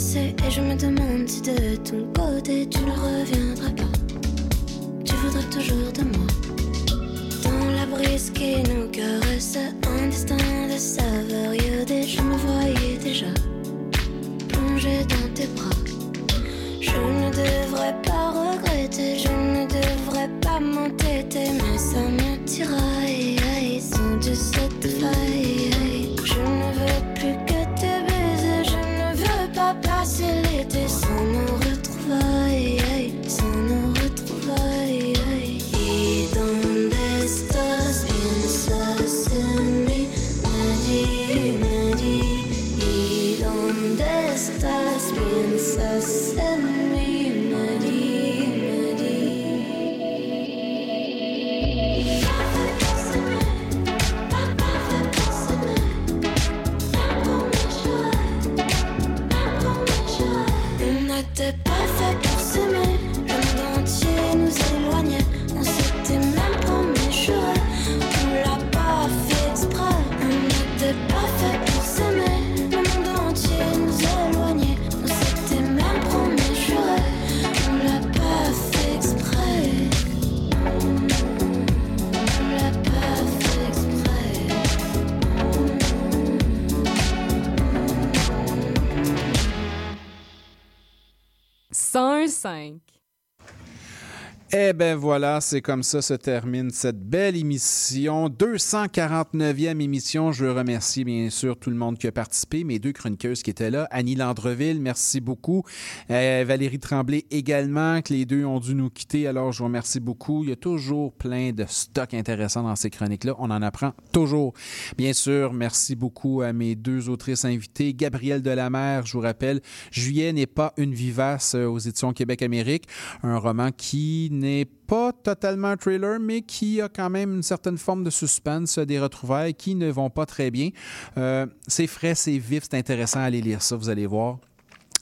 et je me demande si de ton côté tu ne reviendras pas. Tu voudrais toujours de moi. Dans la brise qui nous caressait, un destin de saveur je me voyais déjà plongée dans tes bras. Je ne devrais pas regretter, je ne devrais pas m'entêter, mais ça me tiraille, sans de cette faille. Je ne veux 101.5. Eh ben voilà, c'est comme ça se termine cette belle émission, 249e émission. Je veux remercier bien sûr tout le monde qui a participé, mes deux chroniqueuses qui étaient là, Annie Landreville, merci beaucoup, Euh, Valérie Tremblay également, que les deux ont dû nous quitter. Alors je vous remercie beaucoup. Il y a toujours plein de stocks intéressants dans ces chroniques-là. On en apprend toujours. Bien sûr, merci beaucoup à mes deux autrices invitées, Gabrielle Delamer, je vous rappelle, Juillet n'est pas une vivace euh, aux éditions Québec-Amérique, un roman qui n'est pas totalement un trailer, mais qui a quand même une certaine forme de suspense, des retrouvailles qui ne vont pas très bien. Euh, c'est frais, c'est vif, c'est intéressant à aller lire ça, vous allez voir.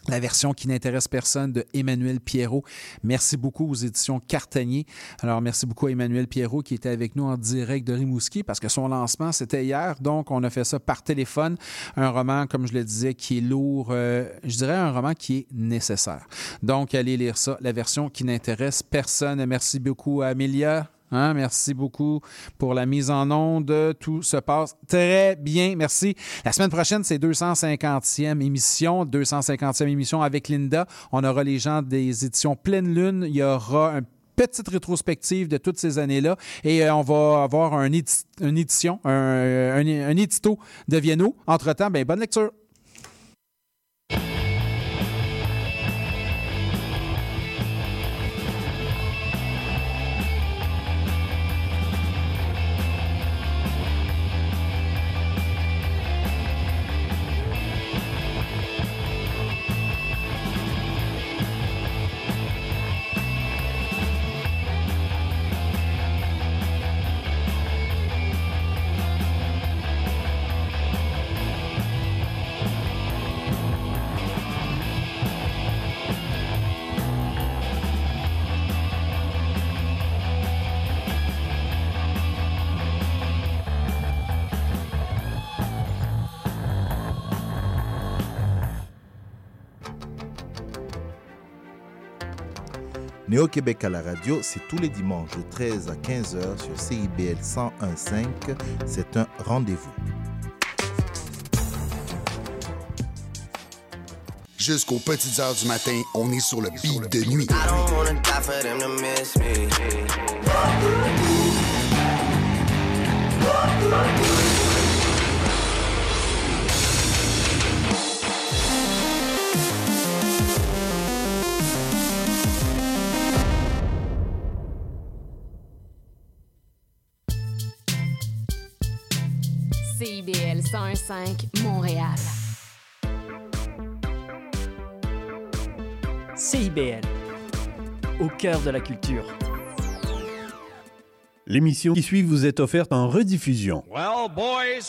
La version qui n'intéresse personne de Emmanuel Pierrot. Merci beaucoup aux éditions Cartanier. Alors, merci beaucoup à Emmanuel Pierrot qui était avec nous en direct de Rimouski parce que son lancement, c'était hier. Donc, on a fait ça par téléphone. Un roman, comme je le disais, qui est lourd. euh, je dirais un roman qui est nécessaire. Donc, allez lire ça. La version qui n'intéresse personne. Merci beaucoup à Amélia. Hein, merci beaucoup pour la mise en onde. Tout se passe très bien. Merci. La semaine prochaine, c'est 250e émission. 250e émission avec Linda. On aura les gens des éditions Pleine Lune. Il y aura un petite rétrospective de toutes ces années-là. Et euh, on va avoir un une édition, un, un, un édito de Vienno. Entre-temps, ben, bonne lecture. Néo-Québec à la radio, c'est tous les dimanches de 13 à 15 heures sur CIBL 101.5. C'est un rendez-vous. Jusqu'aux petites heures du matin, on est sur le beat de nuit. CIBL 101.5 Montréal. CIBL, au cœur de la culture. L'émission qui suit vous est offerte en rediffusion. Well, boys,